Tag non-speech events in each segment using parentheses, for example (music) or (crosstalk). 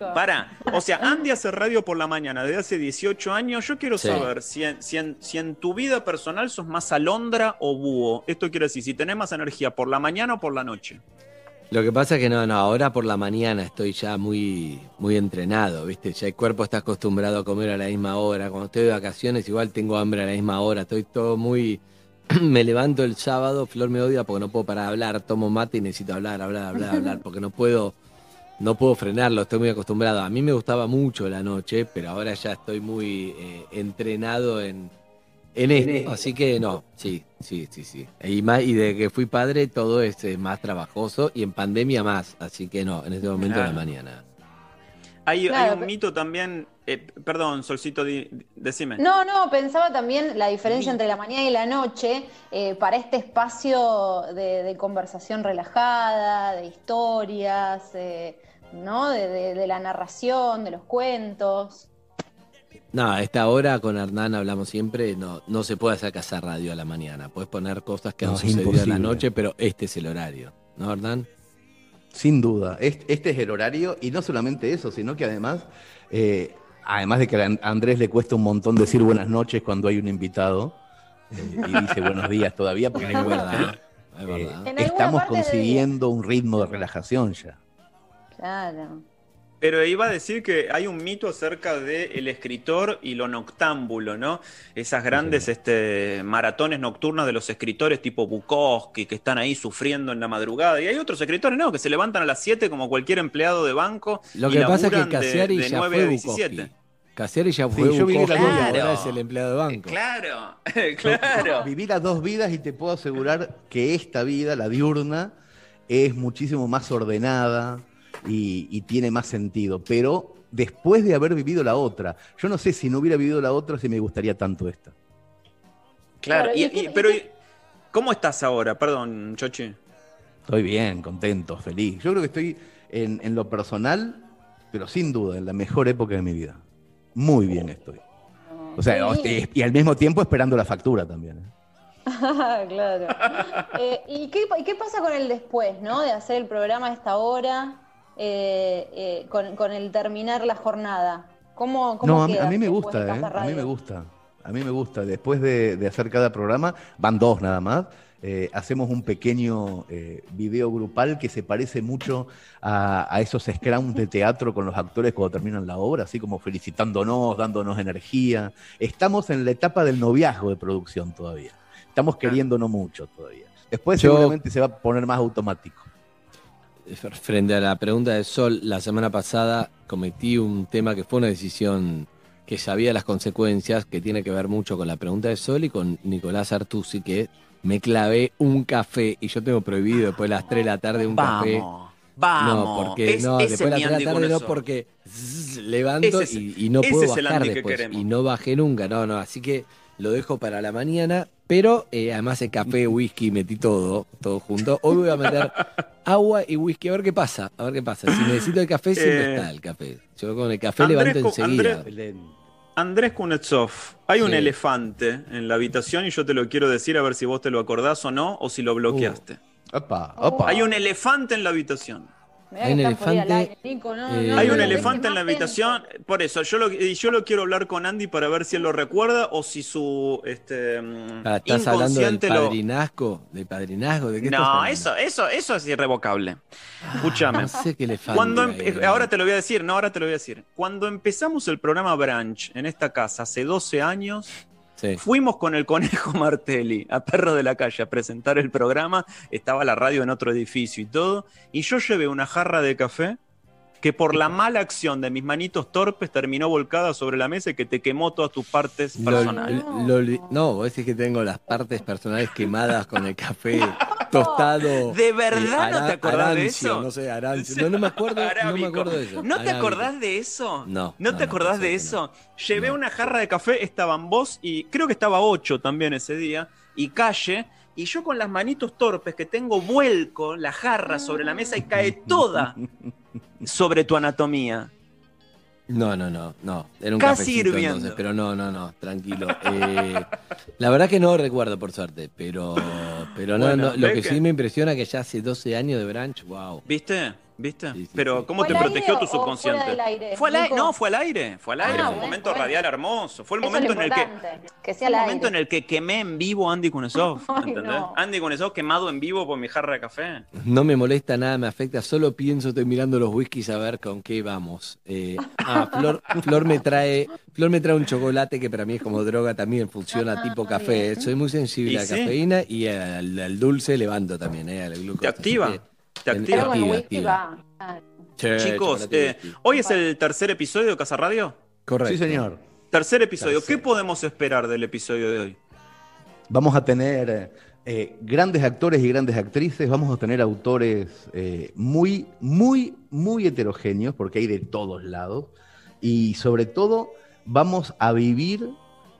Para, o sea, (laughs) Andy hace radio por la mañana desde hace 18 años. Yo quiero Sí. saber si en, si, en, si en tu vida personal sos más alondra o búho. Esto quiere decir, si tenés más energía por la mañana o por la noche. Lo que pasa es que no, no, ahora por la mañana estoy ya muy, muy entrenado, ¿viste? Ya el cuerpo está acostumbrado a comer a la misma hora. Cuando estoy de vacaciones igual tengo hambre a la misma hora. Estoy todo muy... (clears throat) me levanto el sábado, Flor me odia porque no puedo parar de hablar, tomo mate y necesito hablar, hablar, hablar, hablar, (laughs) porque no puedo, no puedo frenarlo, estoy muy acostumbrado. A mí me gustaba mucho la noche, pero ahora ya estoy muy eh, entrenado en, en esto. Así que no, sí, sí, sí, sí. Y, más, y de que fui padre todo es eh, más trabajoso y en pandemia más. Así que no, en este momento de la Claro. mañana. Hay, hay Claro, un mito también. eh, perdón, Solcito, di- decime. No, no, pensaba también la diferencia entre la mañana y la noche eh, para este espacio de, de conversación relajada, de historias, eh, ¿no? De, de- de la narración, de los cuentos. No, a esta hora con Hernán hablamos siempre, no, no se puede hacer casa radio a la mañana. Puedes poner cosas que No, han sucedido en la noche, pero este es el horario. ¿No, Hernán? Sin duda. Este, este es el horario y no solamente eso, sino que además, eh, además de que a An- a Andrés le cuesta un montón decir buenas noches cuando hay un invitado eh, y dice buenos días todavía, porque verdad. (laughs) Es eh, verdad. Alguna estamos consiguiendo un ritmo de relajación ya. Claro. Pero iba a decir que hay un mito acerca del escritor y lo noctámbulo, ¿no? Esas grandes este, maratones nocturnas de los escritores tipo Bukowski que están ahí sufriendo en la madrugada. Y hay otros escritores, ¿no? Que se levantan a las 7 como cualquier empleado de banco. Lo y que pasa es que laburan de- de ya 9 fue a 17. Bukowski. Cassiari ya Sí, fue yo viví vidas. es el empleado de banco. (laughs) Claro, Yo claro. Viví las dos vidas y te puedo asegurar que esta vida, la diurna, es muchísimo más ordenada y, y tiene más sentido. Pero después de haber vivido la otra, yo no sé si no hubiera vivido la otra si me gustaría tanto esta. Claro, Claro, y- y y- qué- pero ¿cómo estás ahora? Perdón, Chochi. Estoy bien, contento, feliz. Yo creo que estoy en, en lo personal, pero sin duda, en la mejor época de mi vida. Muy bien estoy. O sea, bien. y, y al mismo tiempo esperando la factura también. ¿eh? (laughs) claro. (laughs) Eh, ¿y, qué, y qué pasa con el después, ¿no? De hacer el programa a esta hora, eh, eh, con, con el terminar la jornada. ¿Cómo, cómo No, a mí, queda a mí me gusta, de ¿eh? A mí me gusta. A mí me gusta. Después de, de hacer cada programa, van dos nada más, eh, hacemos un pequeño eh, video grupal que se parece mucho a, a esos scrums de teatro con los actores cuando terminan la obra, así como felicitándonos, dándonos energía. Estamos en la etapa del noviazgo de producción todavía. Estamos queriéndonos mucho todavía. Después Yo- seguramente se va a poner más automático. Frente a la pregunta de Sol, la semana pasada cometí un tema que fue una decisión que sabía las consecuencias, que tiene que ver mucho con la pregunta de Sol y con Nicolás Artusi, que me clavé un café y yo tengo prohibido después de las 3 de la tarde un café. Vamos. No, porque Es- no, después de las mi 3 de la tarde no, porque zzz, levanto es- y, y no puedo bajar que después. Y no bajé nunca, no, no. Así que lo dejo para la mañana, pero eh, además el café, whisky, metí todo, todo junto. Hoy voy a meter agua y whisky, a ver qué pasa, a ver qué pasa. Si necesito el café, siempre Eh, está el café. Yo con el café Andrés levanto enseguida. Andrés- Andrés Kunetsov, hay un elefante en la habitación y yo te lo quiero decir a ver si vos te lo acordás o no, o si lo bloqueaste. Opa, opa. Hay un elefante en la habitación. Hay un elefante, aire, Nico, no, eh, no, Hay un elefante en la habitación, por eso yo lo, y yo lo quiero hablar con Andy para ver si él lo recuerda o si su este, mm, Ah, ¿Estás hablando del inconsciente lo... padrinazgo? ¿De padrinazgo? ¿De qué No, eso, eso, eso es irrevocable. Escúchame. (laughs) No sé qué elefante. Cuando hay ahora te lo voy a decir, no, ahora te lo voy a decir. Cuando empezamos el programa Branch en esta casa hace 12 años, Sí. fuimos con el conejo (laughs) Martelli a Perro de la Calle a presentar el programa. Estaba la radio en otro edificio y todo. Y yo llevé una jarra de café que por la mala acción de mis manitos torpes terminó volcada sobre la mesa y que te quemó todas tus partes Lo- personales. lo- lo- no, vos decís que tengo las partes personales quemadas con el café (laughs) tostado. ¿De verdad no te acordás de eso? No sé, arancio. No, no me acuerdo, no me Arábico. acuerdo de eso. ¿No te Arábico. acordás de eso? No, ¿No no, te acordás de eso? Llevé una jarra de café, estaban vos y creo que estaba ocho también ese día, y calle, y yo con las manitos torpes que tengo vuelco la jarra sobre la mesa y cae toda sobre tu anatomía. No, no, no, no. Era un Casi cafecito hirviendo. entonces, pero no, no, no, tranquilo. Eh, la verdad que no recuerdo por suerte, pero, pero no, Bueno, no, lo que que- sí me impresiona que ya hace 12 años de branch, wow. ¿Viste? ¿Viste? Sí, sí, Pero. ¿cómo ¿Fue te protegió aire tu subconsciente? del aire, Fue al aire, no, fue al aire, fue al aire, Ah, fue un bueno, momento bueno. radial hermoso, fue el Eso momento en el que que fue sea el momento en aire. el que quemé en vivo a Andy Kunesov, (laughs) Ay, ¿entendés? no. Andy Kunesov quemado en vivo por mi jarra de café. No me molesta nada, me afecta, solo pienso, estoy mirando los whiskies a ver con qué vamos. Eh, ah, (laughs) Flor, Flor me trae, Flor me trae un chocolate que para mí es como droga, también funciona Ah, tipo bien. café. Soy muy sensible a la sí. cafeína y al, al dulce levanto también, eh, al glucosa. Te activa, Así que- te activa. Ah, Che, Chicos, eh, hoy es el tercer episodio de Casa Radio. Correcto. Sí, señor. Tercer episodio. ¿Qué podemos esperar del episodio de hoy? Vamos a tener eh, grandes actores y grandes actrices, vamos a tener autores eh, muy, muy, muy heterogéneos, porque hay de todos lados, y sobre todo vamos a vivir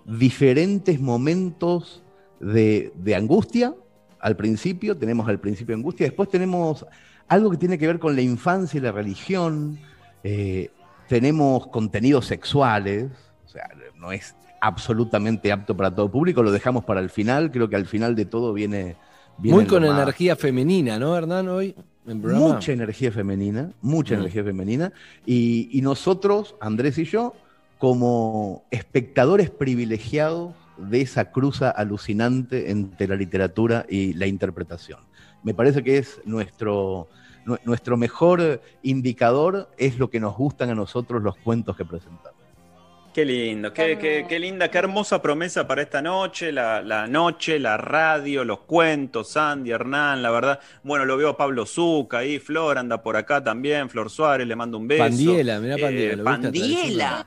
diferentes momentos de, de angustia. Al principio tenemos al principio angustia, después tenemos algo que tiene que ver con la infancia y la religión, eh, tenemos contenidos sexuales, o sea, no es absolutamente apto para todo público, lo dejamos para el final, creo que al final de todo viene... viene Muy con energía femenina, ¿no, Hernán? Hoy en. Mucha energía femenina, mucha Mm. energía femenina, y, y nosotros, Andrés y yo, como espectadores privilegiados de esa cruza alucinante entre la literatura y la interpretación. Me parece que es nuestro, nu- nuestro mejor indicador, es lo que nos gustan a nosotros los cuentos que presentamos. Qué lindo, qué, qué- qué linda, qué hermosa promesa para esta noche, la, la noche, la radio, los cuentos, Andy, Hernán, la verdad. Bueno, lo veo a Pablo Zuca ahí, Flor anda por acá también, Flor Suárez, le mando un beso. Pandiela, mirá Eh, Pandiela. Pandiela.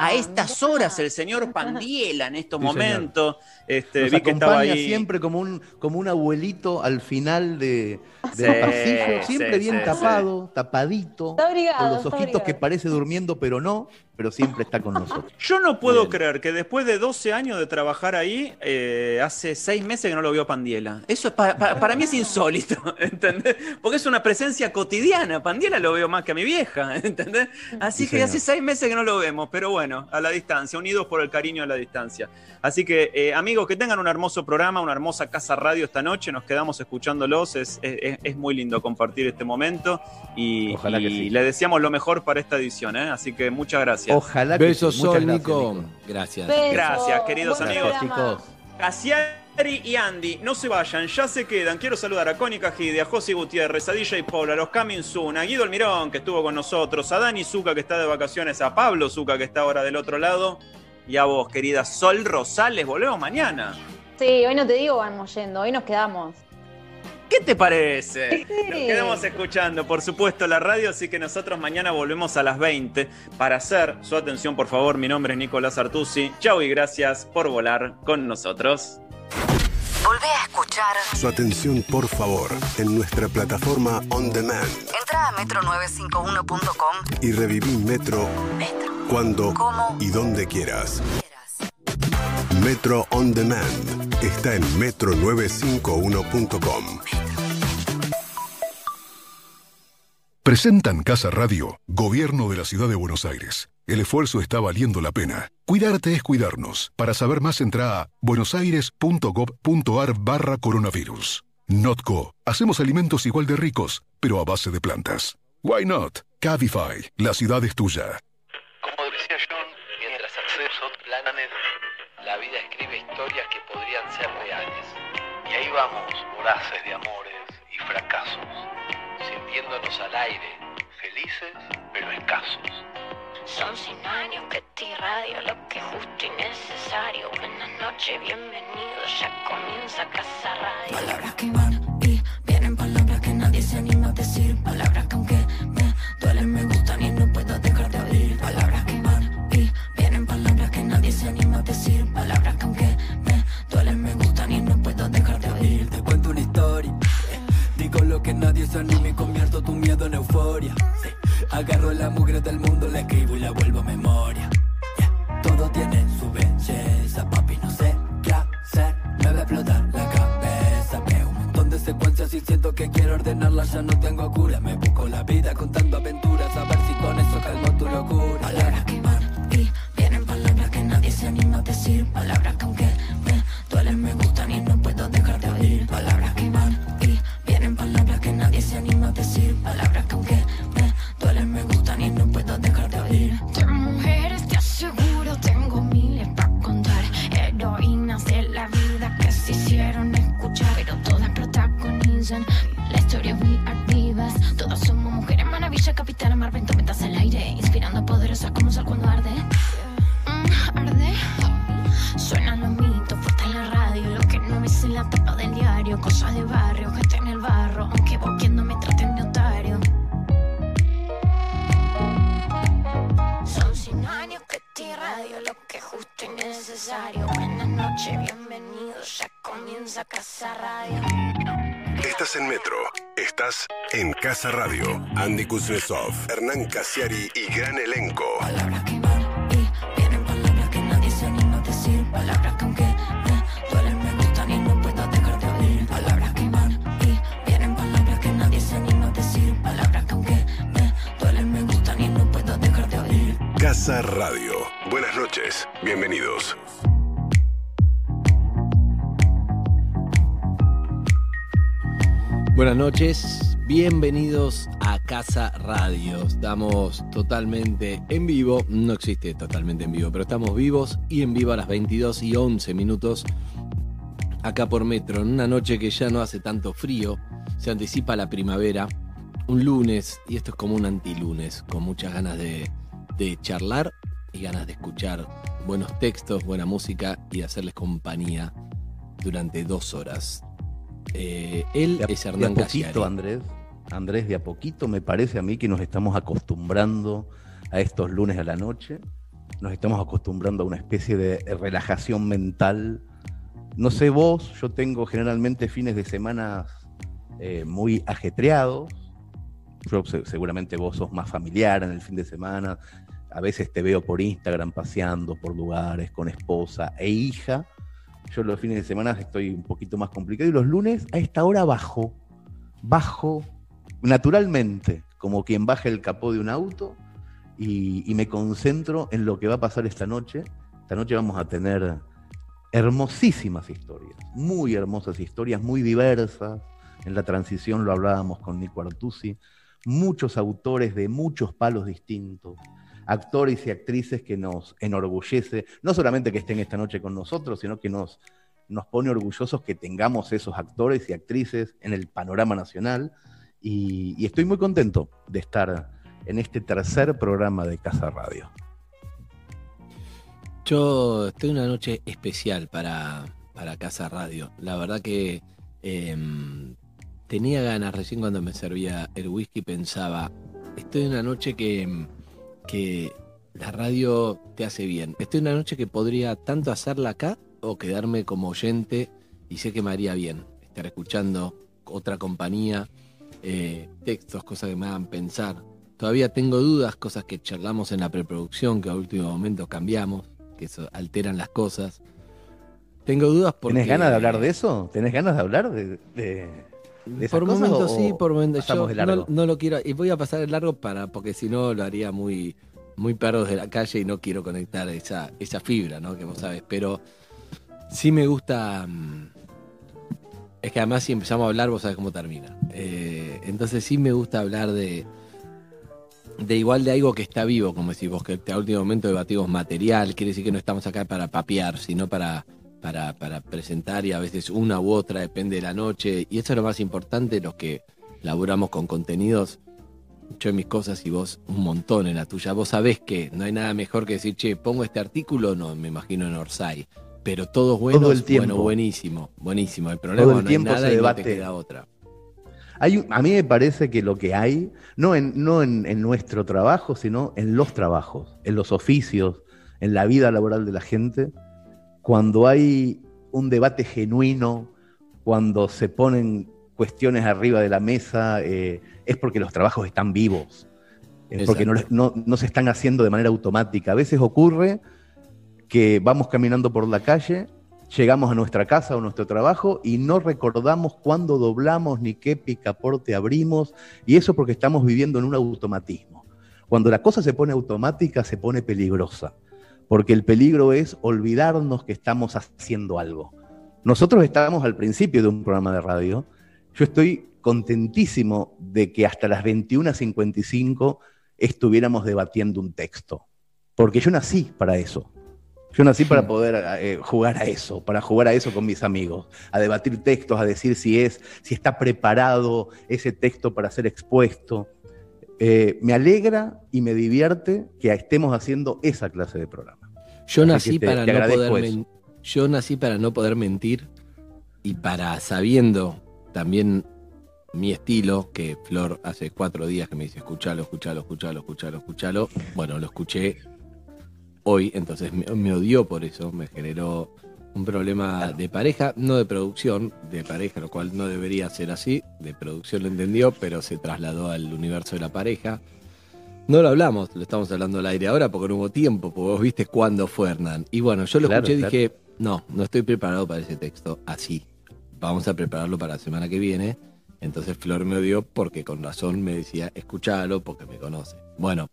A estas mirá. horas, el señor (laughs) Pandiela en estos Sí, señor. momentos. Este, Nos vi que estaba acompaña ahí. siempre como un, como un abuelito al final de, Sí, del pasillo, siempre sí, bien sí, tapado, tapadito, Está abrigado, con los está ojitos que parece durmiendo, pero no, pero siempre está con nosotros. (laughs) Yo no puedo Bien. creer que después de 12 años de trabajar ahí, eh, hace 6 meses que no lo vio Pandiela. Eso es pa- pa- para mí es insólito, (laughs) ¿entendés? Porque es una presencia cotidiana. Pandiela lo veo más que a mi vieja, (laughs) ¿entendés? Así Sí, que señor. hace 6 meses que no lo vemos, pero bueno, a la distancia, unidos por el cariño a la distancia. Así que, eh, amigos, que tengan un hermoso programa, una hermosa casa radio esta noche. Nos quedamos escuchándolos. Es, es- es muy lindo compartir este momento. Y, Ojalá que sí. le deseamos lo mejor para esta edición, ¿eh? Así que muchas gracias. Ojalá que Besos, sí. Gracias, Nico. Nico. Gracias. Besos, Gracias, queridos buen amigos. Chicos. Casiari y Andy, no se vayan, ya se quedan. Quiero saludar a Connie Cajide, a José Gutiérrez, a DJ Paul, a los Soon, a Guido Almirón, que estuvo con nosotros, a Dani Zuca, que está de vacaciones, a Pablo Zuca, que está ahora del otro lado, y a vos, querida Sol Rosales. Volvemos mañana. Sí, hoy no te digo vamos yendo, hoy nos quedamos. ¿Qué te parece? Nos quedamos escuchando, por supuesto, la radio, así que nosotros mañana volvemos a las 20 para hacer su atención, por favor. Mi nombre es Nicolás Artusi. Chau y gracias por volar con nosotros. Volvé a escuchar. Su atención, por favor, en nuestra plataforma On Demand Entra a metro951.com. y reviví Metro Metro. cuando ¿Cómo? y donde quieras. Metro On Demand está en metro951.com. Presentan Casa Radio, Gobierno de la Ciudad de Buenos Aires. El esfuerzo está valiendo la pena. Cuidarte es cuidarnos. Para saber más entra a buenosaires.gov.ar barra coronavirus. Notco. Hacemos alimentos igual de ricos, pero a base de plantas. Why not? Cabify. La ciudad es tuya. Como decía John, mientras accedes a otros planes, la vida escribe historias que podrían ser reales. Y ahí vamos, voraces de amores y fracasos, sintiéndonos al aire, felices pero escasos. Son cien años que te irradio lo que es justo y necesario. Buenas noches, bienvenidos, ya comienza Casa Radio. Palabras que van y vienen, palabras que nadie se anima a decir. Palabras que aunque me duelen, me gustan a decir. Palabras que aunque me duelen, me gustan y no puedo dejar de oír. Te cuento una historia. Digo lo que nadie se anima y convierto tu miedo en euforia. Agarro la mugre del mundo, la escribo y la vuelvo a memoria. Todo tiene su belleza, papi, no sé qué hacer. Me va a explotar la cabeza. Veo un montón de secuencias y siento que quiero ordenarlas. Ya no tengo cura, me busco la vida contando aventuras. A ver si con eso calmo tu locura. Palabras se anima a decir. Palabras que aunque me duelen, me gustan y no puedo dejar de oír. Palabras que van y vienen, palabras que nadie se anima a decir. Palabras que aunque oír. De mujeres te aseguro tengo miles para contar. Heroínas de la vida que se hicieron escuchar, pero todas protagonizan. La historia muy activas. Todas somos mujeres maravilla, capitana mar, vento, metas al aire. Inspirando poderosas como sol cuando arde. Diario. Cosas de barrio, gente en el barro. Aunque boquiendo me traten de otario. Son 100 años que te radio lo que es justo y necesario. Buenas noches, bienvenidos. Ya comienza Casa Radio. Estás en Metro. Estás en Casa Radio. Andy Kuznetsov, Hernán Casiari y gran elenco. Vienen palabras que nadie se anima a decir. Palabras que Casa Radio. Buenas noches. Bienvenidos. Buenas noches, bienvenidos a Casa Radio. Estamos totalmente en vivo, no existe totalmente en vivo, pero estamos vivos y en vivo a las 22 y 11 minutos acá por Metro, en una noche que ya no hace tanto frío, se anticipa la primavera, un lunes, y esto es como un antilunes, con muchas ganas de, de charlar y ganas de escuchar buenos textos, buena música y de hacerles compañía durante dos horas. Eh, él De a- es de a Hernán poquito. Andrés, Andrés, de a poquito me parece a mí que nos estamos acostumbrando a estos lunes a la noche. Nos estamos acostumbrando a una especie de relajación mental. No sé vos, yo tengo generalmente fines de semana eh, muy ajetreados. Yo, se- seguramente vos sos más familiar en el fin de semana. A veces te veo por Instagram paseando por lugares con esposa e hija. Yo los fines de semana estoy un poquito más complicado y los lunes a esta hora bajo, bajo naturalmente, como quien baja el capó de un auto y, y me concentro en lo que va a pasar esta noche. Esta noche vamos a tener hermosísimas historias, muy hermosas historias, muy diversas. En la transición lo hablábamos con Nico Artusi, muchos autores de muchos palos distintos, actores y actrices que nos enorgullece, no solamente que estén esta noche con nosotros, sino que nos, nos pone orgullosos que tengamos esos actores y actrices en el panorama nacional. Y, estoy muy contento de estar en este tercer programa de Casa Radio. Yo estoy en una noche especial para, para Casa Radio. La verdad que em, tenía ganas, recién cuando me servía el whisky pensaba, estoy en una noche que, em, que la radio te hace bien. Estoy en una noche que podría tanto hacerla acá o quedarme como oyente y sé que me haría bien estar escuchando otra compañía, eh, textos, cosas que me hagan pensar. Todavía tengo dudas, cosas que charlamos en la preproducción, que a último momento cambiamos, que eso alteran las cosas. Tengo dudas porque... ¿Tenés ganas de hablar de eso? ¿Tenés ganas de hablar de, de, de Por momentos sí, por momentos yo no, largo? no lo quiero y voy a pasar el largo para porque si no lo haría muy muy perros de la calle y no quiero conectar esa esa fibra, ¿no? Que vos sabes, pero sí me gusta mm, es que además si empezamos a hablar vos sabés cómo termina. Eh, entonces sí me gusta hablar de de igual de algo que está vivo, como decís vos, que a último momento debatimos material, quiere decir que no estamos acá para papear, sino para, para, para presentar y a veces una u otra, depende de la noche. Y eso es lo más importante, los que laburamos con contenidos. Yo en mis cosas y vos un montón en la tuya. Vos sabés que no hay nada mejor que decir, che, pongo este artículo, no, me imagino en Orsay. Pero todos buenos, Todo el tiempo. bueno, buenísimo, buenísimo. El problema Todo el no tiempo hay nada se y debate. no te queda otra. Hay a mí me parece que lo que hay, no, en, no en, en nuestro trabajo, sino en los trabajos, en los oficios, en la vida laboral de la gente, cuando hay un debate genuino, cuando se ponen cuestiones arriba de la mesa, eh, es porque los trabajos están vivos, es porque no, no- no se están haciendo de manera automática. A veces ocurre que vamos caminando por la calle, llegamos a nuestra casa o nuestro trabajo y no recordamos cuándo doblamos ni qué picaporte abrimos, y eso porque estamos viviendo en un automatismo. Cuando la cosa se pone automática, se pone peligrosa, porque el peligro es olvidarnos que estamos haciendo algo. Nosotros estábamos al principio de un programa de radio, yo estoy contentísimo de que hasta las 21.55 estuviéramos debatiendo un texto. Porque yo nací para eso. Yo nací para poder eh, jugar a eso, para jugar a eso con mis amigos, a debatir textos, a decir si es, si está preparado ese texto para ser expuesto. Eh, me alegra y me divierte que estemos haciendo esa clase de programa. Yo nací, te- para te no poder yo nací para no poder mentir y para sabiendo también mi estilo, que Flor hace cuatro días que me dice escuchalo, escuchalo, escuchalo, escuchalo, escuchalo. Bueno, lo escuché hoy, entonces me, me odió por eso, me generó un problema de pareja, no de producción, de pareja, lo cual no debería ser así, de producción lo entendió, pero se trasladó al universo de la pareja. No lo hablamos, lo estamos hablando al aire ahora porque no hubo tiempo, porque vos viste cuándo fue Hernán. Y bueno, yo lo Claro, escuché y claro. dije, no, no estoy preparado para ese texto así. Vamos a prepararlo para la semana que viene. Entonces Flor me odió porque con razón me decía, escúchalo porque me conoce. Bueno,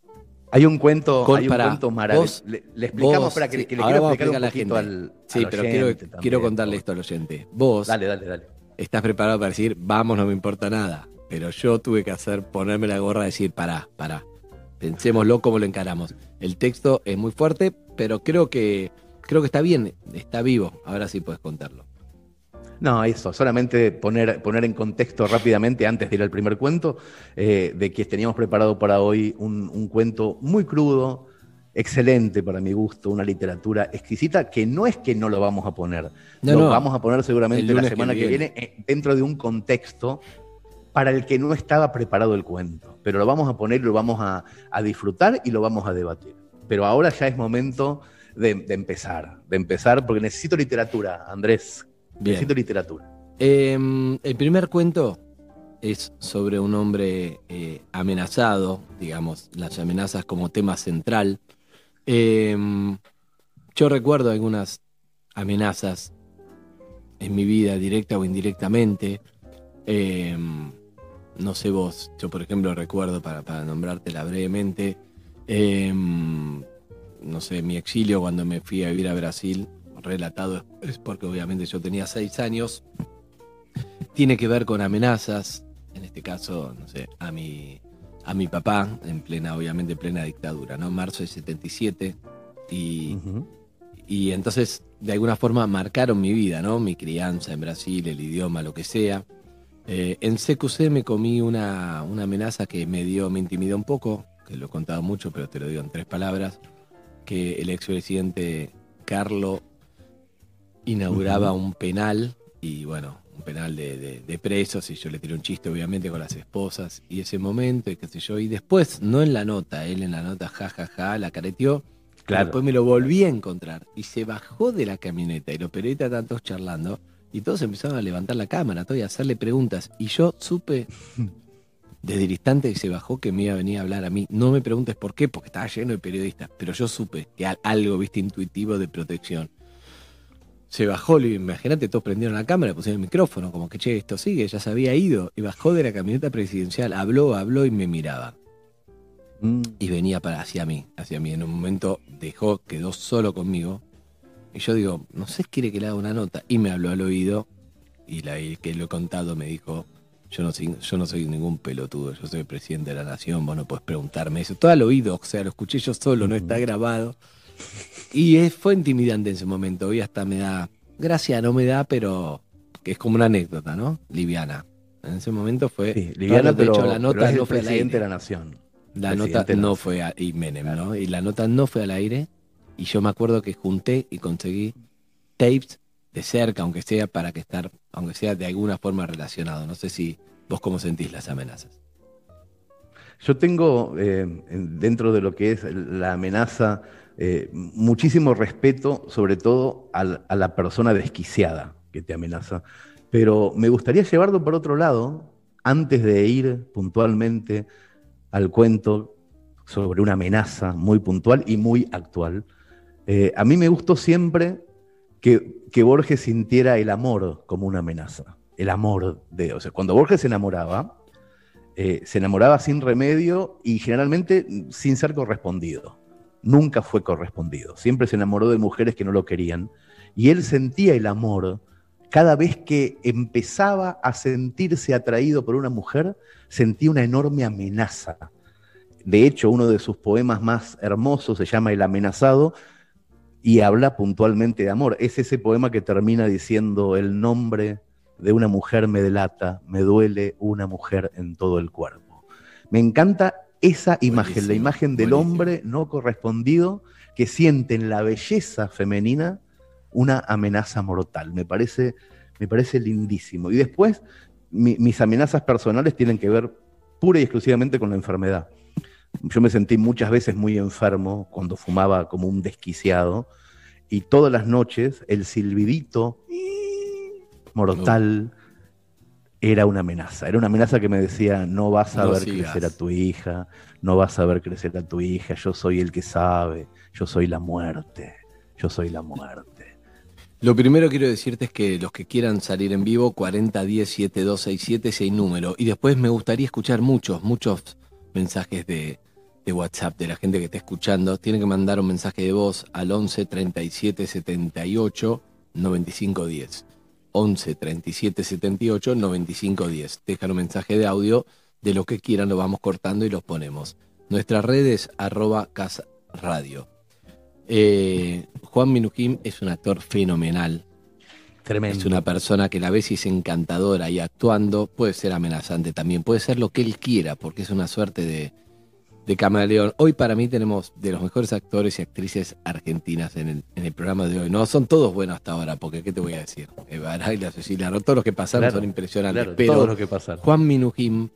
Hay un cuento, Con- hay un pará, cuento maravilloso. vos- Le, le explicamos vos- para que, sí, que le quiero a explicar un explicar a la gente. al, Sí, al pero oyente quiero, también, quiero contarle por esto al oyente. Vos Dale, dale, dale. estás preparado para decir, vamos, no me importa nada. Pero yo tuve que hacer, ponerme la gorra y decir, pará, pará. Pensémoslo cómo lo encaramos. El texto es muy fuerte, pero creo que, creo que está bien, está vivo. Ahora sí puedes contarlo. No, eso, solamente poner, poner en contexto rápidamente, antes de ir al primer cuento, eh, de que teníamos preparado para hoy un, un cuento muy crudo, excelente para mi gusto, una literatura exquisita, que no es que no lo vamos a poner, No, lo no. vamos a poner seguramente la que semana que viene. eh, dentro de un contexto para el que no estaba preparado el cuento, pero lo vamos a poner, lo vamos a, a disfrutar y lo vamos a debatir. Pero ahora ya es momento de, de empezar, de empezar, porque necesito literatura, Andrés, Bien. necesito literatura. Eh, el primer cuento es sobre un hombre eh, amenazado, digamos, las amenazas como tema central. Eh, yo recuerdo algunas amenazas en mi vida, directa o indirectamente. Eh, no sé vos, yo por ejemplo recuerdo, para, para nombrártela brevemente, no sé, mi exilio cuando me fui a vivir a Brasil, relatado es porque obviamente yo tenía seis años, tiene que ver con amenazas, en este caso, no sé, a mi, a mi papá, en plena, obviamente, plena dictadura, ¿no? Marzo del 77, y, y entonces, de alguna forma, marcaron mi vida, ¿no? Mi crianza en Brasil, el idioma, lo que sea. Eh, en CQC me comí una, una amenaza que me dio, me intimidó un poco, que lo he contado mucho, pero te lo digo en tres palabras, que el expresidente Carlo inauguraba un penal y bueno, un penal de, de- de presos y yo le tiré un chiste obviamente con las esposas y ese momento y qué sé yo y después, no en la nota, él en la nota jajaja la careteó, Claro. después me lo volví a encontrar y se bajó de la camioneta y los periodistas estaban todos charlando y todos empezaron a levantar la cámara, todo y a hacerle preguntas y yo supe desde el instante que se bajó que me iba a venir a hablar a mí. No me preguntes por qué, porque estaba lleno de periodistas, pero yo supe que al- algo, viste, intuitivo de protección. Se bajó, imagínate, todos prendieron la cámara, pusieron el micrófono, como que, che, esto sigue, ya se había ido, y bajó de la camioneta presidencial, habló, habló y me miraba. Mm. Y venía para hacia mí, hacia mí. En un momento dejó, quedó solo conmigo, y yo digo, no sé, quiere que le haga una nota, y me habló al oído, y la y que lo he contado me dijo, yo no, soy, yo no soy ningún pelotudo, yo soy el presidente de la nación, vos no podés preguntarme eso. Todo al oído, o sea, lo escuché yo solo, no está grabado. Y fue intimidante en ese momento, hoy hasta me da, gracia no me da, pero que es como una anécdota, ¿no? Liviana. En ese momento fue, Sí, liviana, hecho, pero, la pero nota el no fue al presidente aire. de la nación. La nota no fue a, y Menem, ¿no? Y la nota no fue al aire. Y yo me acuerdo que junté y conseguí tapes de cerca, aunque sea para que estar, aunque sea de alguna forma relacionado. No sé si vos cómo sentís las amenazas. Yo tengo eh, en- dentro de lo que es la amenaza eh, muchísimo respeto, sobre todo a la persona desquiciada que te amenaza. Pero me gustaría llevarlo por otro lado, antes de ir puntualmente al cuento sobre una amenaza muy puntual y muy actual. Eh, a mí me gustó siempre que, que Borges sintiera el amor como una amenaza. El amor de. O sea, cuando Borges se enamoraba, eh, se enamoraba sin remedio y generalmente sin ser correspondido. Nunca fue correspondido. Siempre se enamoró de mujeres que no lo querían. Y él sentía el amor cada vez que empezaba a sentirse atraído por una mujer, sentía una enorme amenaza. De hecho, uno de sus poemas más hermosos se llama El amenazado y habla puntualmente de amor. Es ese poema que termina diciendo el nombre de una mujer me delata, me duele una mujer en todo el cuerpo. Me encanta esa imagen, la imagen del hombre no correspondido que siente en la belleza femenina una amenaza mortal. Me parece, me parece lindísimo. Y después, mis amenazas personales tienen que ver pura y exclusivamente con la enfermedad. Yo me sentí muchas veces muy enfermo cuando fumaba como un desquiciado y todas las noches el silbidito mortal era una amenaza. Era una amenaza que me decía, no vas a ver crecer a tu hija, no vas a ver crecer a tu hija, yo soy el que sabe, yo soy la muerte, yo soy la muerte. Lo primero quiero decirte es que los que quieran salir en vivo, 4010 7267 si hay número. Y después me gustaría escuchar muchos, muchos mensajes de, de WhatsApp de la gente que está escuchando. Tienen que mandar un mensaje de voz al 11 37 78 95 10. 11 37 78 95 10. Dejan un mensaje de audio de lo que quieran, lo vamos cortando y los ponemos. Nuestras redes arroba casa radio. Eh, Juan Minujín es un actor fenomenal. Tremendo. Es una persona que la vez es encantadora y actuando puede ser amenazante también. Puede ser lo que él quiera, porque es una suerte de, de camaleón. Hoy para mí tenemos de los mejores actores y actrices argentinas en el, programa de hoy. No, son todos buenos hasta ahora, porque ¿qué te voy a decir? Eva y la Cecilia, todos los que pasaron son impresionantes. pero todos los que pasaron. Juan Minujín,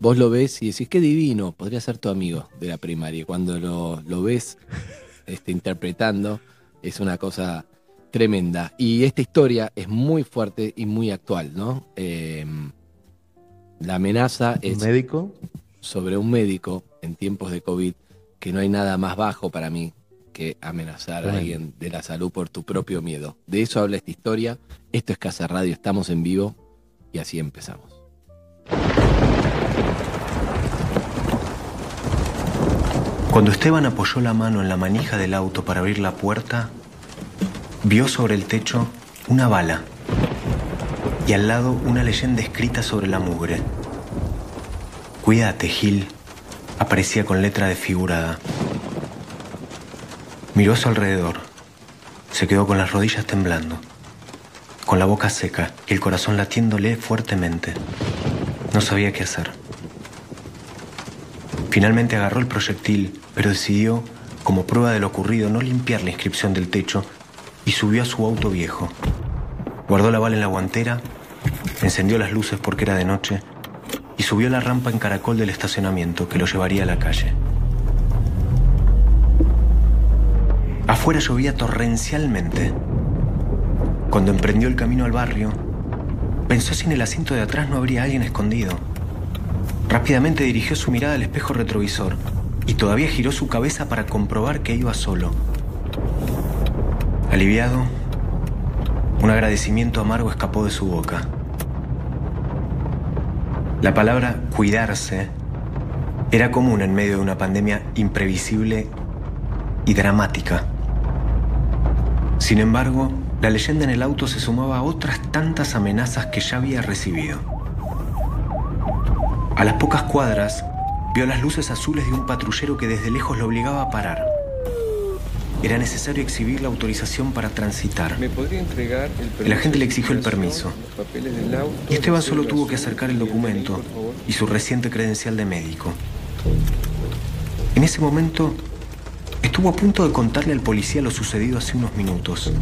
vos lo ves y decís, qué divino, podría ser tu amigo de la primaria. Cuando lo, lo ves (laughs) este, interpretando, es una cosa tremenda. Y esta historia es muy fuerte y muy actual, ¿no? Eh, la amenaza es... médico? Sobre un médico en tiempos de COVID que no hay nada más bajo para mí que amenazar a alguien de la salud por tu propio miedo. De eso habla esta historia. Esto es Casa Radio, estamos en vivo y así empezamos. Cuando Esteban apoyó la mano en la manija del auto para abrir la puerta, vio sobre el techo una bala y al lado una leyenda escrita sobre la mugre. Cuídate, Gil, aparecía con letra desfigurada. Miró a su alrededor. Se quedó con las rodillas temblando, con la boca seca y el corazón latiéndole fuertemente. No sabía qué hacer. Finalmente agarró el proyectil, pero decidió, como prueba de lo ocurrido, no limpiar la inscripción del techo y subió a su auto viejo. Guardó la bala en la guantera, encendió las luces porque era de noche y subió la rampa en caracol del estacionamiento que lo llevaría a la calle. Afuera llovía torrencialmente. Cuando emprendió el camino al barrio, pensó si en el asiento de atrás no habría alguien escondido. Rápidamente dirigió su mirada al espejo retrovisor y todavía giró su cabeza para comprobar que iba solo. Aliviado, un agradecimiento amargo escapó de su boca. La palabra cuidarse era común en medio de una pandemia imprevisible y dramática. Sin embargo, la leyenda en el auto se sumaba a otras tantas amenazas que ya había recibido. A las pocas cuadras, vio las luces azules de un patrullero que desde lejos lo obligaba a parar. Era necesario exhibir la autorización para transitar. ¿Me podría entregar el, el agente le exigió el permiso. Y Esteban solo tuvo que acercar el documento y su reciente credencial de médico. En ese momento, estuvo a punto de contarle al policía lo sucedido hace unos minutos.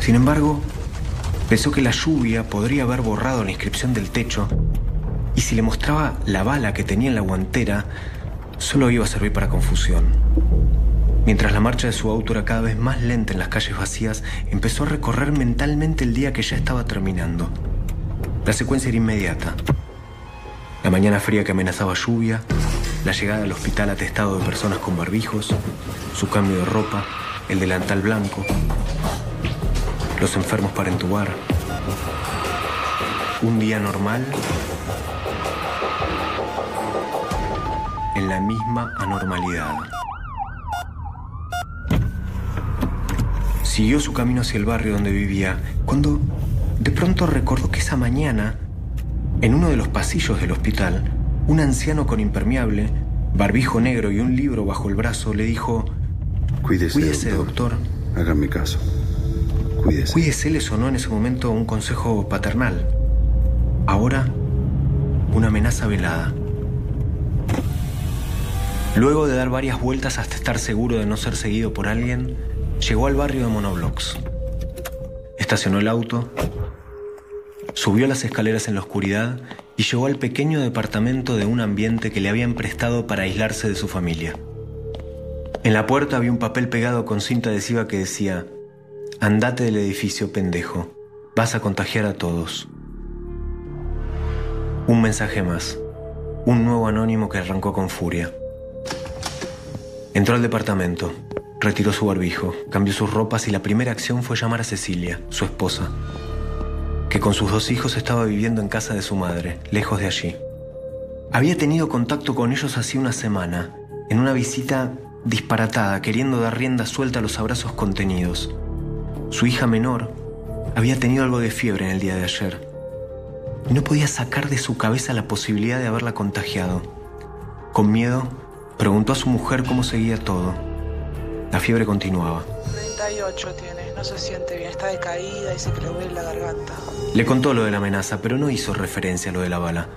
Sin embargo, pensó que la lluvia podría haber borrado la inscripción del techo y si le mostraba la bala que tenía en la guantera, solo iba a servir para confusión. Mientras la marcha de su auto era cada vez más lenta en las calles vacías, empezó a recorrer mentalmente el día que ya estaba terminando. La secuencia era inmediata. La mañana fría que amenazaba lluvia, la llegada al hospital atestado de personas con barbijos, su cambio de ropa, el delantal blanco, los enfermos para entubar. Un día normal en la misma anormalidad. Siguió su camino hacia el barrio donde vivía, cuando de pronto recordó que esa mañana, en uno de los pasillos del hospital, un anciano con impermeable, barbijo negro y un libro bajo el brazo le dijo, Cuídese, doctor. Hágame caso. Cuídese. Cuídese le sonó en ese momento un consejo paternal. Ahora, una amenaza velada. Luego de dar varias vueltas hasta estar seguro de no ser seguido por alguien, llegó al barrio de Monoblocks. Estacionó el auto, subió las escaleras en la oscuridad y llegó al pequeño departamento de un ambiente que le habían prestado para aislarse de su familia. En la puerta había un papel pegado con cinta adhesiva que decía, Andate del edificio, pendejo. Vas a contagiar a todos. Un mensaje más. Un nuevo anónimo que arrancó con furia. Entró al departamento, retiró su barbijo, cambió sus ropas y la primera acción fue llamar a Cecilia, su esposa, que con sus dos hijos estaba viviendo en casa de su madre, lejos de allí. Había tenido contacto con ellos hacía una semana, en una visita disparatada, queriendo dar rienda suelta a los abrazos contenidos. Su hija menor había tenido algo de fiebre en el día de ayer y no podía sacar de su cabeza la posibilidad de haberla contagiado. Con miedo, preguntó a su mujer cómo seguía todo. La fiebre continuaba. 38 tiene, no se siente bien, está decaída, dice que le duele la garganta. Le contó lo de la amenaza, pero no hizo referencia a lo de la bala.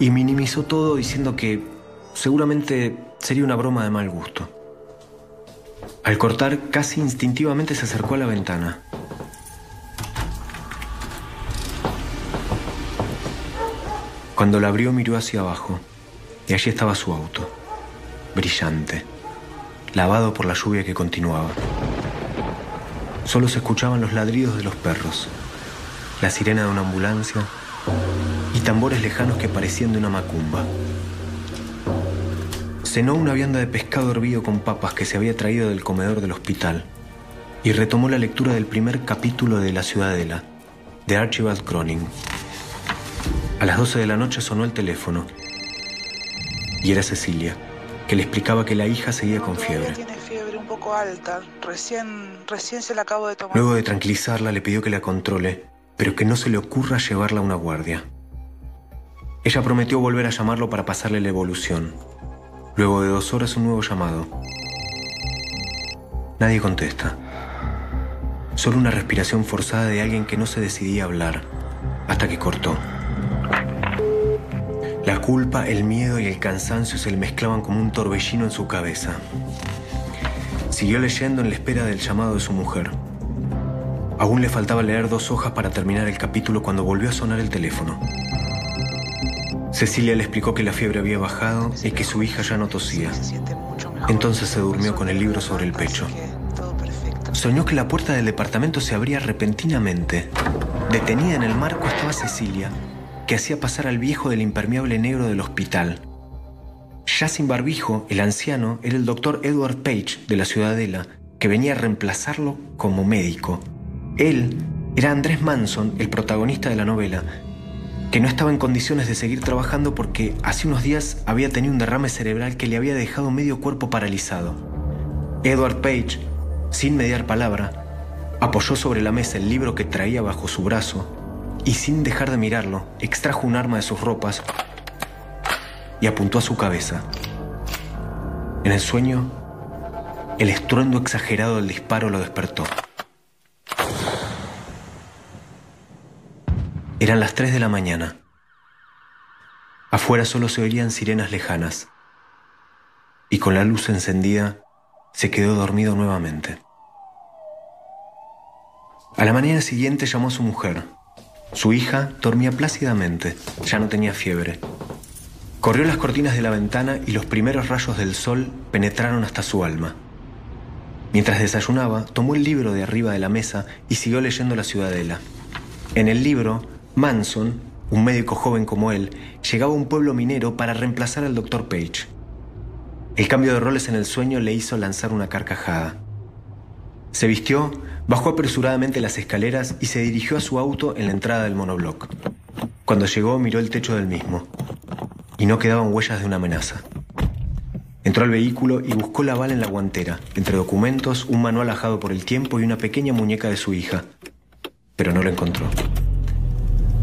Y minimizó todo diciendo que seguramente sería una broma de mal gusto. Al cortar, casi instintivamente se acercó a la ventana. Cuando la abrió miró hacia abajo y allí estaba su auto, brillante, lavado por la lluvia que continuaba. Solo se escuchaban los ladridos de los perros, la sirena de una ambulancia y tambores lejanos que parecían de una macumba. Cenó una vianda de pescado hervido con papas que se había traído del comedor del hospital y retomó la lectura del primer capítulo de La Ciudadela, de Archibald Cronin. A las 12 de la noche sonó el teléfono y era Cecilia, que le explicaba que la hija seguía con fiebre. Tiene fiebre un poco alta, recién, recién se la acabo de tomar. Luego de tranquilizarla le pidió que la controle, pero que no se le ocurra llevarla a una guardia. Ella prometió volver a llamarlo para pasarle la evolución. Luego de dos horas un nuevo llamado. Nadie contesta. Solo una respiración forzada de alguien que no se decidía a hablar, hasta que cortó. La culpa, el miedo y el cansancio se le mezclaban como un torbellino en su cabeza. Siguió leyendo en la espera del llamado de su mujer. Aún le faltaba leer dos hojas para terminar el capítulo cuando volvió a sonar el teléfono. Cecilia le explicó que la fiebre había bajado y que su hija ya no tosía. Entonces se durmió con el libro sobre el pecho. Soñó que la puerta del departamento se abría repentinamente. Detenida en el marco estaba Cecilia, que hacía pasar al viejo del impermeable negro del hospital. Ya sin barbijo, el anciano era el doctor Edward Page de la Ciudadela, que venía a reemplazarlo como médico. Él era Andrés Manson, el protagonista de la novela, que no estaba en condiciones de seguir trabajando porque hace unos días había tenido un derrame cerebral que le había dejado medio cuerpo paralizado. Edward Page, sin mediar palabra, apoyó sobre la mesa el libro que traía bajo su brazo y sin dejar de mirarlo, extrajo un arma de sus ropas y apuntó a su cabeza. En el sueño, el estruendo exagerado del disparo lo despertó. Eran las 3 de la mañana. Afuera solo se oían sirenas lejanas. Y con la luz encendida, se quedó dormido nuevamente. A la mañana siguiente llamó a su mujer, su hija dormía plácidamente, ya no tenía fiebre. Corrió las cortinas de la ventana y los primeros rayos del sol penetraron hasta su alma. Mientras desayunaba, tomó el libro de arriba de la mesa y siguió leyendo La Ciudadela. En el libro, Manson, un médico joven como él, llegaba a un pueblo minero para reemplazar al doctor Page. El cambio de roles en el sueño le hizo lanzar una carcajada. Se vistió, bajó apresuradamente las escaleras y se dirigió a su auto en la entrada del monobloc. Cuando llegó miró el techo del mismo y no quedaban huellas de una amenaza. Entró al vehículo y buscó la bala en la guantera, entre documentos, un manual ajado por el tiempo y una pequeña muñeca de su hija, pero no lo encontró.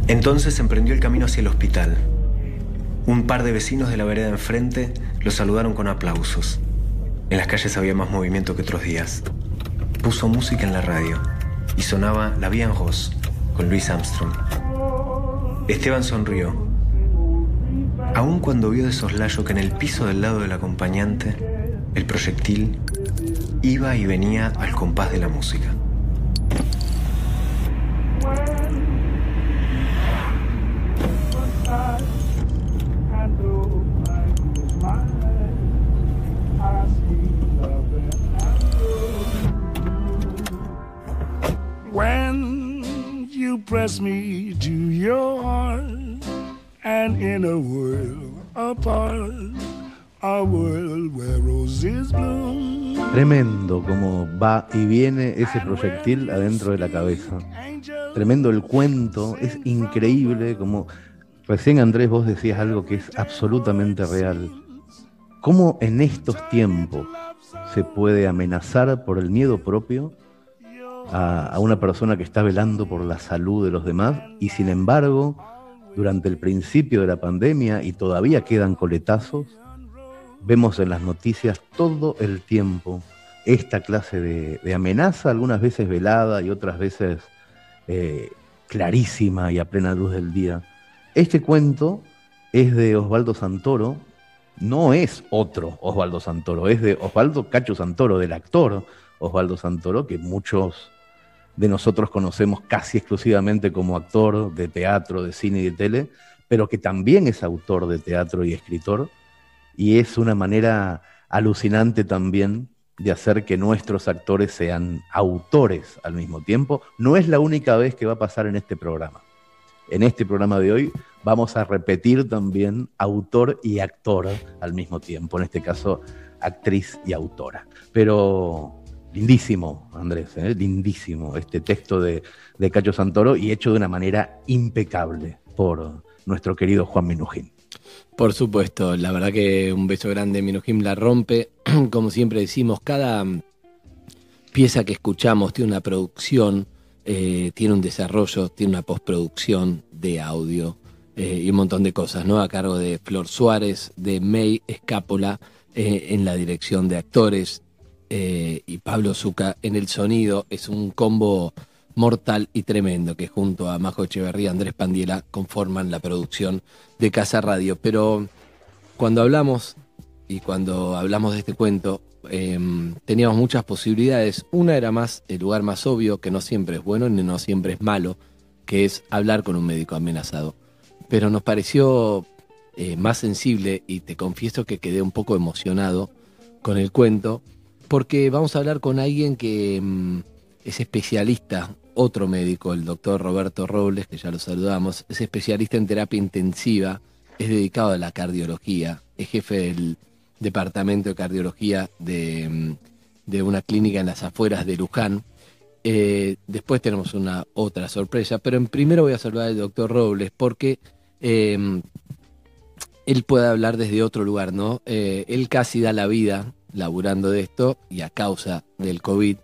Entonces emprendió el camino hacia el hospital. un par de vecinos de la vereda enfrente lo saludaron con aplausos. En las calles había más movimiento que otros días. Puso música en la radio y sonaba La Vie en con Louis Armstrong. Esteban sonrió. Aun cuando vio de soslayo que en el piso del lado del acompañante, el proyectil iba y venía al compás de la música. Me to your heart, and in a world apart, a world where roses. Tremendo como va y viene ese proyectil adentro de la cabeza. Tremendo el cuento, es increíble como recién Andrés vos decías algo que es absolutamente real. ¿Cómo en estos tiempos se puede amenazar por el miedo propio a, una persona que está velando por la salud de los demás y sin embargo, durante el principio de la pandemia y todavía quedan coletazos, vemos en las noticias todo el tiempo esta clase de, de amenaza, algunas veces velada y otras veces eh, clarísima y a plena luz del día. Este cuento es de Osvaldo Santoro, no es otro Osvaldo Santoro, es de Osvaldo Cacho Santoro, del actor Osvaldo Santoro, que muchos de nosotros conocemos casi exclusivamente como actor de teatro, de cine y de tele, pero que también es autor de teatro y escritor, y es una manera alucinante también de hacer que nuestros actores sean autores al mismo tiempo. No es la única vez que va a pasar en este programa. En este programa de hoy vamos a repetir también autor y actor al mismo tiempo, en este caso actriz y autora. Pero lindísimo, Andrés, ¿eh? lindísimo este texto de, de Cacho Santoro y hecho de una manera impecable por nuestro querido Juan Minujín. Por supuesto, la verdad que un beso grande, Minujín la rompe. (clears throat) Como siempre decimos, cada pieza que escuchamos tiene una producción, eh, tiene un desarrollo, tiene una postproducción de audio eh, y un montón de cosas, ¿no? A cargo de Flor Suárez, de May Escápola en la dirección de actores eh, y Pablo Zuca en el sonido. Es un combo mortal y tremendo que junto a Majo Echeverría, Andrés Pandiela conforman la producción de Casa Radio. Pero cuando hablamos y cuando hablamos de este cuento, eh, teníamos muchas posibilidades. Una era más el lugar más obvio, que no siempre es bueno ni no siempre es malo, que es hablar con un médico amenazado. Pero nos pareció eh, más sensible y te confieso que quedé un poco emocionado con el cuento, porque vamos a hablar con alguien que mm, es especialista, otro médico, el doctor Roberto Robles, que ya lo saludamos, es especialista en terapia intensiva, es dedicado a la cardiología, es jefe del departamento de cardiología de, mm, de una clínica en las afueras de Luján. Eh, después tenemos una otra sorpresa, pero en primero voy a saludar al doctor Robles porque eh, él puede hablar desde otro lugar, ¿no? Eh, él casi da la vida laburando de esto y a causa del COVID.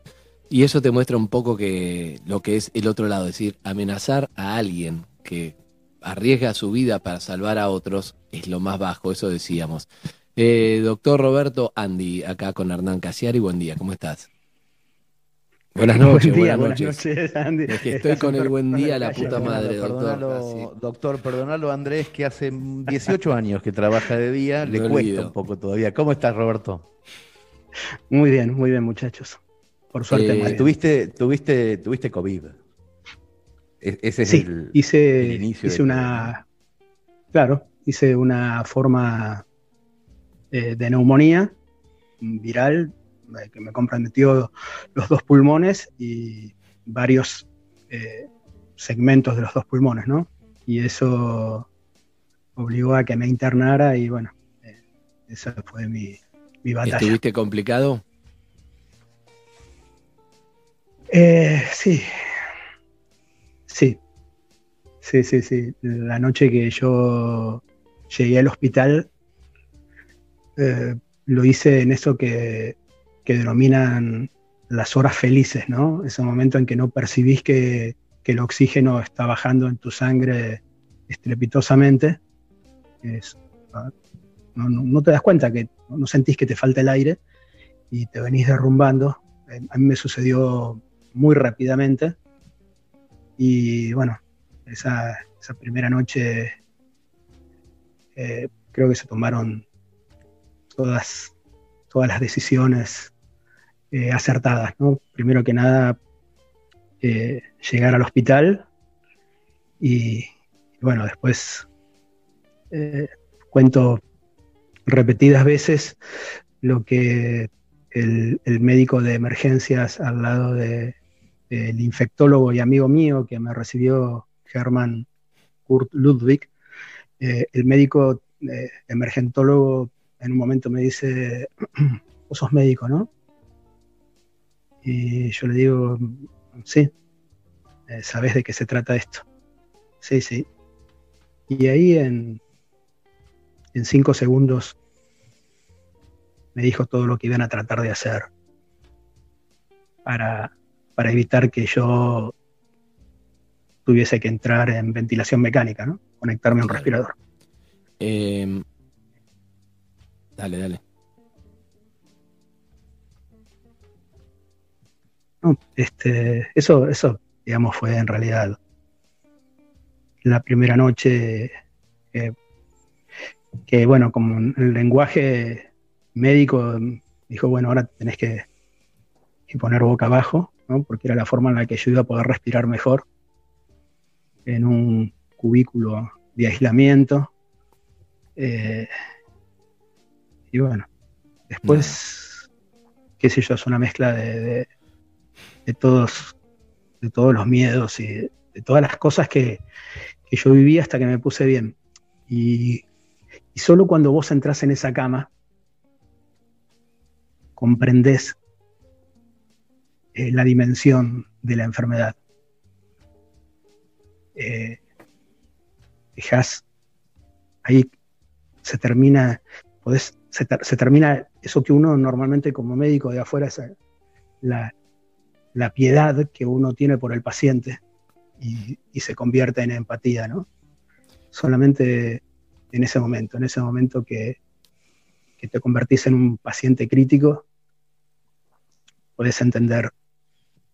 Y eso te muestra un poco que lo que es el otro lado, es decir, amenazar a alguien que arriesga su vida para salvar a otros es lo más bajo, eso decíamos. Eh, doctor Roberto Andy, acá con Hernán Casiari, buen día, ¿cómo estás? Buenas noches, Buen día, buenas buenas noches. noches, Andy. Es que estoy Estás con el buen día, la puta madre, doctor. Perdonalo, doctor, perdonalo Andrés, que hace 18 años que trabaja de día, le Me cuesta olvido. un poco todavía. ¿Cómo estás, Roberto? Muy bien, muy bien, muchachos. Por suerte, Eh, tuviste, tuviste, tuviste COVID. E- ese es Sí, el, hice, el inicio hice de una. Claro, hice una forma eh, de neumonía viral que me comprometió los dos pulmones y varios eh, segmentos de los dos pulmones, ¿no? Y eso obligó a que me internara y bueno, eh, esa fue mi, mi batalla. ¿Estuviste complicado? Eh, sí, sí, sí, sí, sí. La noche que yo llegué al hospital, eh, lo hice en eso que, que denominan las horas felices, ¿no? Ese momento en que no percibís que, que el oxígeno está bajando en tu sangre estrepitosamente. Es no, no- no te das cuenta que no sentís que te falta el aire y te venís derrumbando. Eh, A mí me sucedió muy rápidamente y bueno, esa, esa primera noche eh, creo que se tomaron todas, todas las decisiones eh, acertadas. ¿no? Primero que nada, eh, llegar al hospital y, bueno, después eh, cuento repetidas veces lo que el, médico de emergencias al lado de- del infectólogo y amigo mío que me recibió, Germán Kurt Ludwig, el médico emergentólogo en un momento me dice, (clears throat) vos sos médico, ¿no? Y yo le digo, sí, eh, ¿sabés de qué se trata esto? Sí, sí. Y ahí en, en cinco segundos me dijo todo lo que iban a tratar de hacer para, para evitar que yo tuviese que entrar en ventilación mecánica, ¿no? Conectarme a un respirador. Eh, dale, dale. No, este, eso, eso, digamos, fue en realidad la primera noche que, que, bueno, como el lenguaje médico dijo, bueno, ahora tenés que, que poner boca abajo, ¿no? porque era la forma en la que yo iba a poder respirar mejor en un cubículo de aislamiento. Eh, y bueno, después, qué sé yo, es una mezcla de, de- de todos, de todos los miedos y de, todas las cosas que, que yo viví hasta que me puse bien. Y, solo cuando vos entras en esa cama, comprendés eh, la dimensión de la enfermedad. Eh, dejás, ahí se termina, se, ter- se termina eso que uno normalmente como médico de afuera, esa- la, la piedad que uno tiene por el paciente y, y se convierte en empatía, ¿no? Solamente en ese momento, en ese momento que, que te convertís en un paciente crítico, podés entender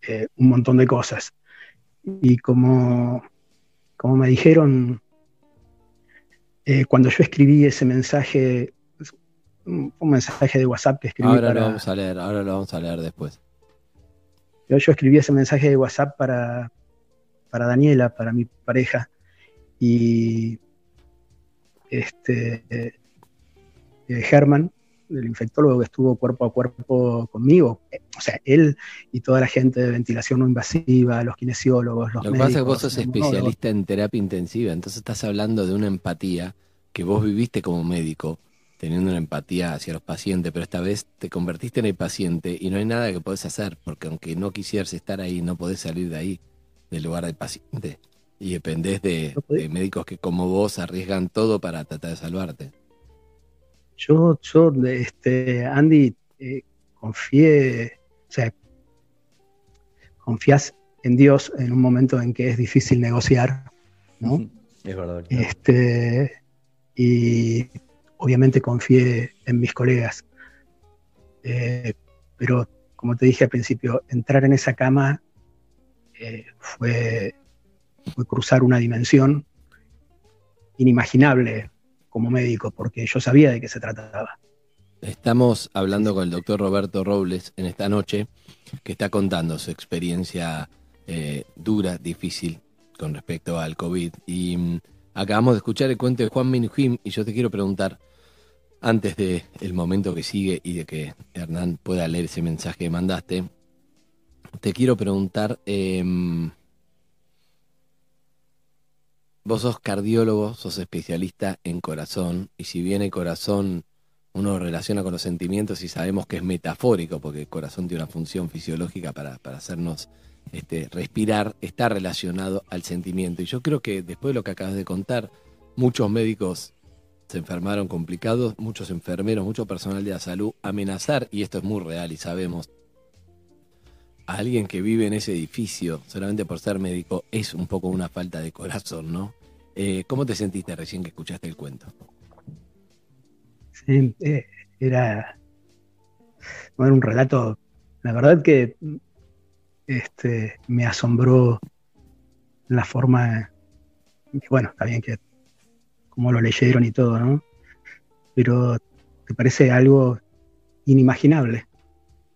eh, un montón de cosas. Y como, como me dijeron, eh, cuando yo escribí ese mensaje, un mensaje de WhatsApp que escribí Ahora para, lo vamos a leer, ahora lo vamos a leer después. Yo, escribí ese mensaje de WhatsApp para, para Daniela, para mi pareja, y este eh, eh, Germán, el infectólogo que estuvo cuerpo a cuerpo conmigo, eh, o sea, él y toda la gente de ventilación no invasiva, los kinesiólogos, los Lo que médicos, pasa es que vos sos especialista en terapia intensiva, entonces estás hablando de una empatía que vos viviste como médico, teniendo una empatía hacia los pacientes, pero esta vez te convertiste en el paciente y no hay nada que podés hacer, porque aunque no quisieras estar ahí, no podés salir de ahí, del lugar del paciente. Y dependés de, de médicos que como vos arriesgan todo para tratar de salvarte. Yo, yo, este, Andy, eh, confié, o sea, confías en Dios en un momento en que es difícil negociar, ¿no? (laughs) Es verdad. Este, y obviamente confié en mis colegas. Eh, pero como te dije al principio, entrar en esa cama eh, fue, cruzar una dimensión inimaginable como médico, porque yo sabía de qué se trataba. Estamos hablando con el doctor Roberto Robles en esta noche, que está contando su experiencia eh, dura, difícil con respecto al COVID. Y mm, acabamos de escuchar el cuento de Juan Minujín y yo te quiero preguntar, antes del el momento que sigue y de que Hernán pueda leer ese mensaje que mandaste, te quiero preguntar, em, vos sos cardiólogo, sos especialista en corazón, y si bien el corazón uno relaciona con los sentimientos y sabemos que es metafórico, porque el corazón tiene una función fisiológica para, para hacernos este, respirar, está relacionado al sentimiento. Y yo creo que después de lo que acabas de contar, muchos médicos se enfermaron complicados, muchos enfermeros, mucho personal de la salud, amenazar, y esto es muy real y sabemos, a alguien que vive en ese edificio solamente por ser médico es un poco una falta de corazón, ¿no? Eh, ¿Cómo te sentiste recién que escuchaste el cuento? Sí, eh, era, no, era un relato, la verdad que este, me asombró la forma, bueno, está bien que como lo leyeron y todo, ¿no? Pero te parece algo inimaginable,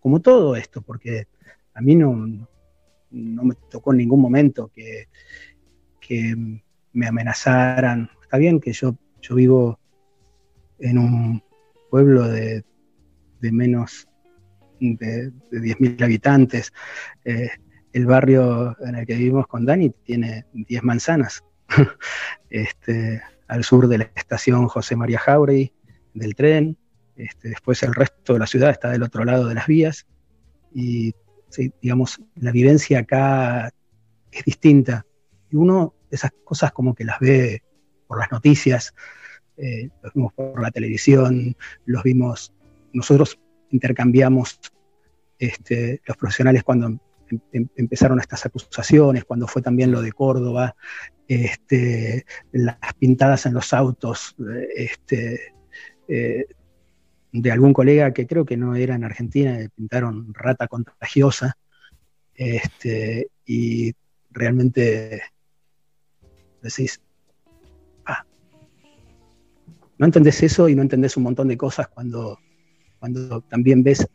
como todo esto, porque a mí no, no me tocó en ningún momento que, que me amenazaran. Está bien que yo, yo vivo en un pueblo de, de menos de, de 10.000 habitantes. Eh, el barrio en el que vivimos con Dani tiene 10 manzanas. (laughs) este, al sur de la estación José María Jauregui, del tren. Este, después el resto de la ciudad está del otro lado de las vías. Y sí, digamos, la vivencia acá es distinta. Y uno esas cosas como que las ve por las noticias, eh, los vimos por la televisión, los vimos, nosotros intercambiamos este, los profesionales cuando em, em, empezaron estas acusaciones, cuando fue también lo de Córdoba, este, las pintadas en los autos este, eh, de algún colega que creo que no era en Argentina, pintaron rata contagiosa, este, y realmente decís, ah, no entendés eso y no entendés un montón de cosas cuando, cuando también ves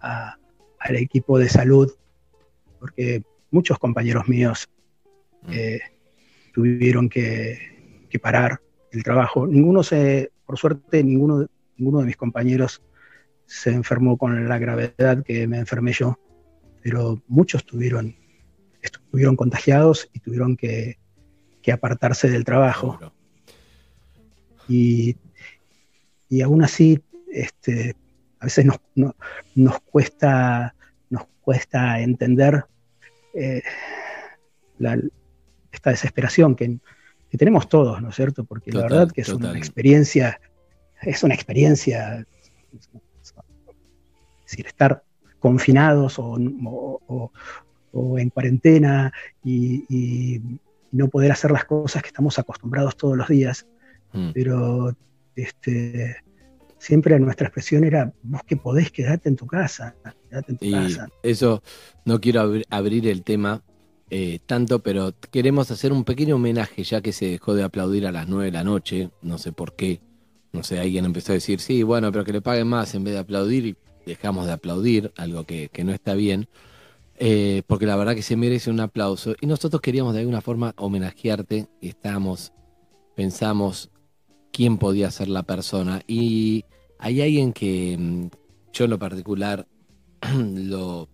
al equipo de salud, porque muchos compañeros míos mm. eh, tuvieron que, que, parar el trabajo. Ninguno se, por suerte, ninguno, ninguno de mis compañeros se enfermó con la gravedad que me enfermé yo, pero muchos tuvieron, estuvieron contagiados y tuvieron que, que apartarse del trabajo. Y, y aún así, este, a veces nos, nos, cuesta, nos cuesta entender eh, esta desesperación que, que, tenemos todos, ¿no es cierto? Porque la verdad que es una experiencia, es una experiencia, es decir, estar confinados o, o, o en cuarentena y, no poder hacer las cosas que estamos acostumbrados todos los días. Mm. Pero este, siempre nuestra expresión era, vos que podés, quedarte en tu casa. En tu y Eso, no quiero abrir el tema eh, tanto, pero queremos hacer un pequeño homenaje, ya que se dejó de aplaudir a las 9 de la noche, no sé por qué. No sé, alguien empezó a decir, sí, bueno, pero que le paguen más en vez de aplaudir y dejamos de aplaudir, algo que, que no está bien. Eh, porque la verdad que se merece un aplauso. Y nosotros queríamos de alguna forma homenajearte y estábamos, pensamos quién podía ser la persona. Y hay alguien que mm, yo en lo particular (clears throat) lo,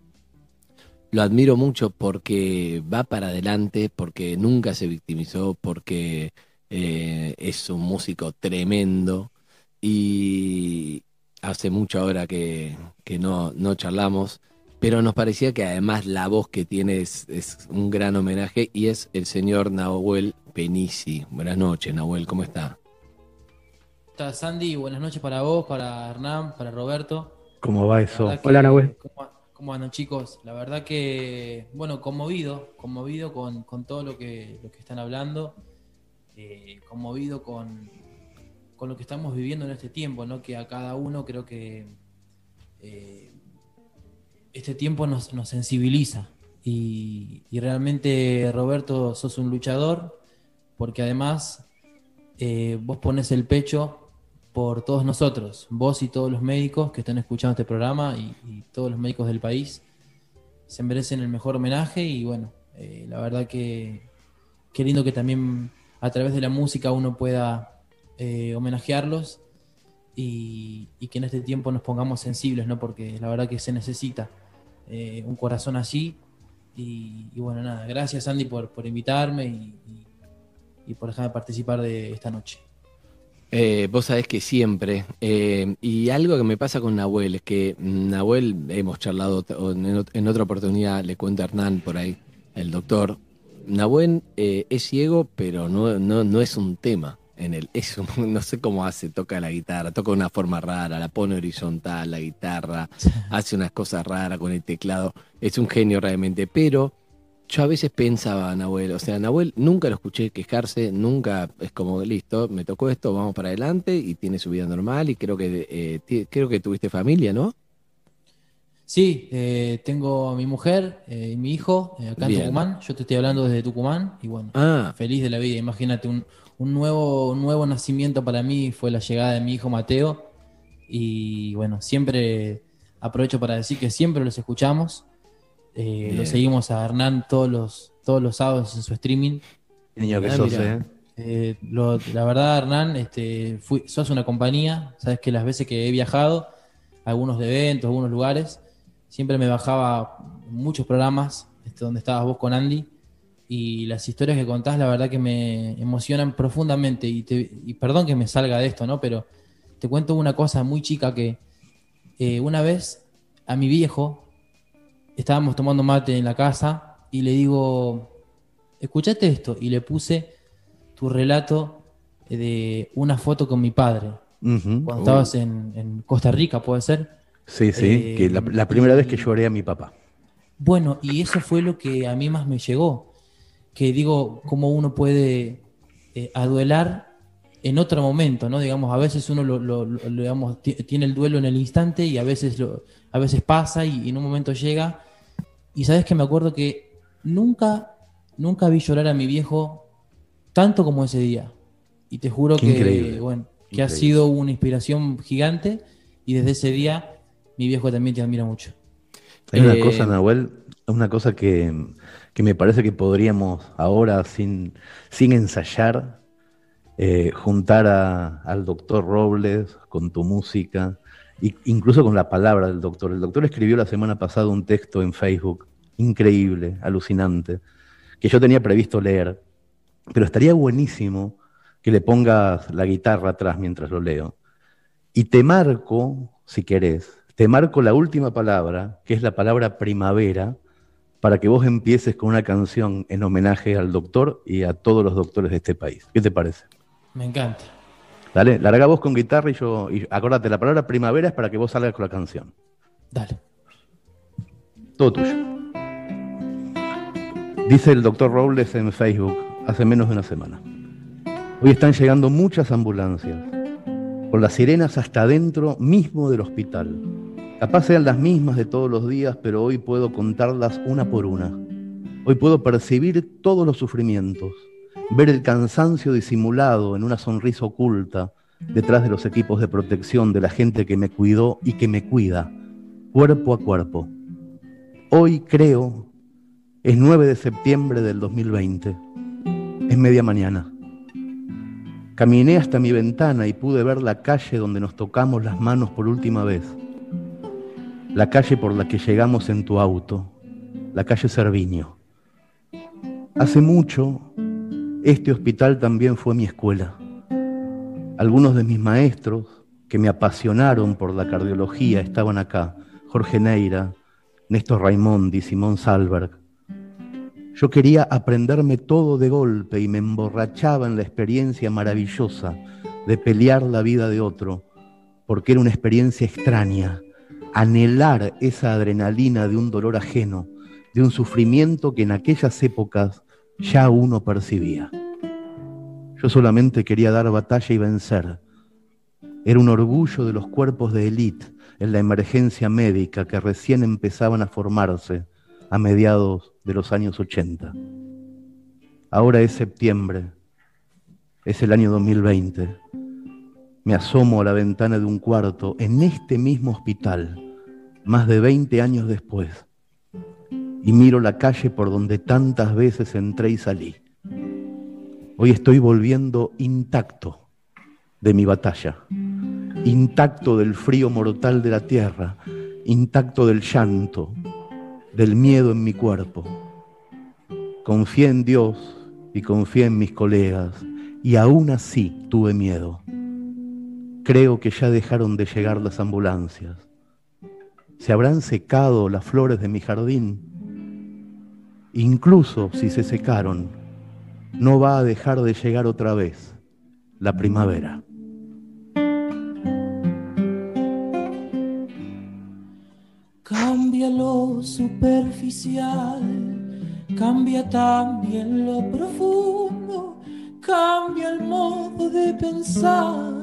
lo admiro mucho porque va para adelante, porque nunca se victimizó, porque eh, es un músico tremendo y hace mucho ahora que, que no, no charlamos pero nos parecía que además la voz que tiene es, un gran homenaje y es el señor Nahuel Penici. Buenas noches, Nahuel, ¿cómo está? Está Sandy, buenas noches para vos, para Hernán, para Roberto. ¿Cómo va eso? Hola, Nahuel. ¿cómo, andan, chicos? La verdad que, bueno, conmovido, conmovido con, todo lo que, lo que están hablando, eh, conmovido con, con lo que estamos viviendo en este tiempo, ¿no? Que a cada uno creo que... Eh, este tiempo nos, sensibiliza. Y, realmente, Roberto, sos un luchador, porque además eh, vos pones el pecho por todos nosotros, vos y todos los médicos que están escuchando este programa y, todos los médicos del país se merecen el mejor homenaje y bueno, eh, la verdad que qué lindo que también a través de la música uno pueda eh, homenajearlos y, que en este tiempo nos pongamos sensibles, ¿no? Porque la verdad que se necesita eh, un corazón así. Y, bueno, nada, gracias Andy por, por invitarme y, por dejarme participar de esta noche. Eh, vos sabés que siempre, eh, y algo que me pasa con Nahuel, es que Nahuel, hemos charlado en, otra oportunidad, le cuento a Hernán por ahí, el doctor, Nahuel es ciego, pero no, no, no es un tema en el, eso, (laughs) no sé cómo hace, toca la guitarra, toca de una forma rara, la pone horizontal, la guitarra, hace unas cosas raras con el teclado, es un genio realmente, pero yo a veces pensaba, Nahuel, o sea, Nahuel nunca lo escuché quejarse, nunca es como, listo, me tocó esto, vamos para adelante y tiene su vida normal y creo que, eh, creo que tuviste familia, ¿no? Sí, eh, tengo a mi mujer eh, y mi hijo eh, acá en Bien. Tucumán. Yo te estoy hablando desde Tucumán y bueno, Ah. feliz de la vida. Imagínate, un, un nuevo, un nuevo nacimiento para mí fue la llegada de mi hijo Mateo. Y bueno, siempre aprovecho para decir que siempre los escuchamos. Eh, lo seguimos a Hernán todos los, todos los sábados en su streaming. Niño que Ah, sos, mirá. ¿eh? Eh, lo- la verdad, Hernán, este, fui- sos una compañía. Sabes que las veces que he viajado, a algunos eventos, a algunos lugares, siempre me bajaba muchos programas este, donde estabas vos con Andy. Y las historias que contás, la verdad que me emocionan profundamente. Y, te- y perdón que me salga de esto, ¿no? Pero te cuento una cosa muy chica que eh, una vez a mi viejo estábamos tomando mate en la casa y le digo, escuchate esto. Y le puse tu relato de una foto con mi padre. Cuando estabas en, en Costa Rica, ¿puede ser? Sí, sí, Eh, que la, la primera vez que lloré a mi papá. Bueno, y eso fue lo que a mí más me llegó. Que digo, cómo uno puede eh, aduelar en otro momento, ¿no? Digamos, a veces uno lo, lo- lo- lo, digamos, ti- tiene el duelo en el instante y a veces, lo, a veces pasa y, y en un momento llega. Y sabes que me acuerdo que nunca, nunca vi llorar a mi viejo tanto como ese día. Y te juro Qué que, increíble, bueno, que ha sido una inspiración gigante y desde ese día mi viejo también te admira mucho. Hay una Eh, cosa, Nahuel, una cosa que, que me parece que podríamos ahora, sin, sin ensayar, eh, juntar a- al doctor Robles con tu música, incluso con la palabra del doctor. El doctor escribió la semana pasada un texto en Facebook, increíble, alucinante, que yo tenía previsto leer, pero estaría buenísimo que le pongas la guitarra atrás mientras lo leo. Y te marco, si querés, te marco la última palabra, que es la palabra primavera, para que vos empieces con una canción en homenaje al doctor y a todos los doctores de este país. ¿Qué te parece? Me encanta. Dale, larga vos con guitarra y yo. Y acordate, la palabra primavera es para que vos salgas con la canción. Dale. Todo tuyo. Dice el doctor Robles en Facebook hace menos de una semana. Hoy están llegando muchas ambulancias, con las sirenas hasta adentro mismo del hospital. Capaz sean las mismas de todos los días, pero hoy puedo contarlas una por una. Hoy puedo percibir todos los sufrimientos, ver el cansancio disimulado en una sonrisa oculta detrás de los equipos de protección de la gente que me cuidó y que me cuida, cuerpo a cuerpo. Hoy creo, es 9 de septiembre del 2020, es media mañana. Caminé hasta mi ventana y pude ver la calle donde nos tocamos las manos por última vez. La calle por la que llegamos en tu auto, la calle Cerviño. Hace mucho, este hospital también fue mi escuela. Algunos de mis maestros que me apasionaron por la cardiología estaban acá. Jorge Neira, Néstor Raimondi, Simón Salberg. Yo quería aprenderme todo de golpe y me emborrachaba en la experiencia maravillosa de pelear la vida de otro, porque era una experiencia extraña, anhelar esa adrenalina de un dolor ajeno, de un sufrimiento que en aquellas épocas ya uno percibía. Yo solamente quería dar batalla y vencer. Era un orgullo de los cuerpos de élite en la emergencia médica que recién empezaban a formarse a mediados de los años 80. Ahora es septiembre, es el año 2020. Me asomo a la ventana de un cuarto en este mismo hospital, más de 20 años después, y miro la calle por donde tantas veces entré y salí. Hoy estoy volviendo intacto de mi batalla, intacto del frío mortal de la tierra, intacto del llanto, del miedo en mi cuerpo. Confié en Dios y confié en mis colegas y aún así tuve miedo. Creo que ya dejaron de llegar las ambulancias. ¿Se habrán secado las flores de mi jardín? Incluso si se secaron, no va a dejar de llegar otra vez la primavera. Cambia lo superficial, cambia también lo profundo, cambia el modo de pensar,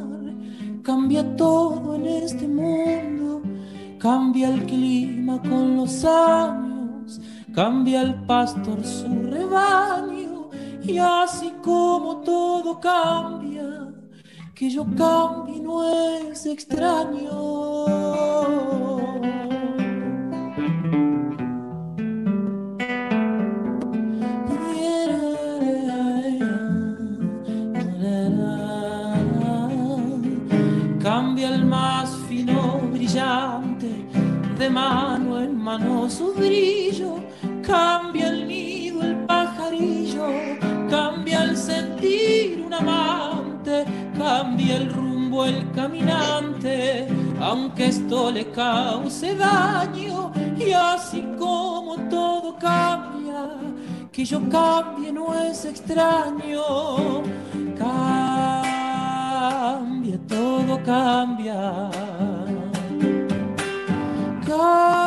cambia todo en este mundo, cambia el clima con los años, cambia el pastor su rebaño, y así como todo cambia, que yo cambie no es extraño. Cambia el más fino brillante, de mano en mano su brillo, cambia el nido el pajarillo, cambia el sentir un amante, cambia el rumbo el caminante, aunque esto le cause daño, y así como todo cambia, que yo cambie no es extraño. Cambia, todo cambia. Cambia,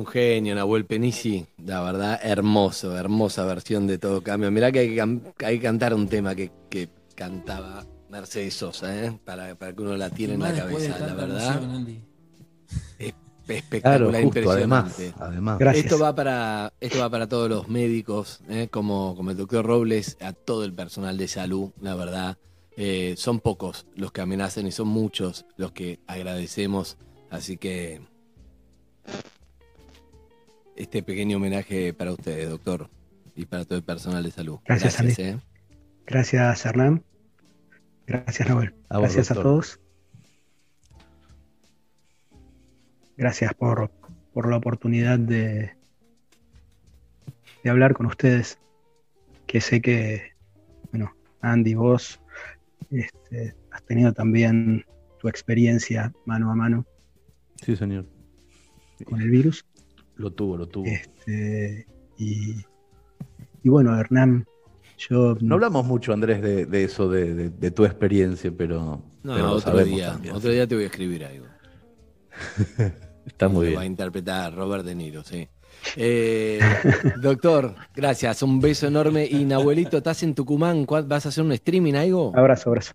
un genio, Nahuel Penisi. La verdad, hermoso, hermosa versión de Todo Cambio. Mirá que hay que, hay que cantar un tema que, que cantaba Mercedes Sosa, ¿eh? para, para que uno la tiene en la cabeza, la verdad. Espectacular, Claro, justo, impresionante. además, además. Gracias. Esto va para, esto va para todos los médicos, ¿eh? como, como el doctor Robles, a todo el personal de salud, la verdad. Eh, son pocos los que amenazan y son muchos los que agradecemos. Así que este pequeño homenaje para ustedes, doctor, y para todo el personal de salud. Gracias, Andy. ¿eh? Gracias, Hernán. Gracias, Noel. A vos, Gracias a todos. Gracias por, por la oportunidad de, de hablar con ustedes. Que sé que, bueno, Andy, vos este, has tenido también tu experiencia mano a mano Sí, señor. con el virus. Lo tuvo, lo tuvo. Este, y, y bueno, Hernán, yo No hablamos mucho, Andrés, de, de eso, de, de- de tu experiencia, pero, No, pero otro sabemos día, también. otro día te voy a escribir algo. (laughs) Está muy Lo va a bien. interpretar Robert De Niro, sí. Eh, (laughs) doctor, gracias, un beso enorme. Y Nahuelito, ¿estás en Tucumán? ¿Cuál- ¿Vas a hacer un streaming algo? Abrazo, abrazo.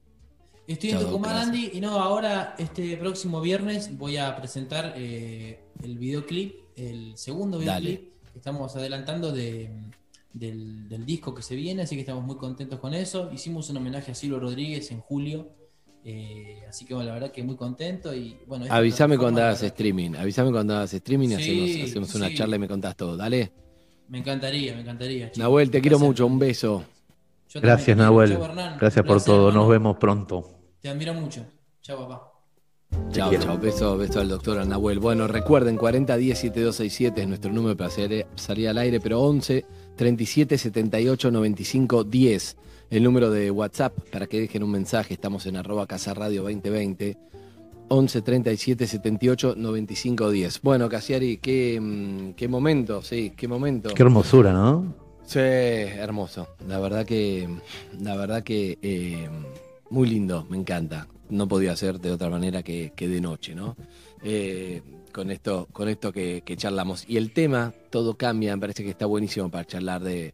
Estoy en Tucumán, gracias. Andy, y no, ahora este próximo viernes voy a presentar eh, el videoclip, el segundo videoclip que estamos adelantando de, del, del disco que se viene, así que estamos muy contentos con eso. Hicimos un homenaje a Silvio Rodríguez en julio, eh, así que bueno, la verdad que muy contento y bueno. Avísame cuando hagas streaming. Avísame cuando hagas streaming y Sí, hacemos, hacemos una sí. charla y me contás todo. Dale. Me encantaría, me encantaría. chicos. Nahuel, te quiero mucho. Un beso. Yo también Gracias, quiero. Nahuel. Chau. Gracias por todo. hermano. Nos vemos pronto. Te admiro mucho. Chao, papá. Chao, chao. Beso, beso al doctor Nahuel. Bueno, recuerden, 4010-7267 es nuestro número para hacer- salir al aire, pero 11 37 78 95 10. El número de WhatsApp para que dejen un mensaje. Estamos en arroba Casa Radio 2020. 11 37 78 95 10. Bueno, Casiari, qué, mm, qué momento, sí, qué momento. Qué hermosura, ¿no? Sí, hermoso. La verdad que, la verdad que eh, muy lindo, me encanta. No podía ser de otra manera que, que de noche, ¿no? Eh, con esto, con esto que, charlamos. Y el tema, todo cambia, me parece que está buenísimo para charlar de,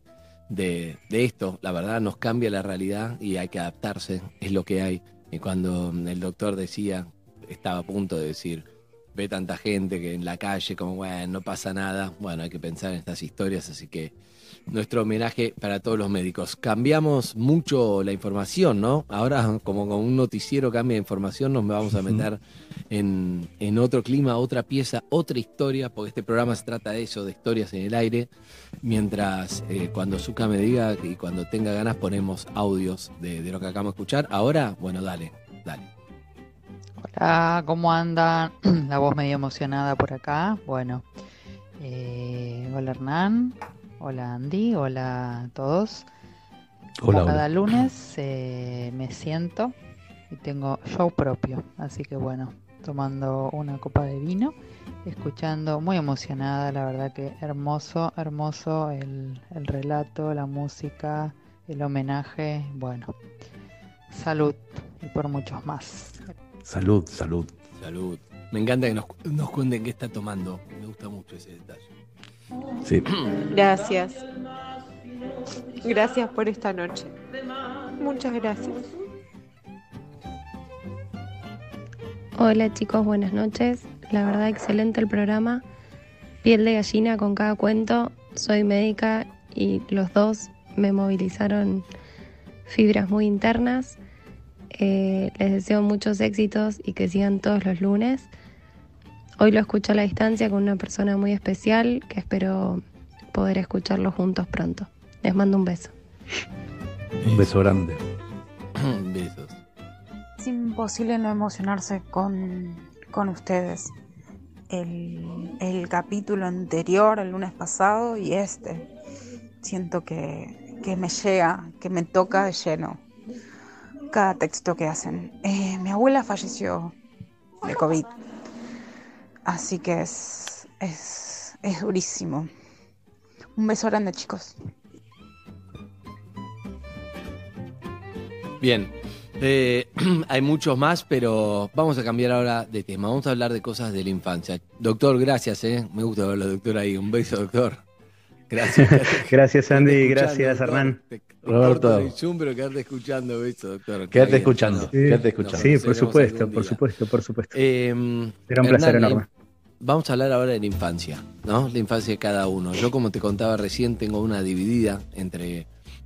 de, de esto. La verdad nos cambia la realidad y hay que adaptarse, es lo que hay. Y cuando el doctor decía, estaba a punto de decir, ve tanta gente que en la calle, como, bueno, no pasa nada. Bueno, hay que pensar en estas historias, así que nuestro homenaje para todos los médicos. Cambiamos mucho la información, ¿no? Ahora, como con un noticiero cambia de información, nos vamos a meter en, en otro clima, otra pieza, otra historia, porque este programa se trata de eso, de historias en el aire. Mientras eh, cuando Zuka me diga y cuando tenga ganas ponemos audios de, de lo que acabamos de escuchar. Ahora, bueno, dale, dale. Hola, ¿cómo andan? (clears throat) La voz medio emocionada por acá. Bueno, eh, hola Hernán, hola Andy, hola a todos. Como Hola, cada hola. lunes eh, me siento y tengo show propio, así que bueno, tomando una copa de vino, escuchando, muy emocionada, la verdad que hermoso, hermoso el, el relato, la música, el homenaje, bueno, salud y por muchos más. Salud, salud. Salud. Me encanta que nos, nos cuenten qué está tomando. Me gusta mucho ese detalle. Sí. Gracias. Gracias por esta noche. Muchas gracias. Hola chicos, buenas noches. La verdad, excelente el programa. Piel de gallina con cada cuento. Soy médica y los dos me movilizaron fibras muy internas. Eh, les deseo muchos éxitos y que sigan todos los lunes. Hoy lo escucho a la distancia con una persona muy especial que espero poder escucharlo juntos pronto. Les mando un beso. Un beso grande. (coughs) Besos. Es imposible no emocionarse con, con ustedes. El, el capítulo anterior, el lunes pasado, y este. Siento que, que me llega, que me toca de lleno cada texto que hacen. Eh, mi abuela falleció de COVID, así que es, es, es durísimo. Un beso grande, chicos. Bien. Eh, (clears throat) hay muchos más, pero vamos a cambiar ahora de tema. Vamos a hablar de cosas de la infancia. Doctor, gracias, ¿eh? Me gusta verlo, doctor, ahí. Un beso, doctor. Gracias. (laughs) Gracias, Andy. Gracias, Hernán. te Roberto. corto el Zoom, pero quedarte escuchando, beso, doctor. Quédate escuchando, no. quédate escuchando. Sí, por supuesto, por supuesto, por supuesto. Eh, Será un placer Hernán, enorme. eh, Vamos a hablar ahora de la infancia, ¿no? La infancia de cada uno. Yo, como te contaba recién, tengo una dividida entre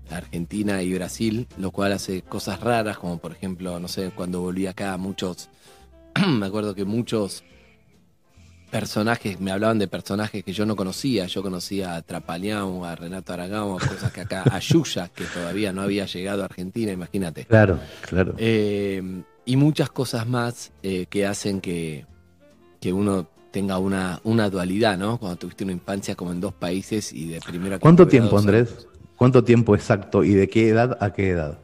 Argentina y Brasil, lo cual hace cosas raras, como por ejemplo, no sé, cuando volví acá, muchos, (clears throat) me acuerdo que muchos personajes, me hablaban de personajes que yo no conocía, yo conocía a Trapaleão, a Renato Aragão, cosas que acá, a Yuya, que todavía no había llegado a Argentina, imagínate. Claro, claro. Eh, y muchas cosas más eh, que hacen que, que uno tenga una, una dualidad, ¿no? Cuando tuviste una infancia como en dos países y de primero a ¿Cuánto tiempo, Andrés? ¿Cuánto tiempo exacto y de qué edad a qué edad?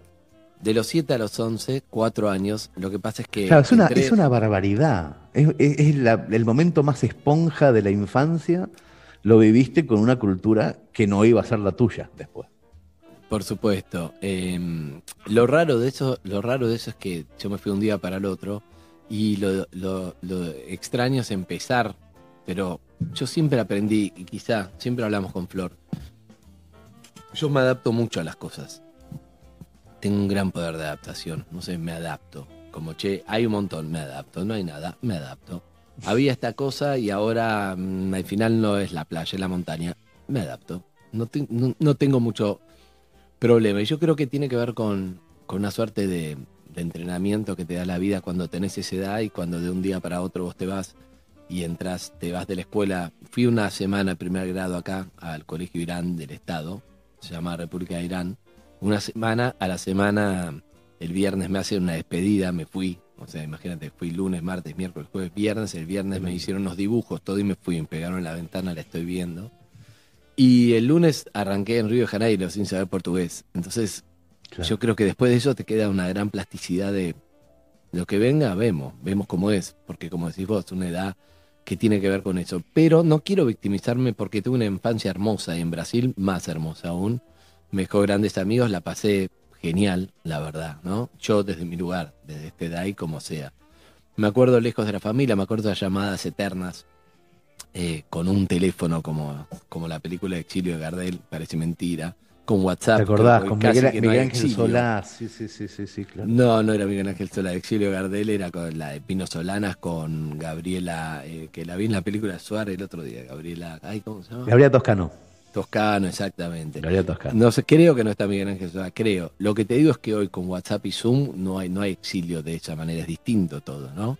De los 7 a los 11, 4 años. Lo que pasa es que. Claro, es una, entré- es una barbaridad. Es, es- es la- el momento más esponja de la infancia. Lo viviste con una cultura que no iba a ser la tuya después. Por supuesto. Eh, lo raro de eso, lo raro de eso es que yo me fui un día para el otro y lo, lo- lo extraño es empezar pero yo siempre aprendí, y quizá siempre hablamos con Flor, yo me adapto mucho a las cosas. Tengo un gran poder de adaptación, no sé, me adapto. Como, che, hay un montón, me adapto, no hay nada, me adapto. Había esta cosa y ahora mm, al final no es la playa, es la montaña, me adapto. No, te- no- tengo mucho problema. Y yo creo que tiene que ver con, una suerte de entrenamiento que te da la vida cuando tenés esa edad y cuando de un día para otro vos te vas y entras, te vas de la escuela. Fui una semana de primer grado acá al Colegio Irán del Estado, se llama República de Irán. Una semana, a la semana, el viernes me hacen una despedida, me fui. O sea, imagínate, fui lunes, martes, miércoles, jueves, viernes. El viernes me hicieron unos dibujos, todo y me fui, me pegaron en la ventana, la estoy viendo. Y el lunes arranqué en Río de Janeiro sin saber portugués. Entonces, yo creo que después de eso te queda una gran plasticidad de lo que venga, vemos, vemos cómo es. Porque como decís vos, una edad que tiene que ver con eso. Pero no quiero victimizarme porque tuve una infancia hermosa y en Brasil más hermosa aún. Me dejó grandes amigos, la pasé genial, la verdad, ¿no? Yo desde mi lugar, desde este y como sea. Me acuerdo lejos de la familia, me acuerdo de llamadas eternas eh, con un teléfono como, como la película de Exilio de Gardel, parece mentira, con WhatsApp. ¿Te acordás? Con Miguel, que no Miguel Ángel. Solá. Sí, sí, sí, sí, sí, claro. No, no era Miguel Ángel Solá, Exilio de Gardel era con la de Pino Solanas con Gabriela, eh, que la vi en la película de Suárez el otro día, Gabriela, ay, ¿cómo se llama? Gabriela Toscano. Toscano, exactamente. Toscano. No sé, creo que no está Miguel Ángel Solá, creo. Lo que te digo es que hoy con WhatsApp y Zoom no hay, no hay exilio de esa manera, es distinto todo, ¿no?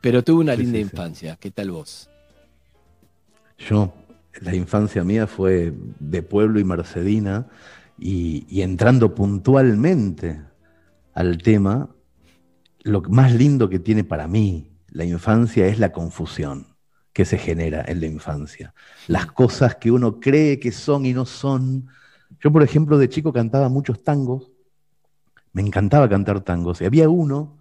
Pero tuve una Sí, linda sí, sí. infancia, ¿qué tal vos? Yo, la infancia mía fue de pueblo y mercedina y, y entrando puntualmente al tema, lo más lindo que tiene para mí la infancia es la confusión que se genera en la infancia. Las cosas que uno cree que son y no son. Yo, por ejemplo, de chico cantaba muchos tangos, me encantaba cantar tangos, y había uno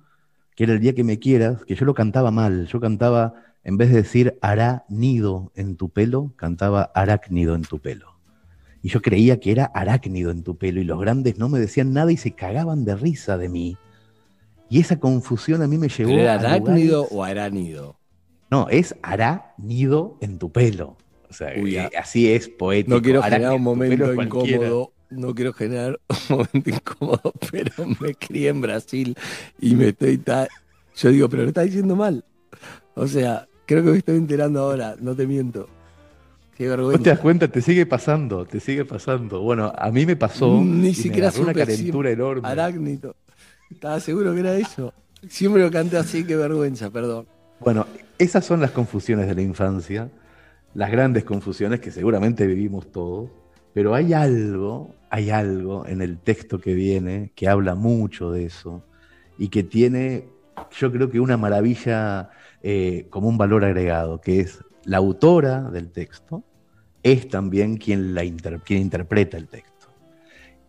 que era el día que me quieras, que yo lo cantaba mal, yo cantaba, en vez de decir hará nido en tu pelo, cantaba arácnido en tu pelo. Y yo creía que era arácnido en tu pelo, y los grandes no me decían nada y se cagaban de risa de mí. Y esa confusión a mí me llevó ¿Pero era a arácnido lugares- o aránido? No, es hará nido en tu pelo. O sea, Uy, eh, ah. así es poético. No quiero generar un momento incómodo. No quiero generar (laughs) un momento incómodo, pero me crié en Brasil y me estoy. ta- Yo digo, pero lo está diciendo mal. O sea, creo que me estoy enterando ahora, no te miento. Qué ¿No te vergüenza. das cuenta? Te sigue pasando, te sigue pasando. Bueno, a mí me pasó. Ni me siquiera agarró una calentura enorme. Arácnido. Estaba seguro que era eso. Siempre lo canté así, qué vergüenza, perdón. Bueno, esas son las confusiones de la infancia, las grandes confusiones que seguramente vivimos todos, pero hay algo, hay algo en el texto que viene que habla mucho de eso y que tiene, yo creo que una maravilla eh, como un valor agregado, que es la autora del texto, es también quien, la quien interpreta el texto.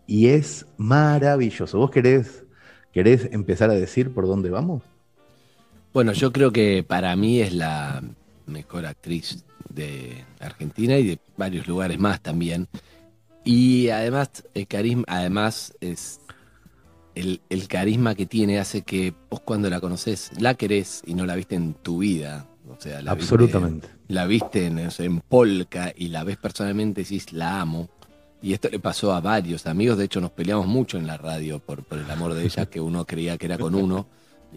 Y es maravilloso. ¿Vos querés empezar a decir por dónde vamos? Bueno, yo creo que para mí es la mejor actriz de Argentina y de varios lugares más también. Y además, el carisma, además es el, el carisma que tiene hace que vos cuando la conoces, la querés y no la viste en tu vida. O sea, la viste- Absolutamente. la viste en, en Polka y la ves personalmente y decís, la amo. Y esto le pasó a varios amigos, de hecho nos peleamos mucho en la radio por, por el amor de ella, que uno creía que era con uno,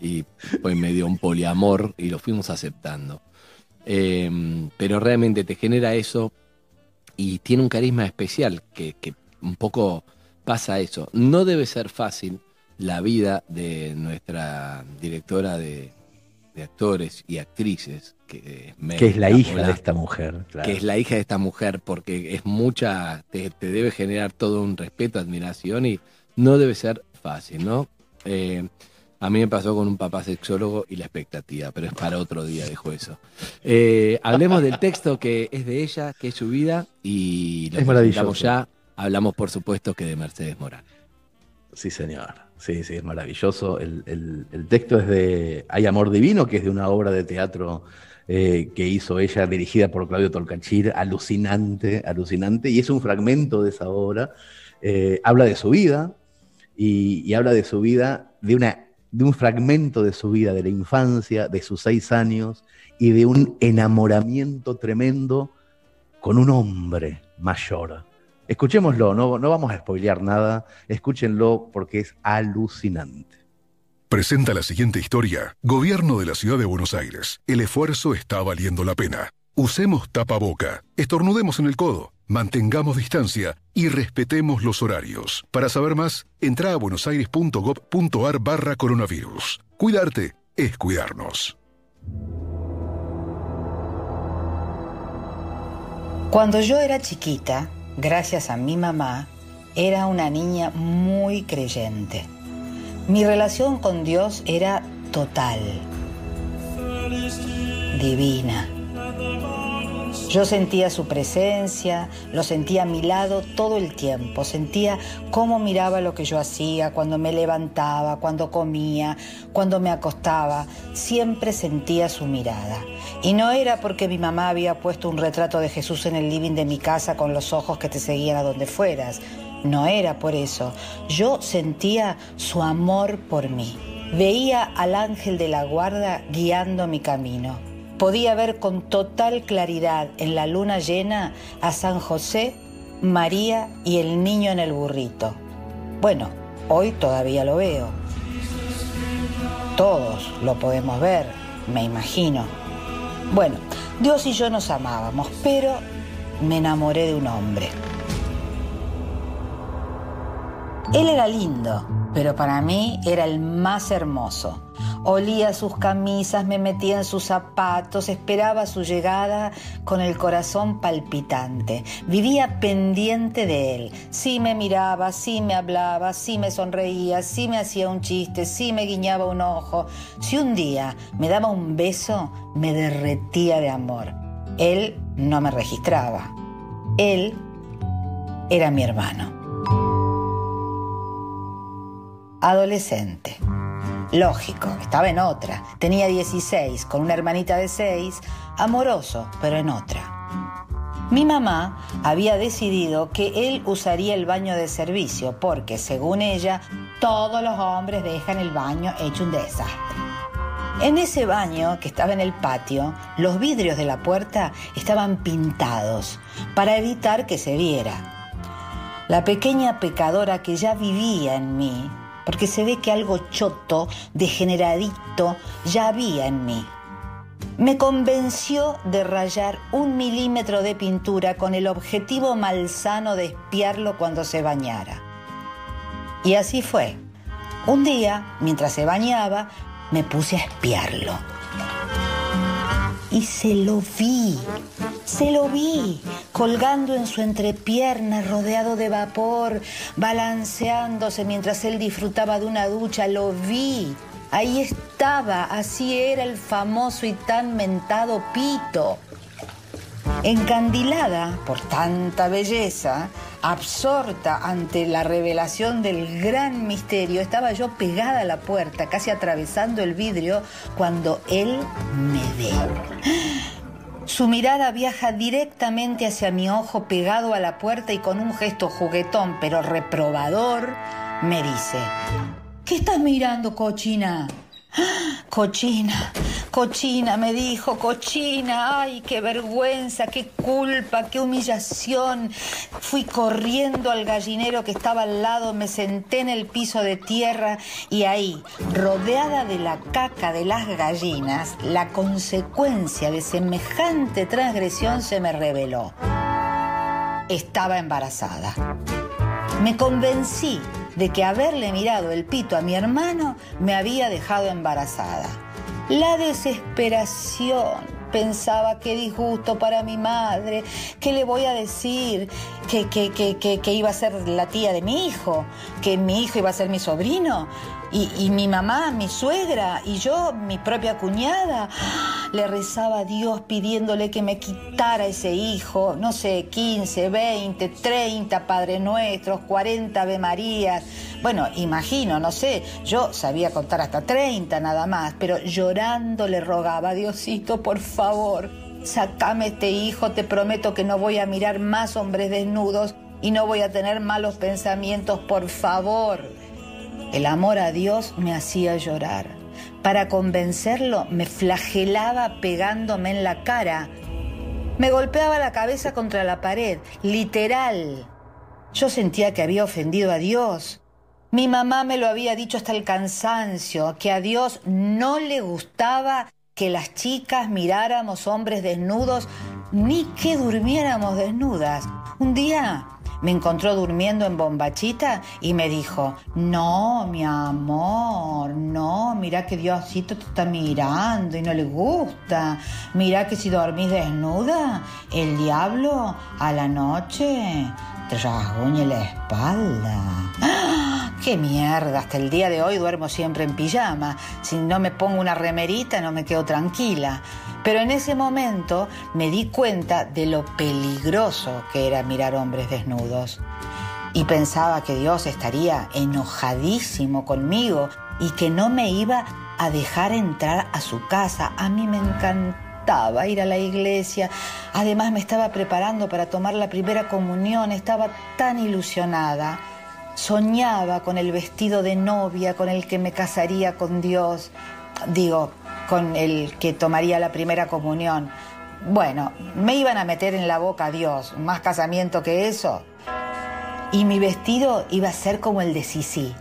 y pues me dio un poliamor y lo fuimos aceptando. Eh, pero realmente te genera eso y tiene un carisma especial que, que un poco pasa eso. No debe ser fácil la vida de nuestra directora de, de actores y actrices, que es, Mel Que es la hija de esta mujer. claro. que es la hija de esta mujer, porque es mucha, te, te debe generar todo un respeto, admiración y no debe ser fácil, ¿no? Eh, a mí me pasó con un papá sexólogo y la expectativa, pero es para otro día, dejo eso. Eh, hablemos del texto que es de ella, que es su vida, y lo Es maravilloso. ya. Hablamos, por supuesto, que de Mercedes Morán. Sí, señor. Sí, sí, es maravilloso. El, el- el texto es de Hay Amor Divino, que es de una obra de teatro eh, que hizo ella, dirigida por Claudio Tolcachir, alucinante, alucinante, y es un fragmento de esa obra. Eh, habla de su vida y, y habla de su vida de una de un fragmento de su vida, de la infancia, de sus seis años y de un enamoramiento tremendo con un hombre mayor. Escuchémoslo, no, no vamos a spoilear nada, escúchenlo porque es alucinante. Presenta la siguiente historia. Gobierno de la Ciudad de Buenos Aires. El esfuerzo está valiendo la pena. Usemos tapaboca, estornudemos en el codo, mantengamos distancia y respetemos los horarios. Para saber más, entra a buenosaires.gov.ar barra coronavirus. Cuidarte es cuidarnos. Cuando yo era chiquita, gracias a mi mamá, era una niña muy creyente. Mi relación con Dios era total, divina. Yo sentía su presencia, lo sentía a mi lado todo el tiempo, sentía cómo miraba lo que yo hacía, cuando me levantaba, cuando comía, cuando me acostaba, siempre sentía su mirada. Y no era porque mi mamá había puesto un retrato de Jesús en el living de mi casa con los ojos que te seguían a donde fueras, no era por eso, yo sentía su amor por mí. Veía al ángel de la guarda guiando mi camino podía ver con total claridad en la luna llena a San José, María y el niño en el burrito. Bueno, hoy todavía lo veo. Todos lo podemos ver, me imagino. Bueno, Dios y yo nos amábamos, pero me enamoré de un hombre. Él era lindo, pero para mí era el más hermoso. Olía sus camisas, me metía en sus zapatos, esperaba su llegada con el corazón palpitante. Vivía pendiente de él. Sí me miraba, sí me hablaba, sí me sonreía, sí me hacía un chiste, sí me guiñaba un ojo. Si un día me daba un beso, me derretía de amor. Él no me registraba. Él era mi hermano. Adolescente. Lógico, estaba en otra. Tenía 16, con una hermanita de 6, amoroso, pero en otra. Mi mamá había decidido que él usaría el baño de servicio porque, según ella, todos los hombres dejan el baño hecho un desastre. En ese baño que estaba en el patio, los vidrios de la puerta estaban pintados para evitar que se viera. La pequeña pecadora que ya vivía en mí porque se ve que algo choto, degeneradito, ya había en mí. Me convenció de rayar un milímetro de pintura con el objetivo malsano de espiarlo cuando se bañara. Y así fue. Un día, mientras se bañaba, me puse a espiarlo. Y se lo vi, se lo vi, colgando en su entrepierna, rodeado de vapor, balanceándose mientras él disfrutaba de una ducha, lo vi. Ahí estaba, así era el famoso y tan mentado Pito. Encandilada por tanta belleza, absorta ante la revelación del gran misterio, estaba yo pegada a la puerta, casi atravesando el vidrio, cuando él me ve. Su mirada viaja directamente hacia mi ojo pegado a la puerta y con un gesto juguetón pero reprobador me dice, ¿qué estás mirando, cochina? Cochina, cochina, me dijo, cochina, ay, qué vergüenza, qué culpa, qué humillación. Fui corriendo al gallinero que estaba al lado, me senté en el piso de tierra y ahí, rodeada de la caca de las gallinas, la consecuencia de semejante transgresión se me reveló. Estaba embarazada. Me convencí de que haberle mirado el pito a mi hermano me había dejado embarazada. La desesperación. Pensaba qué disgusto para mi madre, qué le voy a decir, que, que, que, que, iba a ser la tía de mi hijo, que mi hijo iba a ser mi sobrino, y, y, mi mamá, mi suegra, y yo, mi propia cuñada. Le rezaba a Dios pidiéndole que me quitara ese hijo, no sé, 15, 20, 30 Padre Nuestros, 40 Ave Marías. Bueno, imagino, no sé, yo sabía contar hasta 30 nada más, pero llorando le rogaba, Diosito, por favor, sacame este hijo, te prometo que no voy a mirar más hombres desnudos y no voy a tener malos pensamientos, por favor. El amor a Dios me hacía llorar. Para convencerlo me flagelaba pegándome en la cara. Me golpeaba la cabeza contra la pared, literal. Yo sentía que había ofendido a Dios. Mi mamá me lo había dicho hasta el cansancio, que a Dios no le gustaba que las chicas miráramos hombres desnudos ni que durmiéramos desnudas. Un día me encontró durmiendo en bombachita y me dijo, no, mi amor, no, mira que Diosito te está mirando y no le gusta. Mira que si dormís desnuda, el diablo a la noche te rasguñe la espalda. ¡Ah! ¡Qué mierda! Hasta el día de hoy duermo siempre en pijama. Si no me pongo una remerita no me quedo tranquila. Pero en ese momento me di cuenta de lo peligroso que era mirar hombres desnudos. Y pensaba que Dios estaría enojadísimo conmigo y que no me iba a dejar entrar a su casa. A mí me encantaba ir a la iglesia. Además me estaba preparando para tomar la primera comunión. Estaba tan ilusionada. Soñaba con el vestido de novia con el que me casaría con Dios. Digo, con el que tomaría la primera comunión. Bueno, me iban a meter en la boca a Dios, más casamiento que eso. Y mi vestido iba a ser como el de Sisi.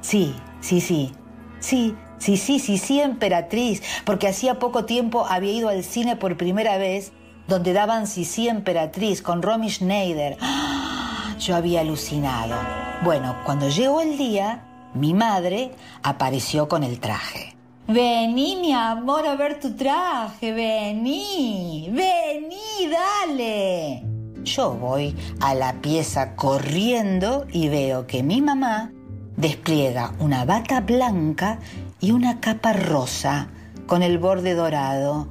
Sí, sí, sí. Sí, sí, sí, sí, sí, emperatriz. Porque hacía poco tiempo había ido al cine por primera vez, donde daban Sisi emperatriz con Romy Schneider. ¡Ah! Yo había alucinado. Bueno, cuando llegó el día, mi madre apareció con el traje. Vení, mi amor, a ver tu traje, vení, vení, dale. Yo voy a la pieza corriendo y veo que mi mamá despliega una bata blanca y una capa rosa con el borde dorado.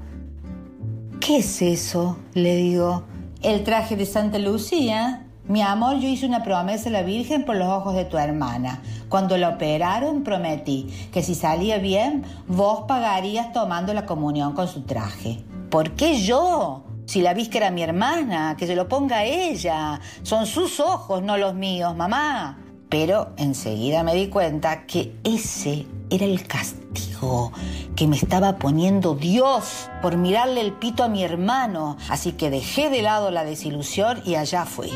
¿Qué es eso? le digo. El traje de Santa Lucía. Mi amor, yo hice una promesa a la Virgen por los ojos de tu hermana. Cuando la operaron prometí que si salía bien, vos pagarías tomando la comunión con su traje. ¿Por qué yo? Si la que era mi hermana, que se lo ponga ella. Son sus ojos, no los míos, mamá. Pero enseguida me di cuenta que ese era el castigo que me estaba poniendo Dios por mirarle el pito a mi hermano. Así que dejé de lado la desilusión y allá fui.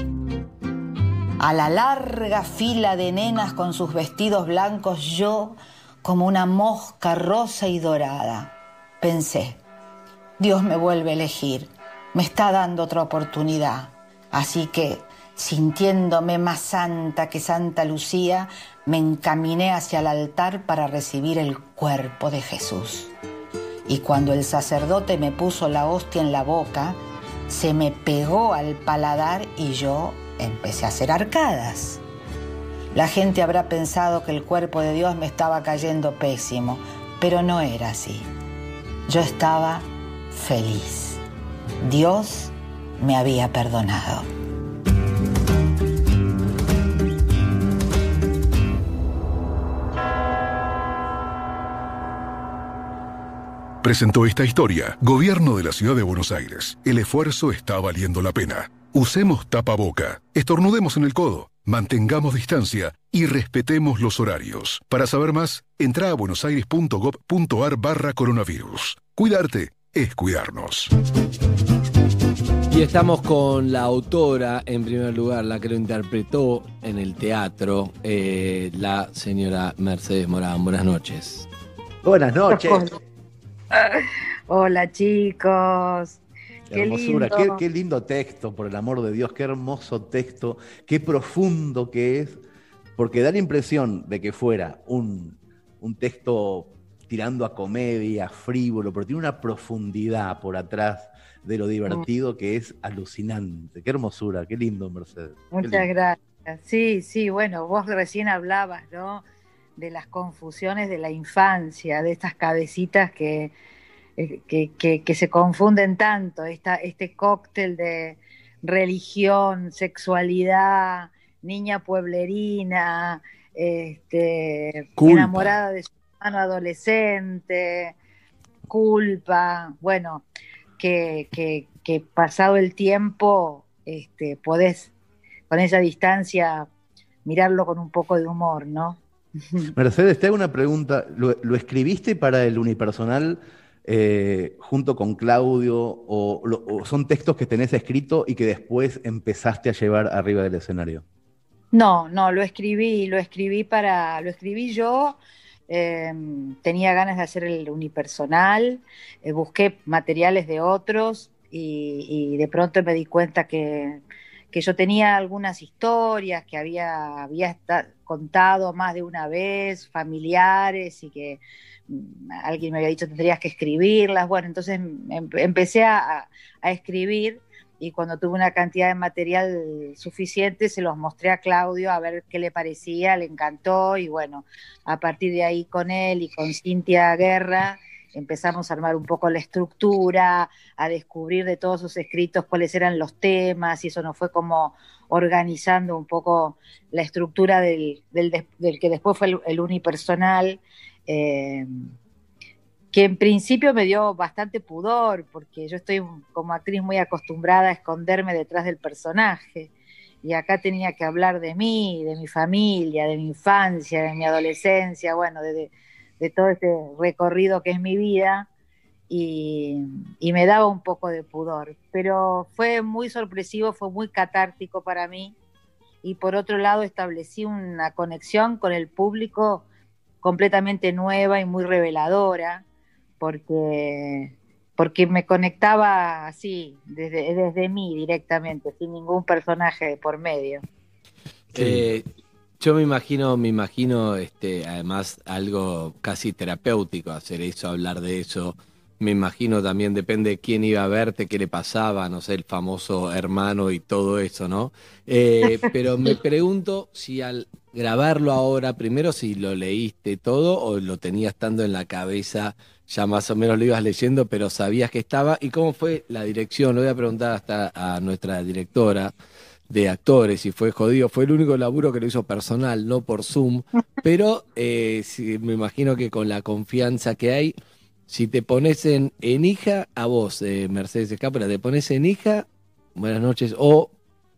A la larga fila de nenas con sus vestidos blancos, yo como una mosca rosa y dorada. Pensé, Dios me vuelve a elegir, me está dando otra oportunidad. Así que, sintiéndome más santa que Santa Lucía, me encaminé hacia el altar para recibir el cuerpo de Jesús. Y cuando el sacerdote me puso la hostia en la boca, se me pegó al paladar y yo empecé a hacer arcadas. La gente habrá pensado que el cuerpo de Dios me estaba cayendo pésimo, pero no era así. Yo estaba feliz. Dios me había perdonado. Presentó esta historia Gobierno de la Ciudad de Buenos Aires. El esfuerzo está valiendo la pena. Usemos tapaboca, estornudemos en el codo, mantengamos distancia y respetemos los horarios. Para saber más, entra a buenosaires.gov.ar barra coronavirus. Cuidarte es cuidarnos. Y estamos con la autora, en primer lugar, la que lo interpretó en el teatro, eh, la señora Mercedes Morán. Buenas noches. Buenas noches. (laughs) Hola chicos. Qué hermosura, qué, lindo texto, por el amor de Dios, qué hermoso texto, qué profundo que es, porque da la impresión de que fuera un, un texto tirando a comedia, frívolo, pero tiene una profundidad por atrás de lo divertido que es alucinante. Qué hermosura, qué lindo, Mercedes. Muchas gracias. Sí, sí, bueno, vos recién hablabas, ¿no? De las confusiones de la infancia, de estas cabecitas que, eh, que, se confunden tanto, esta, este cóctel de religión, sexualidad, niña pueblerina, este, enamorada de su hermano adolescente, culpa, bueno, que, que, pasado el tiempo este, podés con esa distancia mirarlo con un poco de humor, ¿no? (laughs) Mercedes, te hago una pregunta. ¿Lo, escribiste para el unipersonal eh, junto con Claudio o, son textos que tenés escrito y que después empezaste a llevar arriba del escenario? No, no, lo escribí, lo escribí para, lo escribí yo. eh, tenía ganas de hacer el unipersonal, eh, busqué materiales de otros y, y de pronto me di cuenta que, que yo tenía algunas historias que había, había contado más de una vez, familiares y que mm, alguien me había dicho tendrías que escribirlas. Bueno, entonces em- empecé a, a- escribir y cuando tuve una cantidad de material suficiente se los mostré a Claudio a ver qué le parecía, le encantó y bueno, a partir de ahí con él y con Cintia Guerra empezamos a armar un poco la estructura, a descubrir de todos sus escritos cuáles eran los temas y eso nos fue como organizando un poco la estructura del, que después fue el, unipersonal. eh, que en principio me dio bastante pudor, porque yo estoy como actriz muy acostumbrada a esconderme detrás del personaje. Y acá tenía que hablar de mí, de mi familia, de mi infancia, de mi adolescencia, bueno, de- de todo este recorrido que es mi vida. Y, y me daba un poco de pudor. Pero fue muy sorpresivo, fue muy catártico para mí. Y por otro lado establecí una conexión con el público completamente nueva y muy reveladora porque, porque me conectaba así, desde, desde mí directamente, sin ningún personaje por medio. Eh, yo me imagino, me imagino, este, además algo casi terapéutico hacer eso, hablar de eso. Me imagino también, depende de quién iba a verte, qué le pasaba, no sé, el famoso hermano y todo eso, ¿no? Eh, (laughs) pero me pregunto si al grabarlo ahora, primero si lo leíste todo o lo tenías estando en la cabeza, ya más o menos lo ibas leyendo, pero sabías que estaba. ¿Y cómo fue la dirección? Lo voy a preguntar hasta a nuestra directora de actores y fue jodido. Fue el único laburo que lo hizo personal, no por Zoom, pero eh, me imagino que con la confianza que hay, si te pones en, hija, a vos, eh, Mercedes Escápula, te pones en hija, buenas noches, o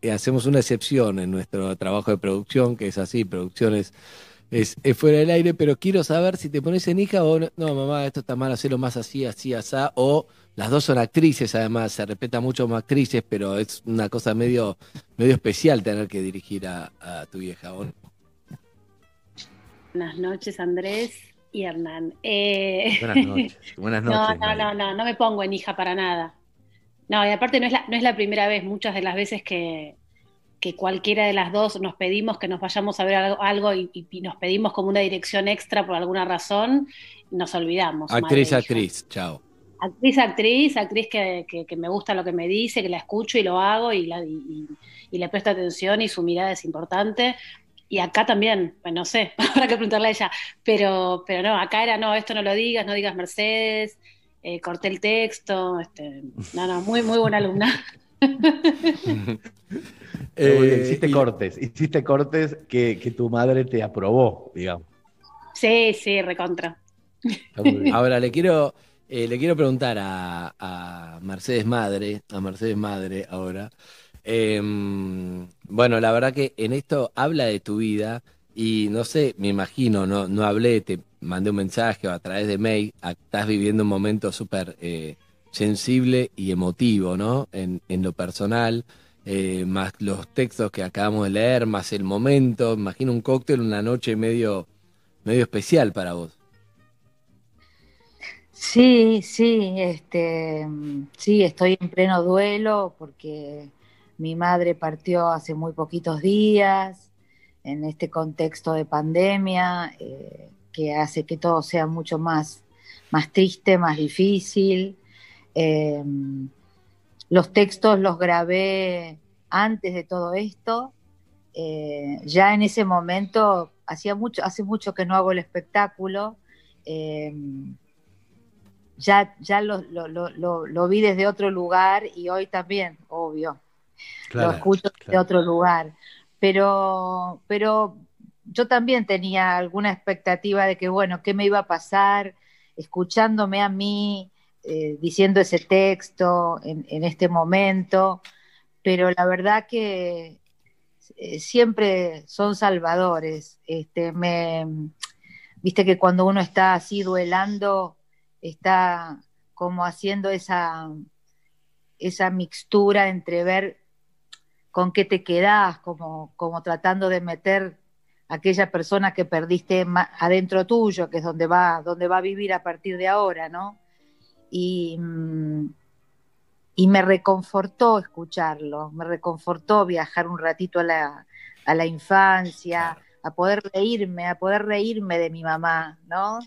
eh, hacemos una excepción en nuestro trabajo de producción, que es así, producciones es, es fuera del aire, pero quiero saber si te pones en hija o no, no, mamá, esto está mal, hacerlo más así, así, asá, o las dos son actrices, además, se respeta mucho como actrices, pero es una cosa medio, medio especial tener que dirigir a, a tu vieja, ¿o no? Buenas noches, Andrés y Hernán. Eh, Buenas noches. (laughs) Buenas No, noches. no, no, no, no me pongo en hija para nada. No, y aparte no es la, no es la primera vez, muchas de las veces que, que cualquiera de las dos nos pedimos que nos vayamos a ver algo, algo y, y- y nos pedimos como una dirección extra por alguna razón, nos olvidamos. Actriz, madre actriz, chao. Actriz, actriz, actriz que, que- que me gusta lo que me dice, que la escucho y lo hago y, la, y, le presto atención y su mirada es importante. Y acá también, pues no sé, (laughs) habrá que preguntarle a ella, pero, pero no, acá era no, esto no lo digas, no digas Mercedes, eh, corté el texto, este, no, no, muy, muy buena alumna. (laughs) Eh, hiciste y- cortes, hiciste cortes que, que tu madre te aprobó, digamos. Sí, sí, recontra. Ahora le quiero, eh, le quiero preguntar a, Mercedes Madre, a Mercedes Madre ahora. Em, bueno, la verdad que en esto habla de tu vida y no sé, me imagino, no, no hablé, te mandé un mensaje o a través de mail, estás viviendo un momento súper eh, sensible y emotivo, ¿no? En, en lo personal, eh, más los textos que acabamos de leer, más el momento, imagino un cóctel, una noche medio, medio especial para vos. Sí, sí, este, mm, sí, estoy en pleno duelo porque mi madre partió hace muy poquitos días en este contexto de pandemia eh, que hace que todo sea mucho más, más triste, más difícil. Eh, los textos los grabé antes de todo esto. eh, ya en ese momento, hacía mucho, hace mucho que no hago el espectáculo. Ya, ya lo, lo- lo- lo- vi desde otro lugar y hoy también, obvio, Claro, lo escucho desde claro. otro lugar. Pero, pero yo también tenía alguna expectativa de que, bueno, ¿qué me iba a pasar escuchándome a mí, eh, diciendo ese texto en, en este momento? Pero la verdad que eh, siempre son salvadores. Este, me, viste que cuando uno está así duelando, está como haciendo esa, esa mixtura entre ver con qué te quedás, como, como tratando de meter aquella persona que perdiste adentro tuyo, que es donde va, donde va a vivir a partir de ahora, ¿no? Y, mm, y me reconfortó escucharlo, me reconfortó viajar un ratito a la, a la infancia, a poder reírme, a poder reírme de mi mamá, ¿no?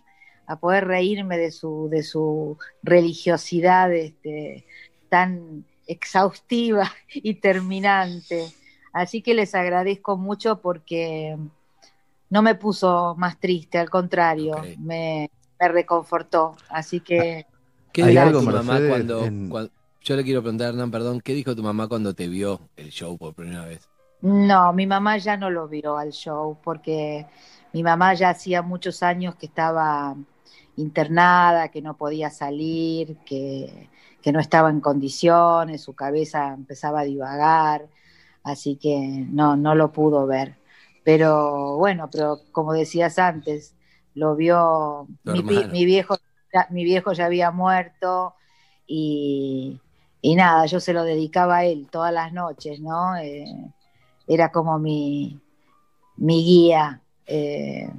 A poder reírme de su, de su religiosidad este, tan exhaustiva (laughs) y terminante. Así que les agradezco mucho porque no me puso más triste, al contrario, me, me, reconfortó. Así que... ¿Qué dijo tu mamá cuando, Yo le quiero preguntar, Hernán, perdón, ¿qué dijo tu mamá cuando te vio el show por primera vez? No, mi mamá ya no lo vio al show porque mi mamá ya hacía muchos años que estaba internada, que no podía salir, que, que no estaba en condiciones, su cabeza empezaba a divagar, así que no, no lo pudo ver. Pero bueno, pero como decías antes, lo vio mi, viejo, mi viejo ya había muerto y, y, nada, yo se lo dedicaba a él todas las noches, ¿no? Eh, era como mi, mi guía. Eh,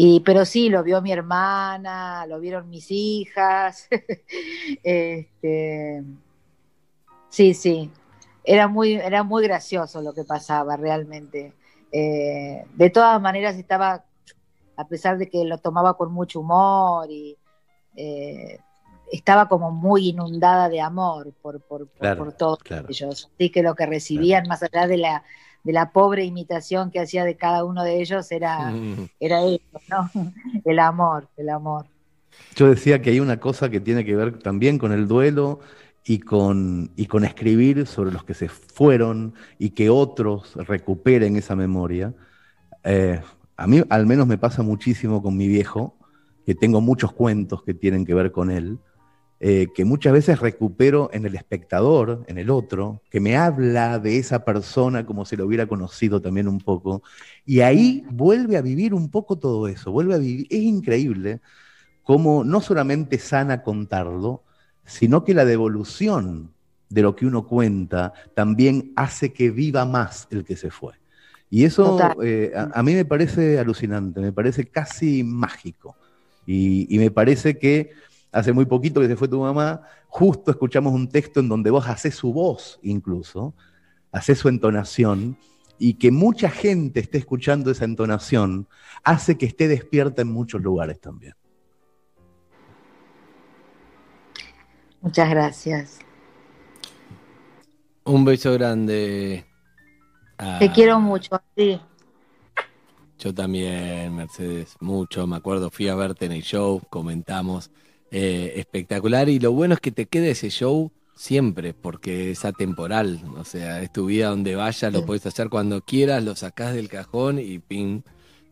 y, pero sí, lo vio mi hermana, lo vieron mis hijas. (laughs) este, sí, sí. Era muy, era muy gracioso lo que pasaba realmente. Eh, de todas maneras estaba, a pesar de que lo tomaba con mucho humor y eh, estaba como muy inundada de amor por, por, por, todos ellos. Así que lo que recibían, más allá de la, de la pobre imitación que hacía de cada uno de ellos, era, mm. era eso, ¿no? (laughs) El amor, el amor. Yo decía que hay una cosa que tiene que ver también con el duelo y con, y con escribir sobre los que se fueron y que otros recuperen esa memoria. Eh, a mí al menos me pasa muchísimo con mi viejo, que tengo muchos cuentos que tienen que ver con él, eh, que muchas veces recupero en el espectador, en el otro, que me habla de esa persona como si lo hubiera conocido también un poco, y ahí vuelve a vivir un poco todo eso, vuelve a vivir, es increíble cómo no solamente sana contarlo, sino que la devolución de lo que uno cuenta también hace que viva más el que se fue. Y eso eh, a, mí me parece alucinante, me parece casi mágico. y me parece que hace muy poquito que se fue tu mamá, justo escuchamos un texto en donde vos haces su voz incluso, haces su entonación, y que mucha gente esté escuchando esa entonación hace que esté despierta en muchos lugares también. Muchas gracias. Un beso grande. Te quiero mucho, sí. Yo también, Mercedes, mucho. Me acuerdo, fui a verte en el show, comentamos. Eh, espectacular. Y lo bueno es que te quede ese show siempre porque es atemporal, o sea, es tu vida donde vayas, lo puedes hacer cuando quieras, lo sacás del cajón y ping,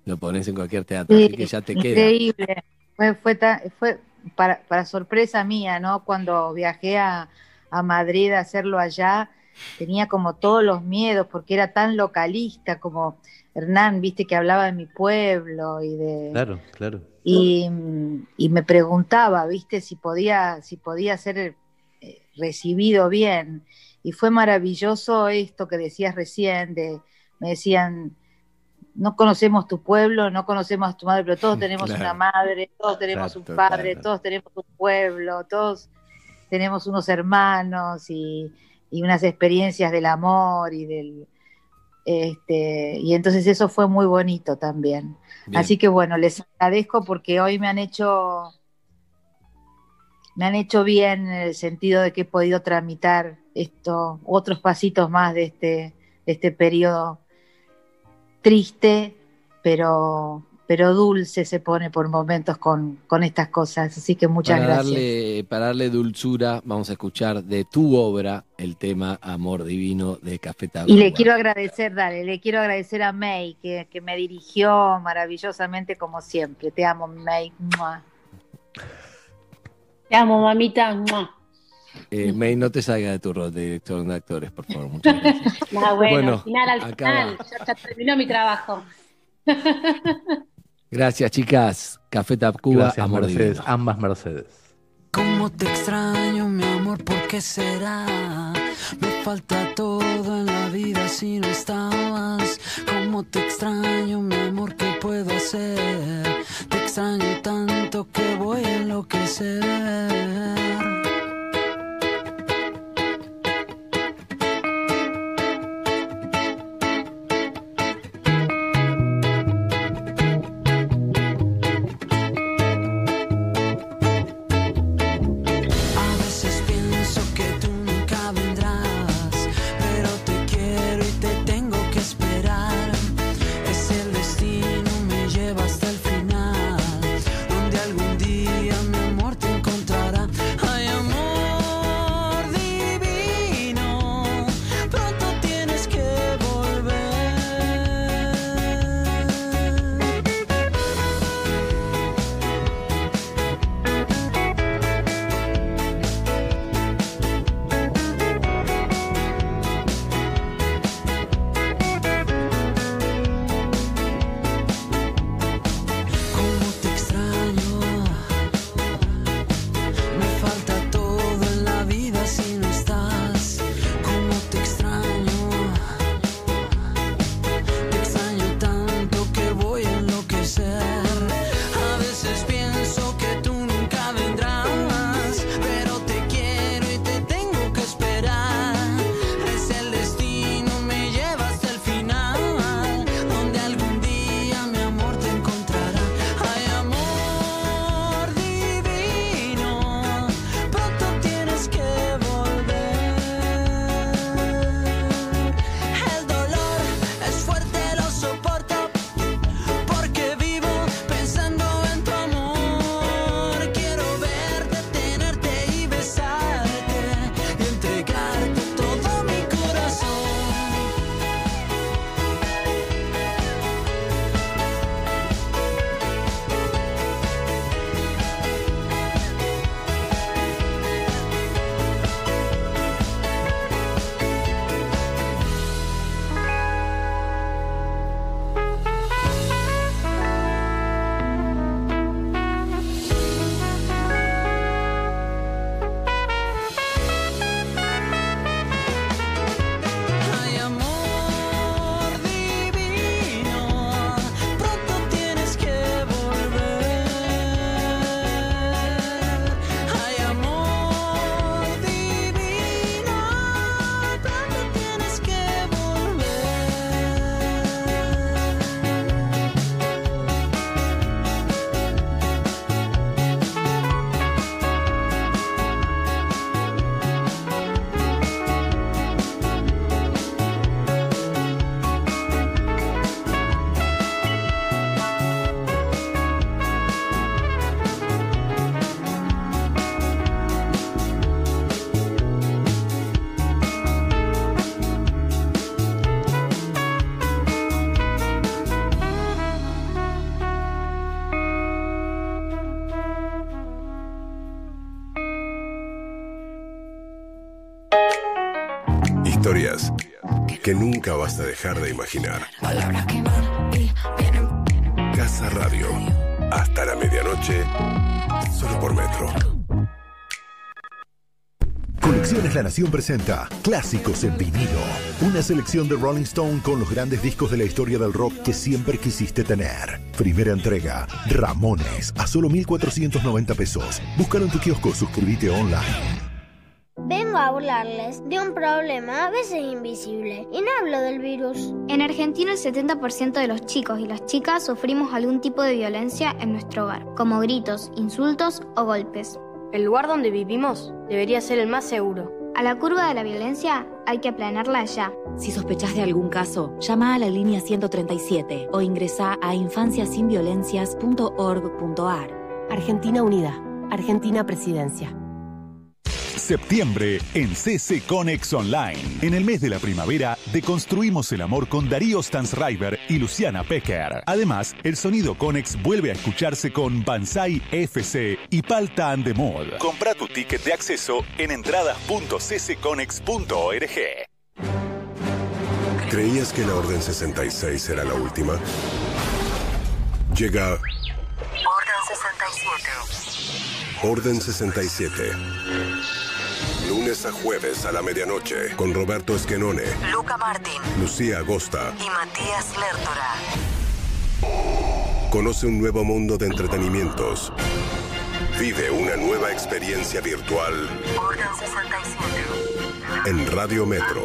lo pones en cualquier teatro, así que ya te queda. Increíble, fue, fue, fue para, para, sorpresa mía, ¿no? Cuando viajé a, a Madrid a hacerlo allá, tenía como todos los miedos porque era tan localista como Hernán, viste que hablaba de mi pueblo y de... Claro, claro. y, me preguntaba, viste, si podía, si podía ser eh, recibido bien. Y fue maravilloso esto que decías recién, de, me decían, no conocemos tu pueblo, no conocemos a tu madre, pero todos (laughs) tenemos una madre, todos tenemos un padre, todos tenemos un pueblo, todos tenemos unos hermanos y, y unas experiencias del amor y del, este, y entonces eso fue muy bonito también. Así que bueno, les agradezco porque hoy me han hecho me han hecho bien en el sentido de que he podido tramitar esto, otros pasitos más de este, de este periodo triste, pero pero dulce se pone por momentos con, estas cosas. Así que muchas para gracias. Darle, para darle dulzura, vamos a escuchar de tu obra el tema Amor Divino de Café Tacuba. Y le quiero agradecer, dale, le quiero agradecer a May, que, me dirigió maravillosamente como siempre. Te amo, May. Te amo, mamita. Eh, May, no te salgas de tu rol de director de actores, por favor. Muchas gracias. (laughs) No, bueno, Bueno, al final, al final, ya, ya terminó mi trabajo. (laughs) Gracias, chicas. Café Tacuba, Gracias, amor Mercedes. divino. Ambas Mercedes. ¿Cómo te extraño, mi amor? ¿Por qué será? Me falta todo en la vida si no estabas. ¿Cómo te extraño, mi amor? ¿Qué puedo hacer? Te extraño tanto que voy a enloquecer. Que nunca vas a dejar de imaginar. Casa Radio. Hasta la medianoche. Solo por metro. Colecciones La Nación presenta Clásicos en vinilo. Una selección de Rolling Stone con los grandes discos de la historia del rock que siempre quisiste tener. Primera entrega, Ramones, a solo 1,490 pesos. Búscalo en tu kiosco, suscríbete online. Hablarles de un problema a veces invisible y no hablo del virus. En Argentina el 70% de los chicos y las chicas sufrimos algún tipo de violencia en nuestro hogar, como gritos, insultos o golpes. El lugar donde vivimos debería ser el más seguro. A la curva de la violencia hay que aplanarla ya. Si sospechás de algún caso, llama a la línea 137 o ingresa a infanciasinviolencias.org.ar. Argentina Unida. Argentina Presidencia. Septiembre en CC Conex Online. En el mes de la primavera, deconstruimos el amor con Darío Stansriver y Luciana Pecker. Además, el sonido Conex vuelve a escucharse con Banzai FC y Palta and the Mod. Compra tu ticket de acceso en entradas.ccconex.org. ¿Creías que la Orden 66 era la última? Llega Orden 67. Orden 67. Lunes a jueves a la medianoche con Roberto Esquenone, Luca Martín Lucía Agosta. y Matías Lertora. Conoce un nuevo mundo de entretenimientos. Vive una nueva experiencia virtual Orden 67. en Radio Metro.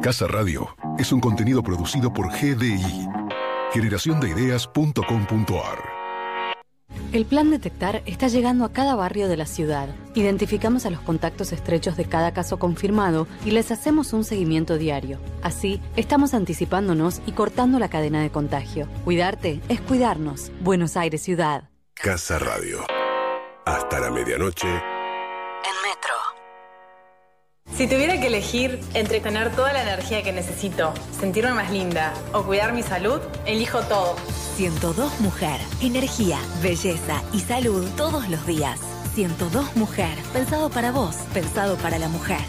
Casa Radio es un contenido producido por GDI, generaciondeideas.com.ar. El plan Detectar está llegando a cada barrio de la ciudad. Identificamos a los contactos estrechos de cada caso confirmado y les hacemos un seguimiento diario. Así, estamos anticipándonos y cortando la cadena de contagio. Cuidarte es cuidarnos. Buenos Aires Ciudad. Casa Radio. Hasta la medianoche. Si tuviera que elegir entre tener toda la energía que necesito, sentirme más linda o cuidar mi salud, elijo todo. 102 Mujer. Energía, belleza y salud todos los días. 102 Mujer. Pensado para vos, pensado para la mujer.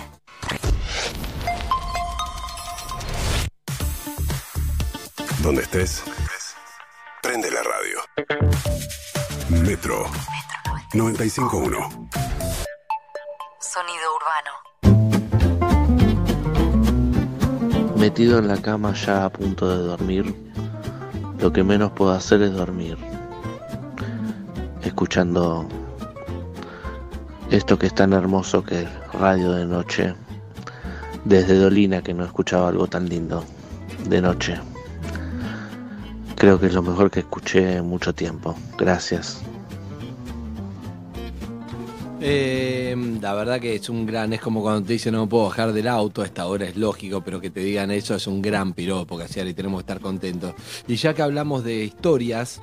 Donde estés, prende la radio. Metro 951. Sonido urbano. Metido en la cama ya a punto de dormir, lo que menos puedo hacer es dormir. Escuchando esto que es tan hermoso que es radio de noche. Desde Dolina que no escuchaba algo tan lindo de noche. Creo que es lo mejor que escuché en mucho tiempo. Gracias. Eh, la verdad que es un gran, es como cuando te dicen no puedo bajar del auto, a esta hora es lógico, pero que te digan eso es un gran piropo, Casiar, y tenemos que estar contentos. Y ya que hablamos de historias,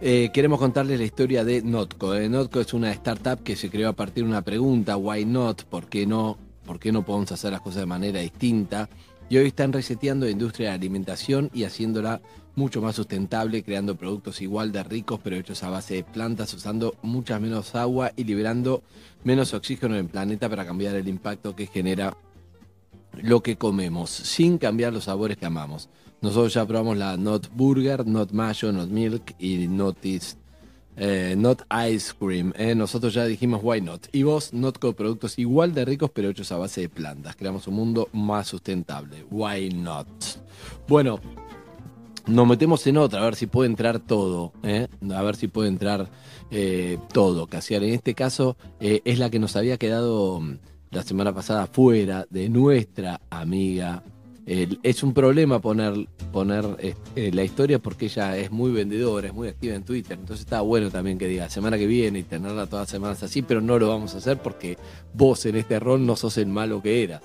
eh, queremos contarles la historia de Notco. Eh, Notco es una startup que se creó a partir de una pregunta, why not, ¿por qué no? ¿Por qué no podemos hacer las cosas de manera distinta? Y hoy están reseteando la industria de la alimentación y haciéndola mucho más sustentable, creando productos igual de ricos pero hechos a base de plantas, usando mucha menos agua y liberando menos oxígeno en el planeta para cambiar el impacto que genera lo que comemos, sin cambiar los sabores que amamos. Nosotros ya probamos la Not Burger, Not Mayo, Not Milk y Not, eh, not Ice Cream. eh. Nosotros ya dijimos Why Not. Y vos, Not con productos igual de ricos pero hechos a base de plantas. Creamos un mundo más sustentable. Why Not. Bueno, nos metemos en otra, a ver si puede entrar todo, ¿eh? a ver si puede entrar eh, todo, Casiar. En este caso eh, es la que nos había quedado mm, la semana pasada fuera de nuestra amiga. Es un problema poner, poner la historia porque ella es muy vendedora, es muy activa en Twitter, entonces está bueno también que diga semana que viene y tenerla todas las semanas así, pero no lo vamos a hacer porque vos en este rol no sos el malo que eras.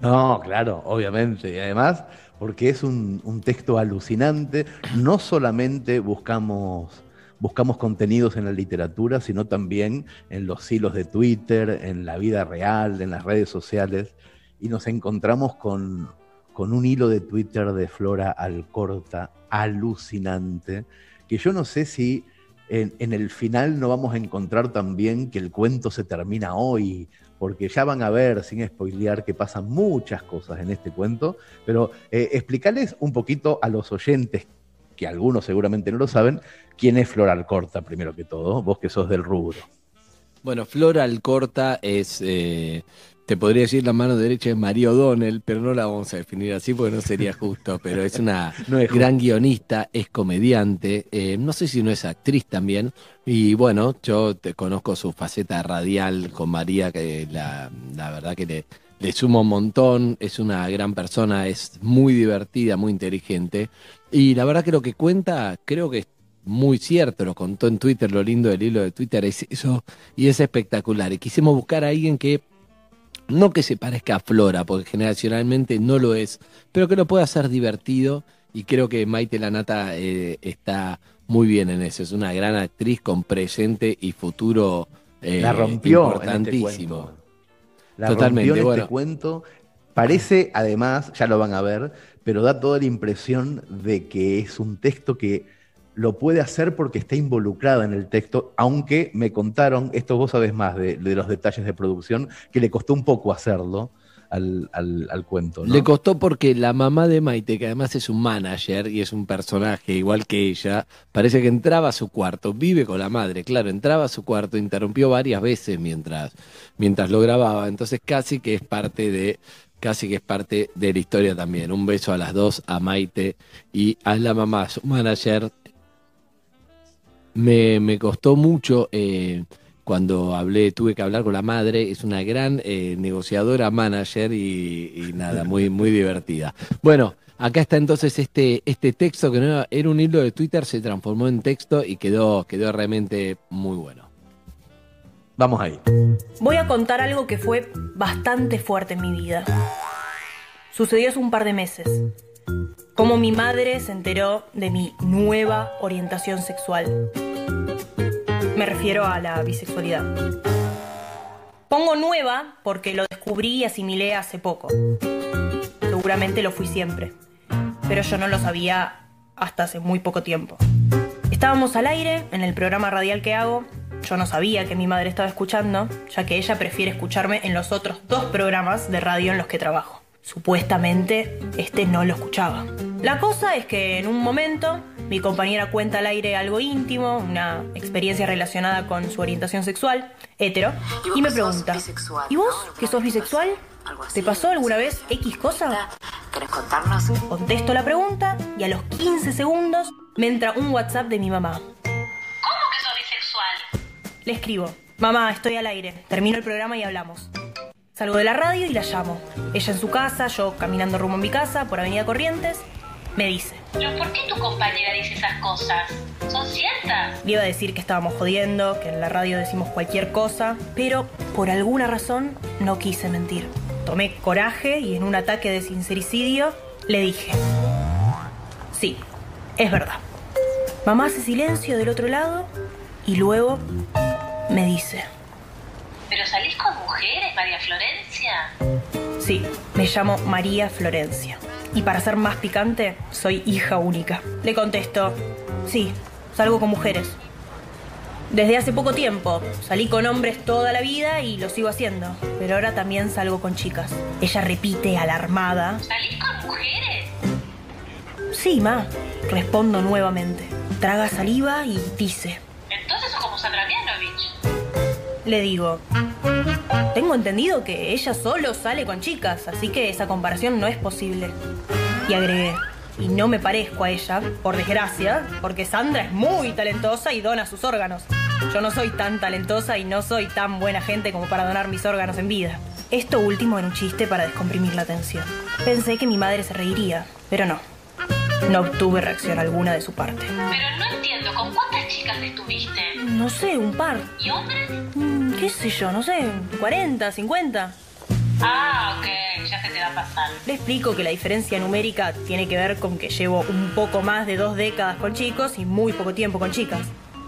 No, claro, obviamente. Y además, porque es un, texto alucinante, no solamente buscamos, buscamos contenidos en la literatura, sino también en los hilos de Twitter, en la vida real, en las redes sociales, y nos encontramos con, con un hilo de Twitter de Flora Alcorta alucinante, que yo no sé si en, en el final no vamos a encontrar también que el cuento se termina hoy, porque ya van a ver, sin spoilear, que pasan muchas cosas en este cuento, pero eh, explicarles un poquito a los oyentes, que algunos seguramente no lo saben, quién es Flora Alcorta, primero que todo, vos que sos del rubro. Bueno, Flora Alcorta es, eh, te podría decir la mano derecha es María O'Donnell, pero no la vamos a definir así porque no sería justo, pero es una (laughs) No es gran guionista, es comediante, eh, no sé si no es actriz también, y bueno, yo te conozco su faceta radial con María, que la, la verdad que le, le suma un montón, es una gran persona, es muy divertida, muy inteligente, y la verdad que lo que cuenta creo que es muy cierto, lo contó en Twitter, lo lindo del hilo de Twitter es eso, y es espectacular, y quisimos buscar a alguien que no que se parezca a Flora, porque generacionalmente no lo es, pero que lo pueda hacer divertido y creo que Maite Lanata eh, está muy bien en eso. Es una gran actriz con presente y futuro eh, La rompió en este importantísimo. La Totalmente, rompió en bueno. este cuento. Parece, además, ya lo van a ver, pero da toda la impresión de que es un texto que lo puede hacer porque está involucrada en el texto, aunque me contaron, esto vos sabés más de, los detalles de producción, que le costó un poco hacerlo al, al- cuento. Le costó porque la mamá de Maite, que además es un manager y es un personaje igual que ella, parece que entraba a su cuarto, vive con la madre, claro, entraba a su cuarto, interrumpió varias veces mientras, mientras lo grababa, entonces casi que es parte de, casi que es parte de la historia también. Un beso a las dos, a Maite y a la mamá, su manager. Me, me costó mucho eh, cuando hablé, tuve que hablar con la madre, es una gran eh, negociadora, manager y, y nada, muy, muy divertida. Bueno, acá está entonces este, este texto que no era, era un hilo de Twitter, se transformó en texto y quedó, quedó realmente muy bueno. Vamos ahí. Voy a contar algo que fue bastante fuerte en mi vida. Sucedió hace un par de meses. Cómo mi madre se enteró de mi nueva orientación sexual. Me refiero a la bisexualidad. Pongo nueva porque lo descubrí y asimilé hace poco. Seguramente lo fui siempre. Pero yo no lo sabía hasta hace muy poco tiempo. Estábamos al aire en el programa radial que hago. Yo no sabía que mi madre estaba escuchando, ya que ella prefiere escucharme en los otros dos programas de radio en los que trabajo. Supuestamente, este no lo escuchaba. La cosa es que en un momento mi compañera cuenta al aire algo íntimo, una experiencia relacionada con su orientación sexual, hetero, y me pregunta, ¿y vos que sos bisexual? ¿Te pasó alguna vez X cosa? ¿Querés contarnos? Contesto la pregunta y a los 15 segundos me entra un WhatsApp de mi mamá. ¿Cómo que sos bisexual? Le escribo, mamá, estoy al aire, termino el programa y hablamos. Salgo de la radio y la llamo. Ella en su casa, yo caminando rumbo a mi casa por Avenida Corrientes, me dice. ¿Pero por qué tu compañera dice esas cosas? ¿Son ciertas? Le iba a decir que estábamos jodiendo, que en la radio decimos cualquier cosa, pero por alguna razón no quise mentir. Tomé coraje y en un ataque de sincericidio le dije, sí, es verdad. Mamá hace silencio del otro lado y luego me dice, ¿Pero salís con mujeres, María Florencia? sí, me llamo María Florencia. Y para ser más picante, soy hija única. Le contesto, sí, salgo con mujeres. Desde hace poco tiempo, salí con hombres toda la vida y lo sigo haciendo, pero ahora también salgo con chicas. Ella repite alarmada, ¿Salís con mujeres? sí, ma, respondo nuevamente. Traga saliva y dice, Entonces sos como Sandra Mianovich. Le digo, tengo entendido que ella solo sale con chicas, así que esa comparación no es posible. Y agregué, y no me parezco a ella, por desgracia, porque Sandra es muy talentosa y dona sus órganos. Yo no soy tan talentosa y no soy tan buena gente como para donar mis órganos en vida. Esto último era un chiste para descomprimir la tensión. Pensé que mi madre se reiría, pero no. No obtuve reacción alguna de su parte. Pero no entiendo, ¿con cuántas chicas te estuviste? No sé, un par. ¿Y hombres? Mm, ¿Qué sé yo? No sé, 40, 50. Ah, ok, ya se te va a pasar. Le explico que la diferencia numérica tiene que ver con que llevo un poco más de dos décadas con chicos y muy poco tiempo con chicas.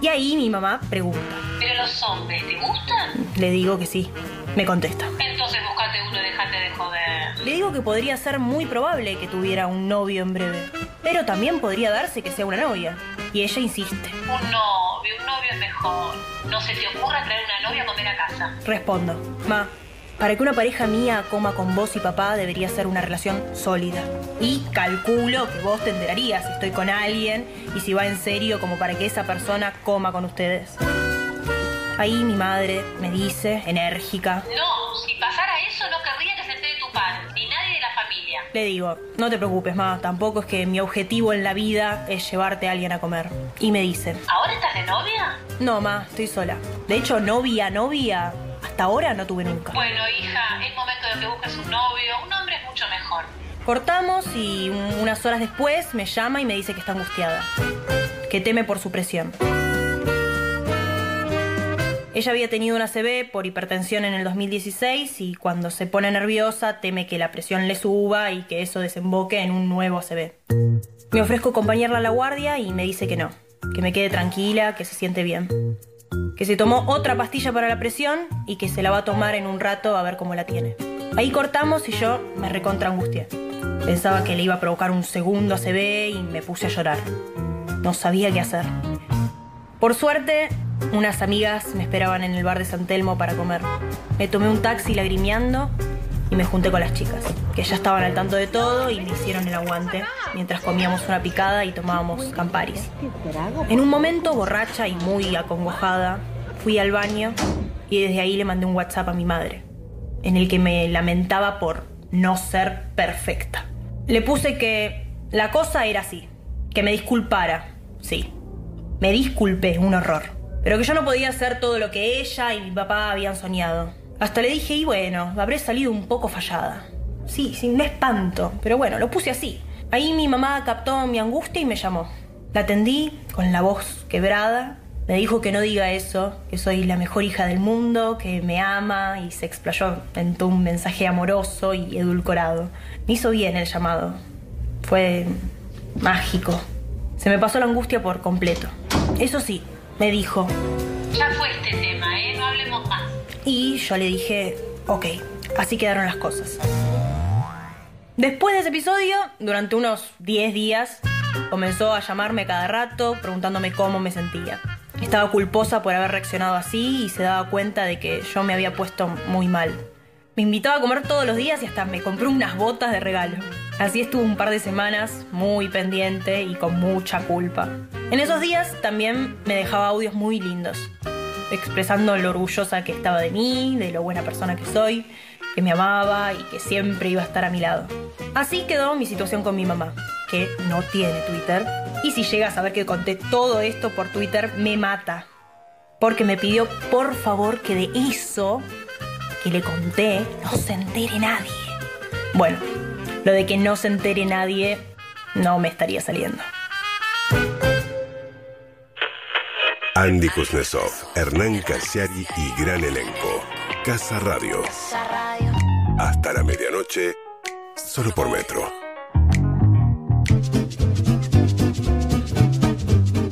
Y ahí mi mamá pregunta. ¿Pero los hombres te gustan? Le digo que sí. Me contesta. Entonces buscate uno y dejate de joder. Le digo que podría ser muy probable que tuviera un novio en breve. Pero también podría darse que sea una novia. Y ella insiste. Un novio, un novio es mejor. No se te ocurra traer una novia a comer a casa. Respondo. Ma, para que una pareja mía coma con vos y papá debería ser una relación sólida. Y calculo que vos te enterarías si estoy con alguien y si va en serio como para que esa persona coma con ustedes. Ahí mi madre me dice, enérgica, No, si pasara eso no le digo, no te preocupes, ma, tampoco es que mi objetivo en la vida es llevarte a alguien a comer. Y me dice, ¿Ahora estás de novia? no, ma, estoy sola. De hecho, novia, novia, hasta ahora no tuve nunca. Bueno, hija, es momento de que busques un novio. Un hombre es mucho mejor. Cortamos y un- unas horas después me llama y me dice que está angustiada, que teme por su presión. Ella había tenido una CB por hipertensión en el 2016 y cuando se pone nerviosa teme que la presión le suba y que eso desemboque en un nuevo ACV. Me ofrezco acompañarla a la guardia y me dice que no, que me quede tranquila, que se siente bien. Que se tomó otra pastilla para la presión y que se la va a tomar en un rato a ver cómo la tiene. Ahí cortamos y yo me recontra angustié. Pensaba que le iba a provocar un segundo ACV y me puse a llorar. No sabía qué hacer. Por suerte, unas amigas me esperaban en el bar de San Telmo para comer. Me tomé un taxi lagrimeando y me junté con las chicas, que ya estaban al tanto de todo y me hicieron el aguante mientras comíamos una picada y tomábamos camparis. En un momento, borracha y muy acongojada, fui al baño y desde ahí le mandé un WhatsApp a mi madre, en el que me lamentaba por no ser perfecta. Le puse que la cosa era así, que me disculpara, sí. Me disculpé, un horror. Pero que yo no podía hacer todo lo que ella y mi papá habían soñado. Hasta le dije, y bueno, habré salido un poco fallada. Sí, sin un espanto, pero bueno, lo puse así. Ahí mi mamá captó mi angustia y me llamó. La atendí con la voz quebrada. Me dijo que no diga eso, que soy la mejor hija del mundo, que me ama y se explayó en un mensaje amoroso y edulcorado. Me hizo bien el llamado. Fue mágico. Se me pasó la angustia por completo. Eso sí, me dijo. Ya fue este tema, ¿eh? No hablemos más. Y yo le dije, ok, así quedaron las cosas. Después de ese episodio, durante unos 10 días, comenzó a llamarme cada rato preguntándome cómo me sentía. Estaba culposa por haber reaccionado así y se daba cuenta de que yo me había puesto muy mal. Me invitaba a comer todos los días y hasta me compró unas botas de regalo. Así estuve un par de semanas muy pendiente y con mucha culpa. En esos días también me dejaba audios muy lindos, expresando lo orgullosa que estaba de mí, de lo buena persona que soy, que me amaba y que siempre iba a estar a mi lado. Así quedó mi situación con mi mamá, que no tiene Twitter, y si llega a saber que conté todo esto por Twitter, me mata. Porque me pidió por favor que de eso que le conté no se entere nadie. Bueno, lo de que no se entere nadie no me estaría saliendo. Andy Kuznetsov, Hernán Casiari y gran elenco. Casa Radio. Hasta la medianoche, solo por metro.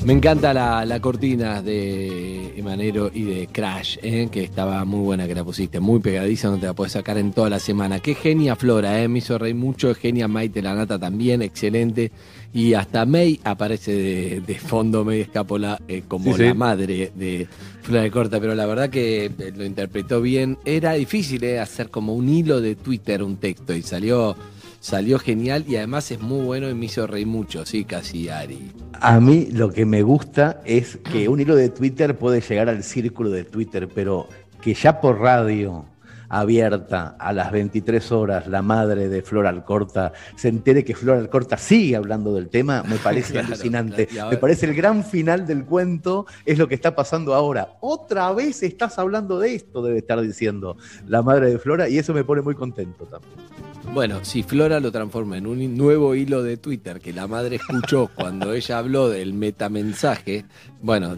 Me encanta la, la cortina de Emanero y de Crash, ¿eh? que estaba muy buena que la pusiste, muy pegadiza, no te la puedes sacar en toda la semana. Qué genia Flora, ¿eh? me hizo reír mucho, genia Maite la Nata también, excelente. Y hasta May aparece de, de fondo, May Escapola, eh, como Sí, sí. la madre de Flora de Corta, pero la verdad que eh, lo interpretó bien. Era difícil ¿eh? hacer como un hilo de Twitter, un texto, y salió... Salió genial y además es muy bueno y me hizo reír mucho, sí, casi Ari. A mí lo que me gusta es que un hilo de Twitter puede llegar al círculo de Twitter, pero que ya por radio abierta a las 23 horas la madre de Flor Alcorta se entere que Flor Alcorta sigue hablando del tema, me (laughs) parece Claro, alucinante. Me parece el gran final del cuento, es lo que está pasando ahora. Otra vez estás hablando de esto, debe estar diciendo la madre de Flora, y eso me pone muy contento también. Bueno, si Flora lo transforma en un nuevo hilo de Twitter que la madre escuchó (laughs) cuando ella habló del metamensaje, bueno,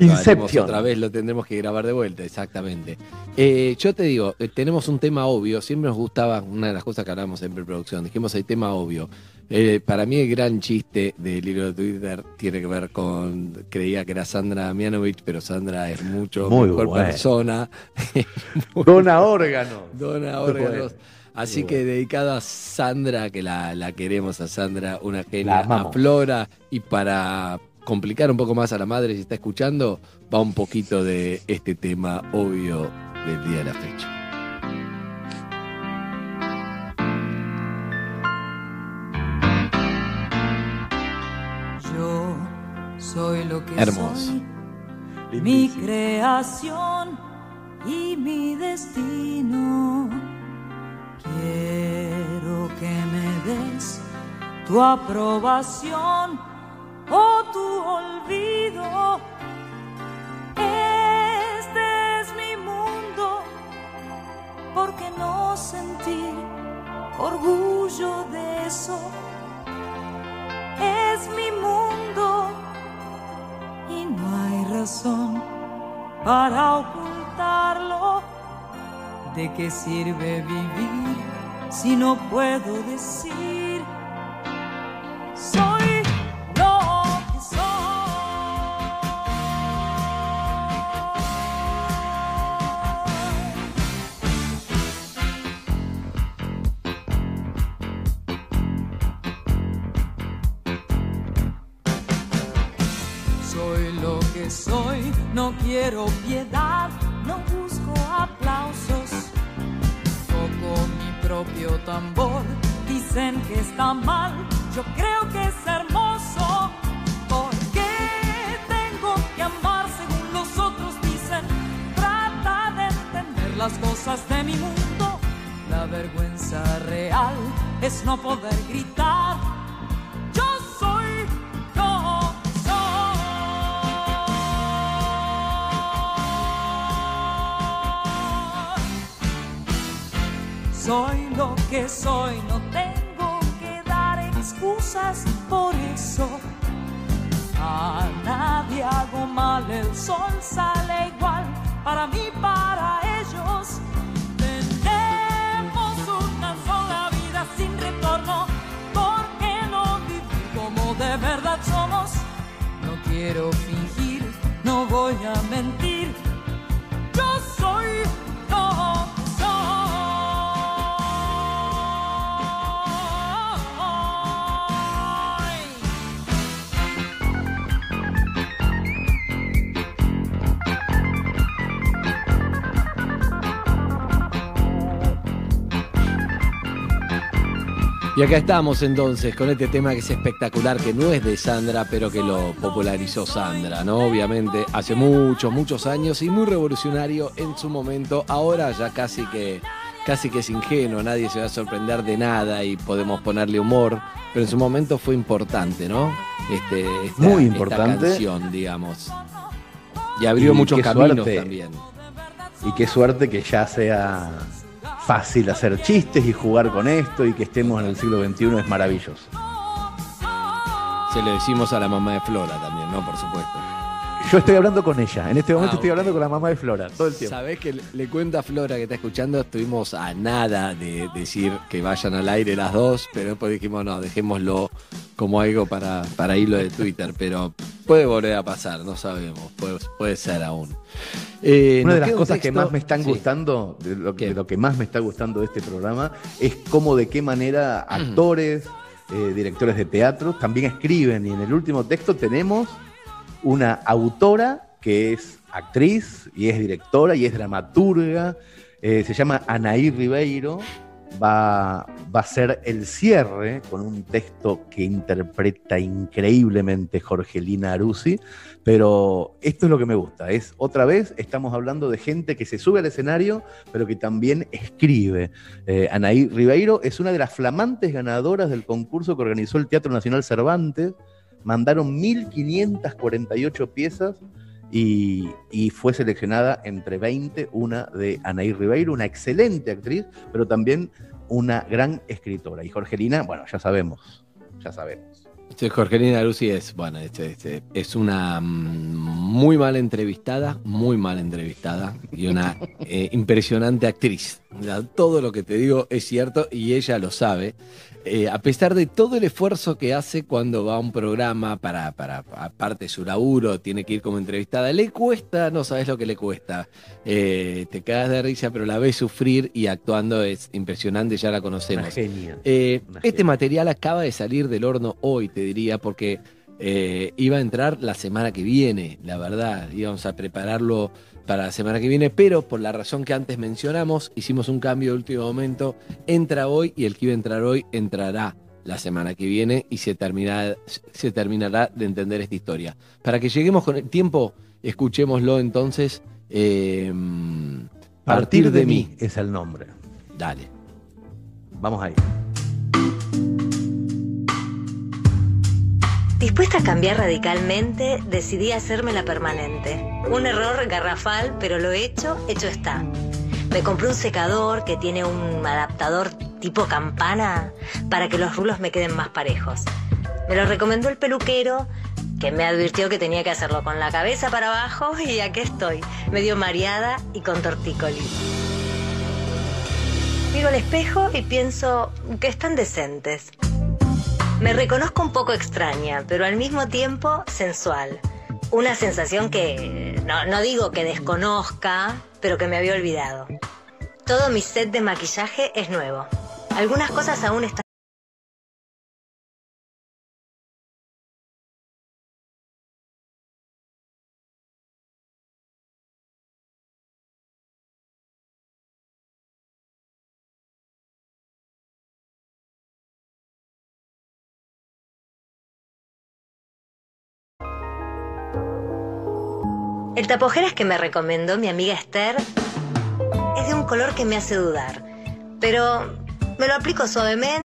otra vez, lo tendremos que grabar de vuelta, exactamente. Eh, yo te digo, eh, tenemos un tema obvio, siempre nos gustaba, una de las cosas que hablamos en preproducción, dijimos el tema obvio. Eh, para mí el gran chiste del hilo de Twitter tiene que ver con, creía que era Sandra Mianovich, pero Sandra es mucho Muy mejor bueno. persona. (laughs) Dona órganos. (laughs) Dona órganos. bueno. Así Muy que dedicado a Sandra, que la, la queremos a Sandra, una genia, a. Flora, y para complicar un poco más a la madre, si está escuchando, va un poquito de este tema obvio del día de la fecha. Soy lo que Hermoso. soy, mi creación y mi destino. Quiero que me des tu aprobación o tu olvido. Este es mi mundo, ¿por qué no sentir orgullo de eso? Es mi mundo y no hay razón para ocultarlo. ¿De qué sirve vivir si no puedo decir soy soy, no quiero piedad, no busco aplausos. Toco mi propio tambor, dicen que está mal, yo creo que es hermoso. ¿Por qué tengo que amar según los otros dicen? Trata de entender las cosas de mi mundo. La vergüenza real es no poder gritar. Soy lo que soy, no tengo que dar excusas por eso. A nadie hago mal, el sol sale igual para mí, para ellos. Tenemos una sola vida sin retorno, ¿por qué no vivir como de verdad somos? No quiero fingir, no voy a mentir. Y acá estamos entonces con este tema que es espectacular, que no es de Sandra, pero que lo popularizó Sandra, ¿no? Obviamente hace muchos, muchos años y muy revolucionario en su momento. Ahora ya casi que, casi que es ingenuo, nadie se va a sorprender de nada y podemos ponerle humor, pero en su momento fue importante, ¿no? Este, esta- Muy esta importante. canción, digamos. Y abrió Y muchos caminos suerte. también. Y qué suerte que ya sea fácil hacer chistes y jugar con esto y que estemos en el siglo XXI es maravilloso. Se lo decimos a la mamá de Flora también, ¿no? Por supuesto. Yo estoy hablando con ella, en este momento Ah, estoy hablando con la mamá de Flora, todo el tiempo. Sabés que le, cuento a Flora que está escuchando, estuvimos a nada de decir que vayan al aire las dos, pero después dijimos, no, dejémoslo como algo para, para hilo de Twitter, pero puede volver a pasar, no sabemos, puede, puede ser aún. Eh, Una de las cosas que más me están Sí. gustando, de lo, de lo que más me está gustando de este programa, es cómo de qué manera actores, eh, directores de teatro también escriben. Y en el último texto tenemos una autora que es actriz y es directora y es dramaturga. eh, se llama Anaí Ribeiro. Va, va a ser el cierre con un texto que interpreta increíblemente Jorgelina Arusi. Pero esto es lo que me gusta. Es otra vez estamos hablando de gente que se sube al escenario, pero que también escribe. Eh, Anaí Ribeiro es una de las flamantes ganadoras del concurso que organizó el Teatro Nacional Cervantes. Mandaron 1.548 piezas y, y fue seleccionada entre 20 una de Anaí Ribeiro, una excelente actriz, pero también una gran escritora. Y Jorgelina, bueno, ya sabemos, ya sabemos. Sí, Jorgelina Lucy es, bueno, este, este, es una mm, muy mala entrevistada, muy mala entrevistada y una (laughs) eh, impresionante actriz. Todo lo que te digo es cierto y ella lo sabe. Eh, a pesar de todo el esfuerzo que hace cuando va a un programa para, para, aparte de su laburo, tiene que ir como entrevistada, le cuesta, no sabes lo que le cuesta. Eh, te cagas de risa, pero la ves sufrir y actuando es impresionante, ya la conocemos. Una genia. Eh, Una este material acaba de salir del horno hoy, te diría, porque iba a entrar la semana que viene, la verdad. Íbamos a prepararlo para la semana que viene, pero por la razón que antes mencionamos, hicimos un cambio de último momento. Entra hoy y el que iba a entrar hoy entrará la semana que viene y se, termina- se terminará de entender esta historia. Para que lleguemos con el tiempo, escuchémoslo entonces. eh, Partir de mí es el nombre. Dale. Vamos ahí. Dispuesta a cambiar radicalmente, decidí hacérmela permanente. Un error garrafal, pero lo hecho, hecho está. Me compré un secador que tiene un adaptador tipo campana para que los rulos me queden más parejos. Me lo recomendó el peluquero que me advirtió que tenía que hacerlo con la cabeza para abajo (laughs) y aquí estoy, medio mareada y con tortícolis. Miro al espejo y pienso que están decentes. Me reconozco un poco extraña, pero al mismo tiempo sensual. Una sensación que no, digo que desconozca, pero que me había olvidado. Todo mi set de maquillaje es nuevo. Algunas cosas aún están El tapojeras que me recomendó mi amiga Esther es de un color que me hace dudar, pero me lo aplico suavemente.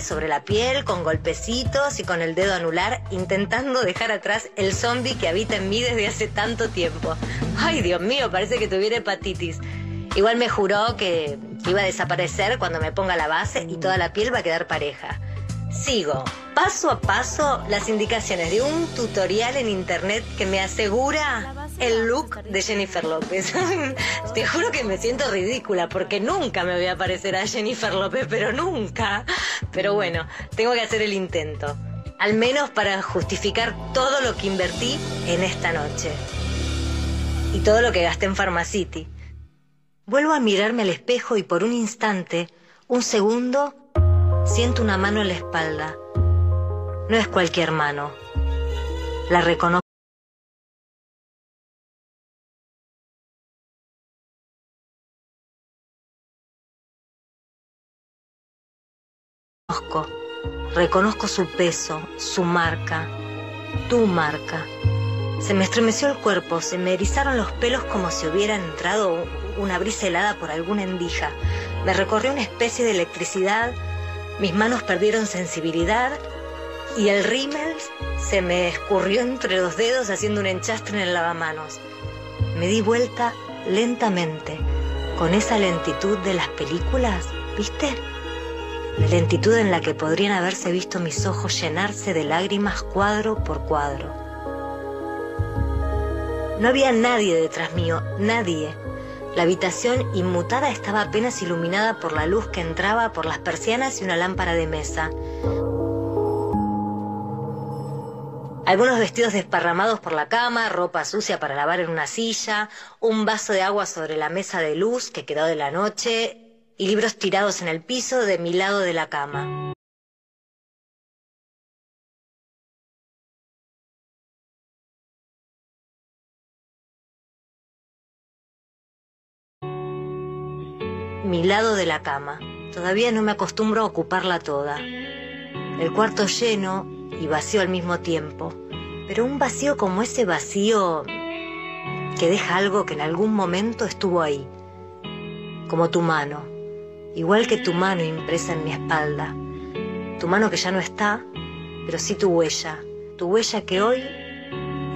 sobre la piel con golpecitos y con el dedo anular intentando dejar atrás el zombie que habita en mí desde hace tanto tiempo. Ay, Dios mío, parece que tuviera hepatitis. Igual me juró que, iba a desaparecer cuando me ponga la base y toda la piel va a quedar pareja. Sigo paso a paso las indicaciones de un tutorial en internet que me asegura el look de Jennifer López. (laughs) Te juro que me siento ridícula porque nunca me voy a parecer a Jennifer López, pero nunca. Pero bueno, tengo que hacer el intento. Al menos para justificar todo lo que invertí en esta noche. Y todo lo que gasté en Pharmacity. Vuelvo a mirarme al espejo y por un instante, un segundo, siento una mano en la espalda. No es cualquier mano. La reconozco. Reconozco su peso, su marca, tu marca. Se me estremeció el cuerpo, se me erizaron los pelos como si hubiera entrado una brisa helada por alguna endija. Me recorrió una especie de electricidad, mis manos perdieron sensibilidad y el rímel se me escurrió entre los dedos haciendo un enchastre en el lavamanos. Me di vuelta lentamente, con esa lentitud de las películas, ¿viste? La lentitud en la que podrían haberse visto mis ojos llenarse de lágrimas cuadro por cuadro. No había nadie detrás mío, nadie. La habitación inmutada estaba apenas iluminada por la luz que entraba por las persianas y una lámpara de mesa. Algunos vestidos desparramados por la cama, ropa sucia para lavar en una silla, un vaso de agua sobre la mesa de luz que quedó de la noche y libros tirados en el piso de mi lado de la cama. Mi lado de la cama. Todavía no me acostumbro a ocuparla toda. El cuarto lleno y vacío al mismo tiempo. Pero un vacío como ese vacío que deja algo que en algún momento estuvo ahí. Como tu mano. Igual que tu mano impresa en mi espalda. Tu mano que ya no está, pero sí tu huella. Tu huella que hoy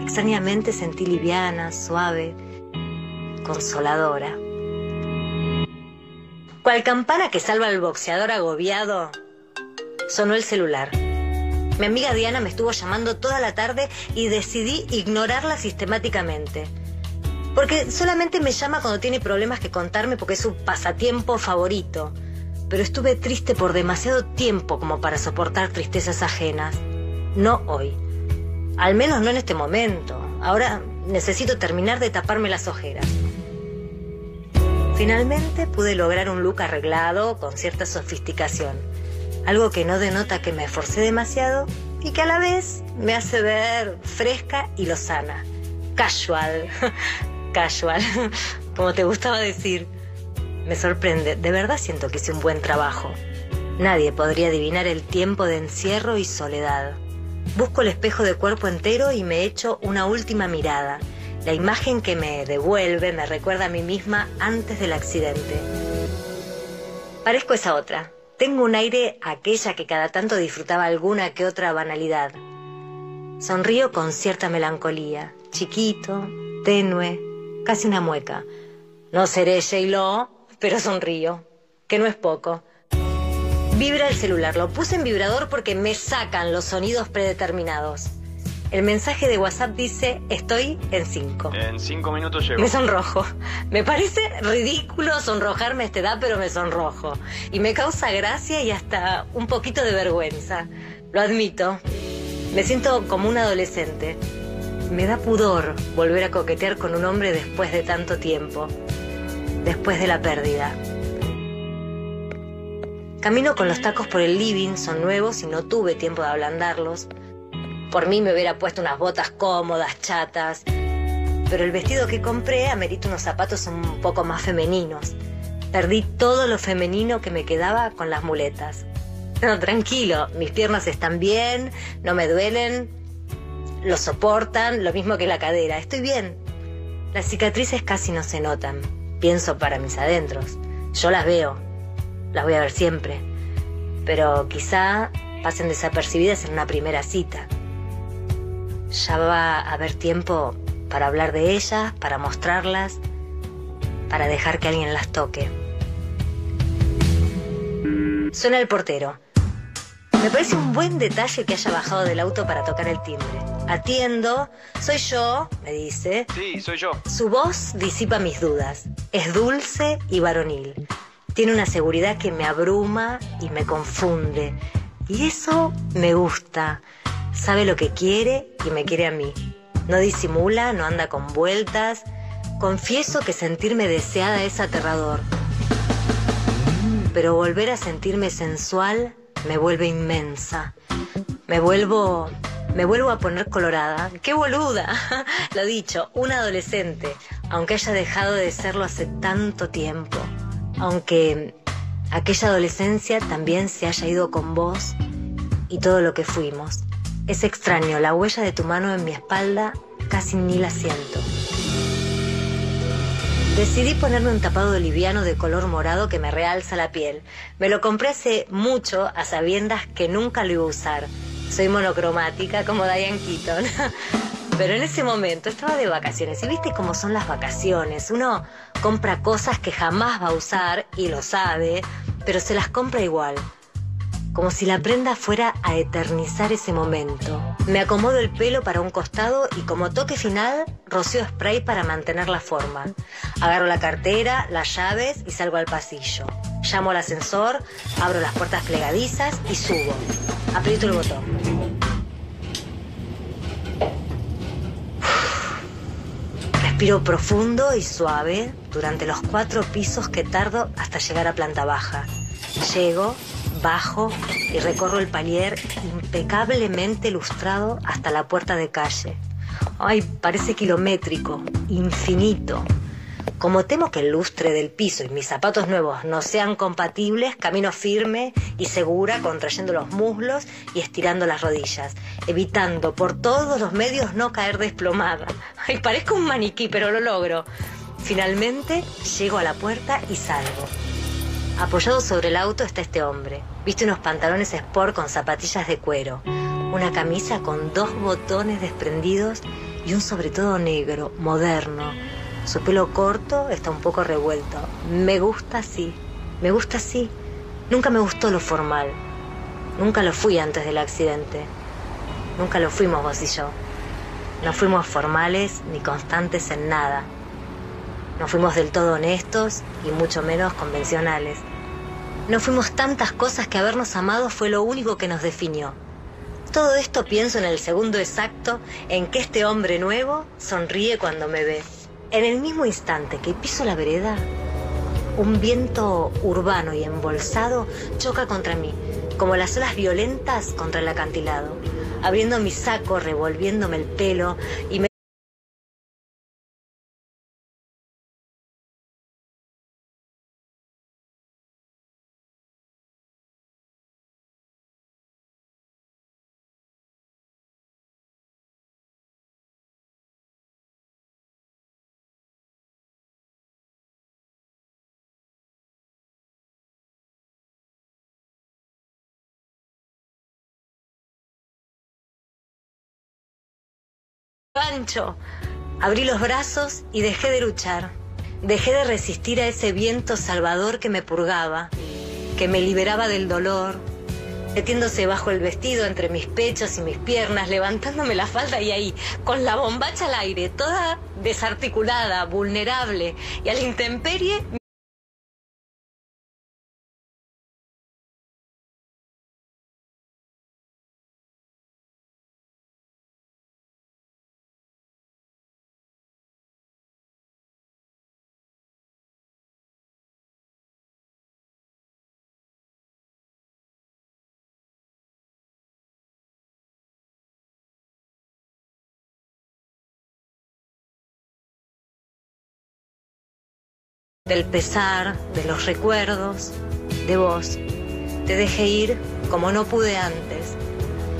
extrañamente sentí liviana, suave, consoladora. Cual campana que salva al boxeador agobiado, sonó el celular. Mi amiga Diana me estuvo llamando toda la tarde y decidí ignorarla sistemáticamente. Porque solamente me llama cuando tiene problemas que contarme porque es su pasatiempo favorito. Pero estuve triste por demasiado tiempo como para soportar tristezas ajenas. No hoy. Al menos no en este momento. Ahora necesito terminar de taparme las ojeras. Finalmente pude lograr un look arreglado con cierta sofisticación, algo que no denota que me esforcé demasiado y que a la vez me hace ver fresca y lozana. Casual, (laughs) casual, (laughs) como te gustaba decir. Me sorprende, de verdad siento que hice un buen trabajo. Nadie podría adivinar el tiempo de encierro y soledad. Busco el espejo de cuerpo entero y me echo una última mirada La imagen que me devuelve me recuerda a mí misma antes del accidente. Parezco esa otra. Tengo un aire aquella que cada tanto disfrutaba alguna que otra banalidad. Sonrío con cierta melancolía, chiquito, tenue, casi una mueca. No seré J-Lo, pero sonrío, que no es poco. Vibra el celular, lo puse en vibrador porque me sacan los sonidos predeterminados. El mensaje de WhatsApp dice, estoy en 5. En cinco minutos llego. Me sonrojo. Me parece ridículo sonrojarme a esta edad, pero me sonrojo. Y me causa gracia y hasta un poquito de vergüenza. Lo admito. Me siento como un adolescente. Me da pudor volver a coquetear con un hombre después de tanto tiempo. Después de la pérdida. Camino con los tacos por el living, son nuevos y no tuve tiempo de ablandarlos. Por mí me hubiera puesto unas botas cómodas, chatas. Pero el vestido que compré amerita unos zapatos un poco más femeninos. Perdí todo lo femenino que me quedaba con las muletas. No, tranquilo, mis piernas están bien, no me duelen, lo soportan, lo mismo que la cadera, estoy bien. Las cicatrices casi no se notan, pienso para mis adentros. Yo las veo, las voy a ver siempre, pero quizá pasen desapercibidas en una primera cita. Ya va a haber tiempo para hablar de ellas, para mostrarlas, para dejar que alguien las toque. Suena el portero. Me parece un buen detalle que haya bajado del auto para tocar el timbre. Atiendo, soy yo, me dice. Sí, soy yo. Su voz disipa mis dudas. Es dulce y varonil. Tiene una seguridad que me abruma y me confunde. Y eso me gusta. Sabe lo que quiere y me quiere a mí. No disimula, no anda con vueltas. Confieso que sentirme deseada es aterrador. Pero volver a sentirme sensual me vuelve inmensa. Me vuelvo me vuelvo a poner colorada. ¡Qué boluda! (laughs) Lo dicho, un adolescente, aunque haya dejado de serlo hace tanto tiempo. Aunque aquella adolescencia también se haya ido con vos y todo lo que fuimos. Es extraño, la huella de tu mano en mi espalda casi ni la siento. Decidí ponerme un tapado liviano de color morado que me realza la piel. Me lo compré hace mucho a sabiendas que nunca lo iba a usar. Soy monocromática como Diane Keaton. (laughs) Pero en ese momento estaba de vacaciones y viste cómo son las vacaciones. Uno compra cosas que jamás va a usar y lo sabe, pero se las compra igual. Como si la prenda fuera a eternizar ese momento. Me acomodo el pelo para un costado y como toque final, rocío spray para mantener la forma. Agarro la cartera, las llaves y salgo al pasillo. Llamo al ascensor, abro las puertas plegadizas y subo. Aprieto el botón. Respiro profundo y suave durante los cuatro pisos que tardo hasta llegar a planta baja. Llego, bajo y recorro el palier impecablemente lustrado hasta la puerta de calle. Ay, parece kilométrico, infinito. Como temo que el lustre del piso y mis zapatos nuevos no sean compatibles, camino firme y segura, contrayendo los muslos y estirando las rodillas, evitando por todos los medios no caer desplomada. Ay, parezco un maniquí, pero lo logro. Finalmente llego a la puerta y salgo. Apoyado sobre el auto está este hombre. Viste unos pantalones sport con zapatillas de cuero, una camisa con dos botones desprendidos y un sobre todo negro, moderno. Su pelo corto está un poco revuelto. Me gusta así, me gusta así. Nunca me gustó lo formal. Nunca lo fui antes del accidente. Nunca lo fuimos vos y yo. No fuimos formales ni constantes en nada. No fuimos del todo honestos y mucho menos convencionales. No fuimos tantas cosas que habernos amado fue lo único que nos definió. Todo esto pienso en el segundo exacto en que este hombre nuevo sonríe cuando me ve. En el mismo instante que piso la vereda, un viento urbano y embolsado choca contra mí, como las olas violentas contra el acantilado, abriendo mi saco, revolviéndome el pelo y me Pancho. Abrí los brazos y dejé de luchar. Dejé de resistir a ese viento salvador que me purgaba, que me liberaba del dolor, metiéndose bajo el vestido entre mis pechos y mis piernas, levantándome la falda y ahí, con la bombacha al aire, toda desarticulada, vulnerable y a la intemperie. Del pesar, de los recuerdos, de vos. Te dejé ir como no pude antes,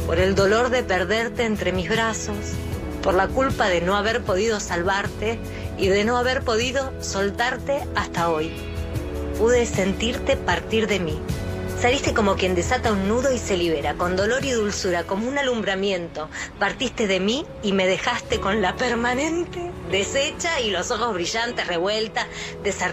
por el dolor de perderte entre mis brazos, por la culpa de no haber podido salvarte y de no haber podido soltarte hasta hoy. Pude sentirte partir de mí. Saliste como quien desata un nudo y se libera, con dolor y dulzura, como un alumbramiento. Partiste de mí y me dejaste con la permanente deshecha y los ojos brillantes, revueltas, desarticulados